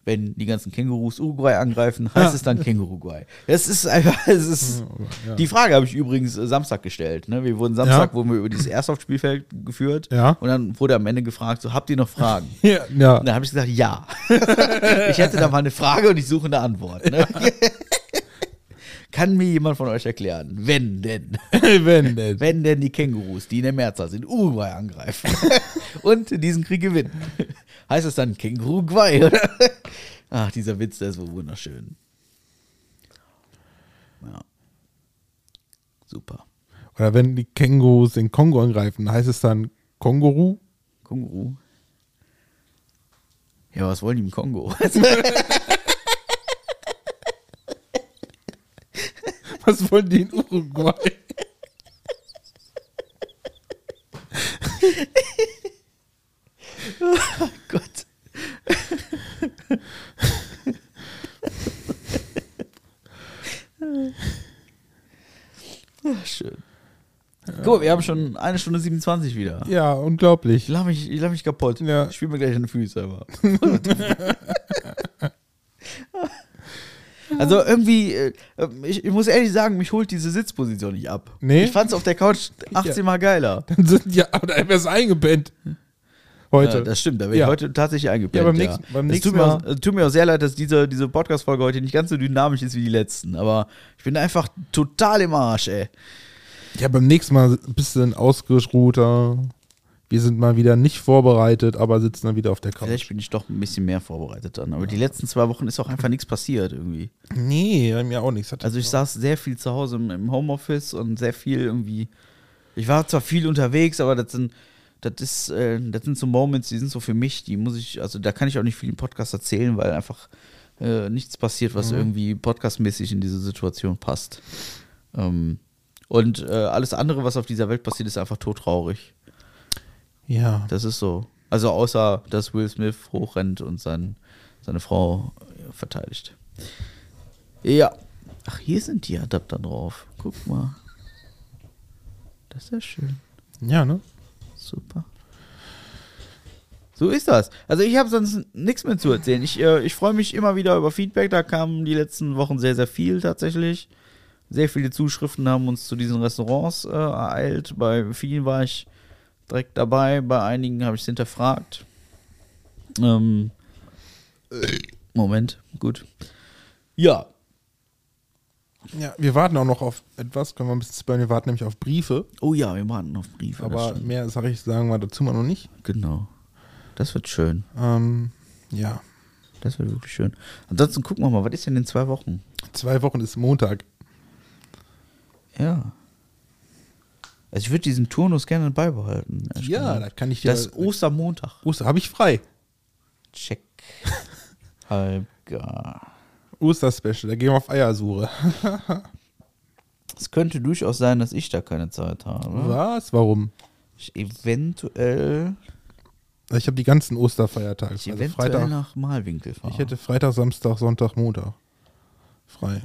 wenn die ganzen Kängurus Uruguay angreifen, heißt es dann Känguruguay. Das ist einfach, es ist, Ja. die Frage habe ich übrigens äh, Samstag gestellt. Ne? Wir wurden Samstag, Ja. wurden wir über dieses Airsoft-Spielfeld geführt Ja. und dann wurde am Ende gefragt, so, habt ihr noch Fragen? Ja, ja. Und dann habe ich gesagt, ja. ich hätte da mal eine Frage und ich suche eine Antwort. Ne? Kann mir jemand von euch erklären, wenn denn? wenn denn. Wenn denn die Kängurus, die in der Mehrzahl sind, Uruguay angreifen und diesen Krieg gewinnen, heißt es dann Känguruguay, oder? Ach, dieser Witz, der ist so wunderschön. Ja. Super. Oder wenn die Kängurus den Kongo angreifen, heißt es dann Känguru? Känguru. Ja, was wollen die im Kongo? Was wollen die in Uruguay? Gott. Ach, schön. Guck, wir haben schon eine Stunde 27 wieder. Ja, unglaublich. Ich lach mich, ich lach mich kaputt. Ja. Ich spiele mir gleich an die Füße, aber. also irgendwie, äh, ich, ich muss ehrlich sagen, mich holt diese Sitzposition nicht ab. Nee? Ich fand's auf der Couch 18 Mal geiler. Dann sind ja, aber da wär's eingepennt. Heute. Ja, das stimmt, da bin Ja. ich heute tatsächlich eingepennt. Ja, beim nächsten- beim Es nächsten tut, mir Mal- auch, es tut mir auch sehr leid, dass diese, diese Podcast-Folge heute nicht ganz so dynamisch ist wie die letzten. Aber ich bin einfach total im Arsch, ey. ja, beim nächsten Mal ein bisschen ausgeruhter. Wir sind mal wieder nicht vorbereitet, aber sitzen dann wieder auf der Couch. Vielleicht bin ich doch ein bisschen mehr vorbereitet dann. Aber die letzten zwei Wochen ist auch einfach nichts passiert irgendwie. Nee, bei mir auch nichts. Hat Also ich saß sehr viel zu Hause im, Homeoffice und sehr viel irgendwie. Ich war zwar viel unterwegs, aber das sind, das ist, äh, das sind so Moments, die sind so für mich, die muss ich, also da kann ich auch nicht viel im Podcast erzählen, weil einfach äh, nichts passiert, was irgendwie podcastmäßig in diese Situation passt. Ähm, und äh, alles andere, was auf dieser Welt passiert, ist einfach todtraurig. Ja. Das ist so. Also außer, dass Will Smith hochrennt und sein, seine Frau verteidigt. Ja. Ach, hier sind die Adapter drauf. Guck mal. Das ist ja schön. Ja, ne? Super. So ist das. Also ich habe sonst nichts mehr zu erzählen. Ich, äh, ich freue mich immer wieder über Feedback. Da kam die letzten Wochen sehr, sehr viel tatsächlich. Sehr viele Zuschriften haben uns zu diesen Restaurants äh, ereilt. Bei vielen war ich direkt dabei. Bei einigen habe ich es hinterfragt. Ähm, Moment, gut. Ja. Ja, wir warten auch noch auf etwas, können wir ein bisschen spoilern, wir warten nämlich auf Briefe, Oh ja, wir warten auf Briefe. aber mehr sage ich, sagen wir dazu mal noch nicht. Genau. Das wird schön. Ähm, ja, Das wird wirklich schön. Ansonsten gucken wir mal, was ist denn in zwei Wochen? zwei Wochen ist Montag. Ja. Also ich würde diesen Turnus gerne beibehalten. Ja, gesagt. da kann ich dir- Das ist Ostermontag. Oster habe ich frei. Check. Halbgar. Osterspecial, da gehen wir auf Eiersuche. Es könnte durchaus sein, dass ich da keine Zeit habe. Was? Warum? Ich eventuell, Ich habe die ganzen Osterfeiertage. ich Also eventuell Freitag. nach Malwinkel fahren. Ich hätte Freitag, Samstag, Sonntag, Montag frei.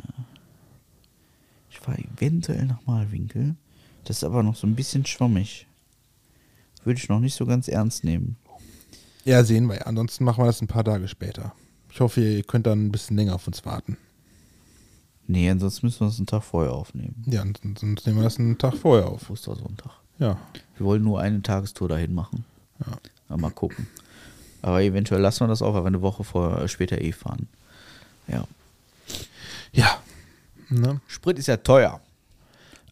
Ich fahre eventuell nach Malwinkel. Das ist aber noch so ein bisschen schwammig. Würde ich noch nicht so ganz ernst nehmen. Ja, sehen wir. Ansonsten machen wir das ein paar Tage später. Ich hoffe, ihr könnt dann ein bisschen länger auf uns warten. Nee, ansonsten müssen wir es einen Tag vorher aufnehmen. Ja, sonst nehmen wir das einen Tag vorher auf. Ostersonntag. Ja. Wir wollen nur eine Tagestour dahin machen. Ja. Mal gucken. Aber eventuell lassen wir das auch, weil wir eine Woche vor, äh, später eh fahren. Ja. Ja. Ne? Sprit ist ja teuer.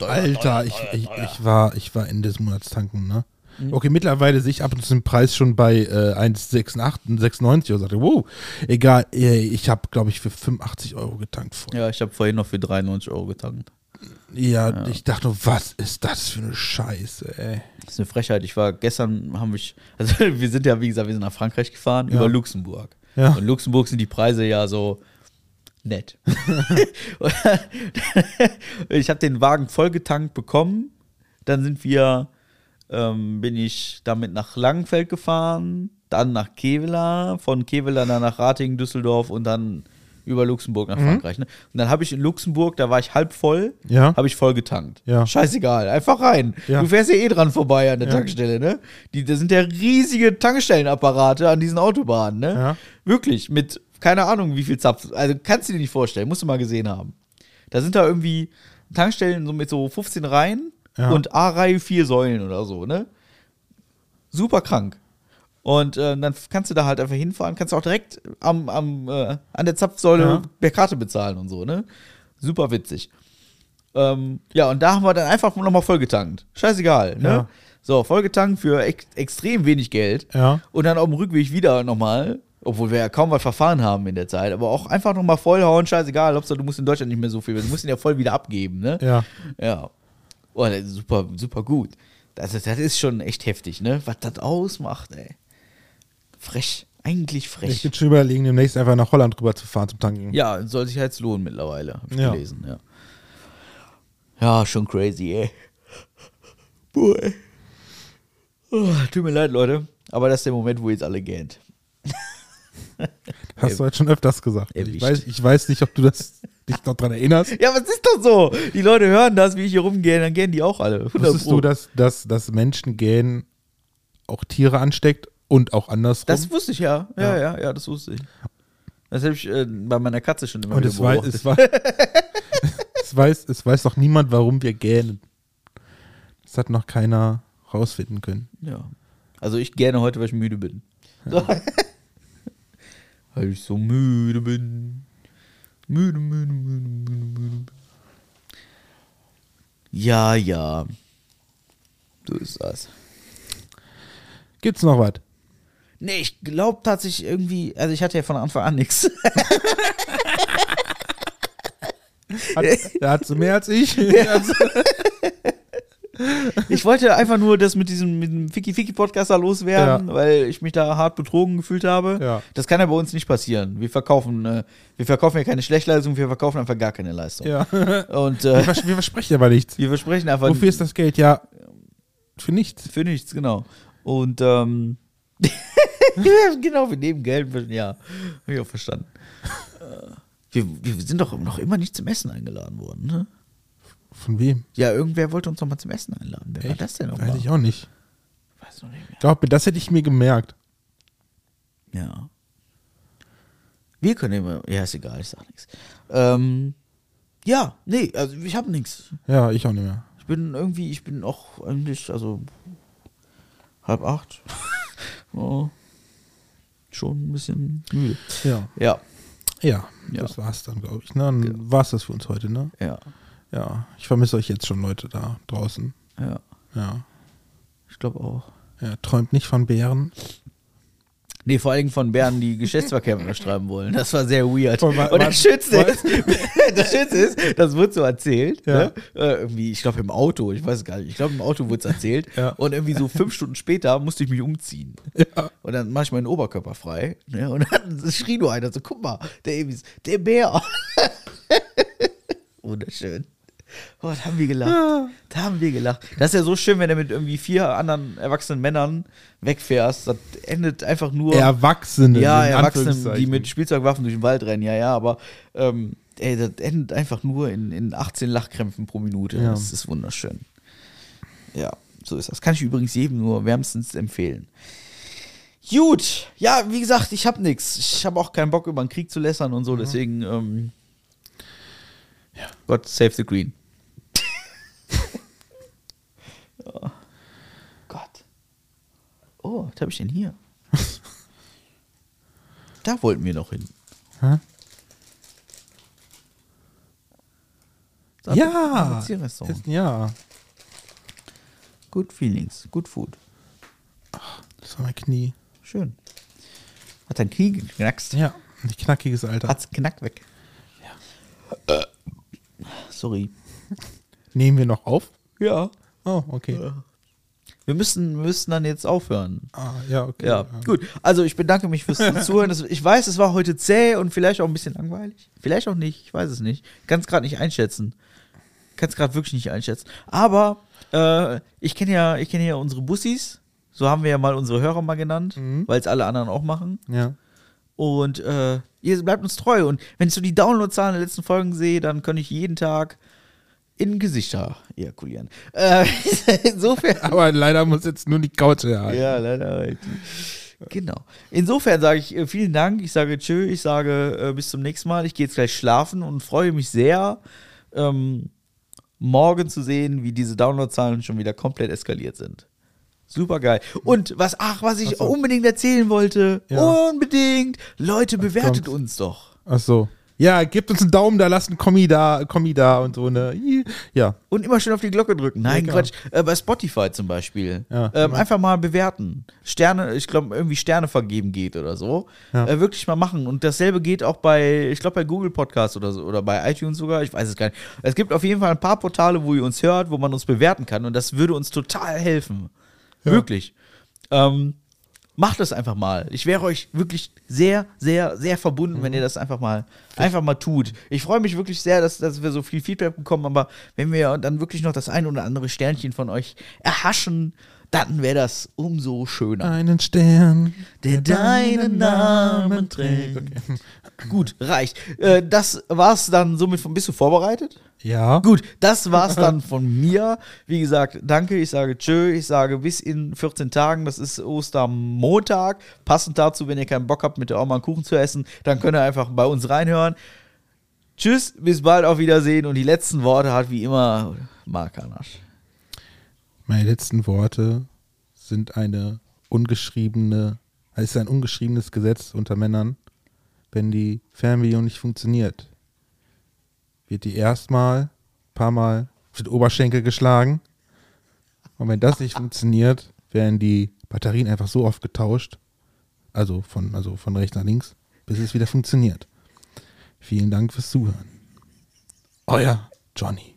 Alter, ich, ich, ich, war, ich war Ende des Monats tanken, ne? Okay, mittlerweile sehe ich ab und zu den Preis schon bei äh, 1,86, 96 und sagte, wow, egal, äh, ich habe, glaube ich, für 85 Euro getankt vorher. Ja, ich habe vorhin noch für 93 Euro getankt. Ja, ich dachte nur, was ist das für eine Scheiße, ey. Das ist eine Frechheit. Ich war gestern, haben wir, also wir sind ja, wie gesagt, wir sind nach Frankreich gefahren, Ja. über Luxemburg. Ja. Und in Luxemburg sind die Preise ja so nett. Ich habe den Wagen voll getankt bekommen. Dann sind wir, ähm, bin ich damit nach Langenfeld gefahren, dann nach Kevela, von Kevela dann nach Ratingen, Düsseldorf und dann über Luxemburg nach Frankreich. Ne? Und dann habe ich in Luxemburg, da war ich halb voll, Ja. habe ich voll getankt. Ja. Scheißegal, einfach rein. Ja. Du fährst ja eh dran vorbei an der Tankstelle, ne? Die, das sind ja riesige Tankstellenapparate an diesen Autobahnen, ne? Ja. Wirklich, mit keine Ahnung, wie viel Zapf. Also kannst du dir nicht vorstellen, musst du mal gesehen haben. Da sind da irgendwie Tankstellen so mit so 15 Reihen Ja. und A-Reihe vier Säulen oder so, ne? Super krank. Und äh, dann kannst du da halt einfach hinfahren, kannst auch direkt am, am, äh, an der Zapfsäule Ja. per Karte bezahlen und so, ne? Super witzig. Ähm, ja, und da haben wir dann einfach nochmal vollgetankt. Scheißegal, ne? Ja. So, vollgetankt für ex extrem wenig Geld. Ja. Und dann auf dem Rückweg wieder nochmal, obwohl wir ja kaum was verfahren haben in der Zeit, aber auch einfach nochmal vollhauen, scheißegal, Hauptsache du musst in Deutschland nicht mehr so viel, du musst ihn ja voll wieder abgeben, ne? Ja. Ja. Oh, super, super gut. Das, ist- das ist schon echt heftig, ne? Was das ausmacht, ey. Frech. Eigentlich Ich frech. bin schon überlegen, demnächst einfach nach Holland rüber zu fahren zum Tanken. Ja, soll sich jetzt lohnen mittlerweile, hab ich Ja. gelesen, ja. Ja, schon crazy, ey. Boah, ey. Oh, tut mir leid, Leute. Aber das ist der Moment, wo jetzt alle gähnt. Hast du heute schon öfters gesagt. Ich weiß, ich weiß nicht, ob du das dich noch dran erinnerst. Ja, aber es ist doch so. Die Leute hören das, wie ich hier rumgehe, dann gähnen die auch alle. 100 Wusstest du, dass, dass, dass Menschen gähnen auch Tiere ansteckt und auch andersrum? Das wusste ich ja. Ja, Ja. ja, ja, das wusste ich. Das habe ich äh, bei meiner Katze schon immer und es, wei beobachtet. es, wei es, weiß, es weiß doch niemand, warum wir gähnen. Das hat noch keiner rausfinden können. Ja. Also ich gerne heute, weil ich müde bin. So. Weil ich so müde bin. Müde, müde, müde, müde, müde. Ja, ja. So ist das. Gibt's noch was? Nee, ich glaube tatsächlich irgendwie, also ich hatte ja von Anfang an nichts. Hat, da hat sie mehr als ich. Ich wollte einfach nur das mit diesem, mit dem Ficky-Ficky-Podcast da loswerden, Ja. weil ich mich da hart betrogen gefühlt habe. Ja. Das kann ja bei uns nicht passieren. Wir verkaufen, äh, wir verkaufen ja keine Schlechtleistung, wir verkaufen einfach gar keine Leistung. ja. Und Wir, äh, vers wir versprechen aber nichts. wir versprechen einfach Wofür ist das Geld? Ja, für nichts. für nichts, genau. Und ähm, genau, wir nehmen Geld, ja, habe ich auch verstanden. Äh, wir, wir sind doch noch immer nicht zum Essen eingeladen worden, ne? Von wem? Ja, irgendwer wollte uns noch mal zum Essen einladen. Wer war Echt? das denn noch Weiß ich auch nicht. Weiß noch nicht mehr. Mir, das hätte ich mir gemerkt. Ja. Wir können immer. Ja, ist egal, ich sag nichts. Ähm, ja, nee, also ich habe nichts. Ja, ich auch nicht mehr. Ich bin irgendwie, ich bin auch eigentlich, also halb acht. oh, schon ein bisschen müde. Ja. Ja. Ja, Ja. das war's dann, glaube ich. Ne? Dann war's das für uns heute, ne? Ja, Ja. Ich vermisse euch jetzt schon, Leute, da draußen. ja, Ja. ich glaube auch. Ja, träumt nicht von Bären. Nee, vor allem von Bären, die Geschlechtsverkehr mit mir schreiben wollen. Das war sehr weird. Und Und das Schönste wa- ist, das Schönste ist, das wurde so erzählt. Ja. Ne? Äh, irgendwie, ich glaube im Auto, ich weiß es gar nicht. Ich glaube im Auto wurde es erzählt. Ja. Und irgendwie so fünf Stunden später musste ich mich umziehen. Ja. Und dann mache ich meinen Oberkörper frei. Ne? Und dann schrie nur einer so, guck mal, der der Bär. Wunderschön. Oh, da haben wir gelacht. Da haben wir gelacht. Das ist ja so schön, wenn du mit irgendwie vier anderen erwachsenen Männern wegfährst. Das endet einfach nur. Erwachsene. Ja, in Erwachsene, die mit Spielzeugwaffen durch den Wald rennen, ja, ja, aber ähm, ey, das endet einfach nur in, in 18 Lachkrämpfen pro Minute. Ja. Das ist wunderschön. Ja, so ist das. Kann ich übrigens jedem nur wärmstens empfehlen. Gut, ja, wie gesagt, ich habe nichts. Ich habe auch keinen Bock, über den Krieg zu lässern und so, deswegen, ähm, ja, Gott save the Green. ja. Gott. Oh, was habe ich denn hier? Da wollten wir noch hin. Hä? Das Ja. Ist- Ja. Good Feelings, Good Food. Das war mein Knie. Schön. Hat dein Knie geknackst? Ja. Ein knackiges Alter. Hat's knackt weg. Ja. Sorry. Nehmen wir noch auf? Ja. Oh, okay. Wir müssen, müssen dann jetzt aufhören. Ah, ja, okay. Ja, gut. Also ich bedanke mich fürs Zuhören. Ich weiß, es war heute zäh und vielleicht auch ein bisschen langweilig. Vielleicht auch nicht. Ich weiß es nicht. Kann es gerade nicht einschätzen. Kann es gerade wirklich nicht einschätzen. Aber äh, ich kenne ja, ich kenne ja unsere Bussis. So haben wir ja mal unsere Hörer mal genannt, Mhm. weil es alle anderen auch machen. Ja. Und äh, ihr bleibt uns treu. Und wenn ich so die Downloadzahlen der letzten Folgen sehe, dann kann ich jeden Tag in Gesichter ejakulieren. Äh, insofern. Aber leider muss jetzt nur die Couch herhalten. Ja, leider. halt. Genau. Insofern sage ich äh, vielen Dank. Ich sage tschö. Ich sage äh, bis zum nächsten Mal. Ich gehe jetzt gleich schlafen und freue mich sehr, ähm, morgen zu sehen, wie diese Downloadzahlen schon wieder komplett eskaliert sind. Super geil. Und was, ach, was ich so. unbedingt erzählen wollte, Ja. unbedingt, Leute, bewertet uns doch. Ach so. Ja, gebt uns einen Daumen da, lasst einen Kommi da, Kommi da und so eine. Ja. Und immer schön auf die Glocke drücken. Nein, Ja, Quatsch. Äh, bei Spotify zum Beispiel. Ja, ähm, einfach mal bewerten. Sterne, ich glaube, irgendwie Sterne vergeben geht oder so. Äh, wirklich mal machen. Und dasselbe geht auch bei, ich glaube, bei Google Podcast oder so. Oder bei iTunes sogar. Ich weiß es gar nicht. Es gibt auf jeden Fall ein paar Portale, wo ihr uns hört, wo man uns bewerten kann. Und das würde uns total helfen. Wirklich. Ähm, macht das einfach mal. Ich wäre euch wirklich sehr, sehr, sehr verbunden, wenn ihr das einfach mal, einfach mal tut. Ich freue mich wirklich sehr, dass, dass wir so viel Feedback bekommen, aber wenn wir dann wirklich noch das ein oder andere Sternchen von euch erhaschen, dann wäre das umso schöner. Einen Stern. Der deinen Namen trägt. Gut, reicht. Äh, das war's dann somit von. Bist du vorbereitet? Ja. Gut, das war's dann von mir. Wie gesagt, danke. Ich sage tschö. Ich sage bis in 14 Tagen. Das ist Ostermontag. Passend dazu, wenn ihr keinen Bock habt, mit der Oma einen Kuchen zu essen, dann könnt ihr einfach bei uns reinhören. Tschüss, bis bald, auf Wiedersehen. Und die letzten Worte hat wie immer Mark Hanasch. Meine letzten Worte sind eine ungeschriebene, es ist ein ungeschriebenes Gesetz unter Männern. Wenn die Fernbedienung nicht funktioniert, wird die erstmal, paar Mal auf den Oberschenkel geschlagen. Und wenn das nicht funktioniert, werden die Batterien einfach so oft getauscht, also von, also von rechts nach links, bis es wieder funktioniert. Vielen Dank fürs Zuhören. Euer Johnny.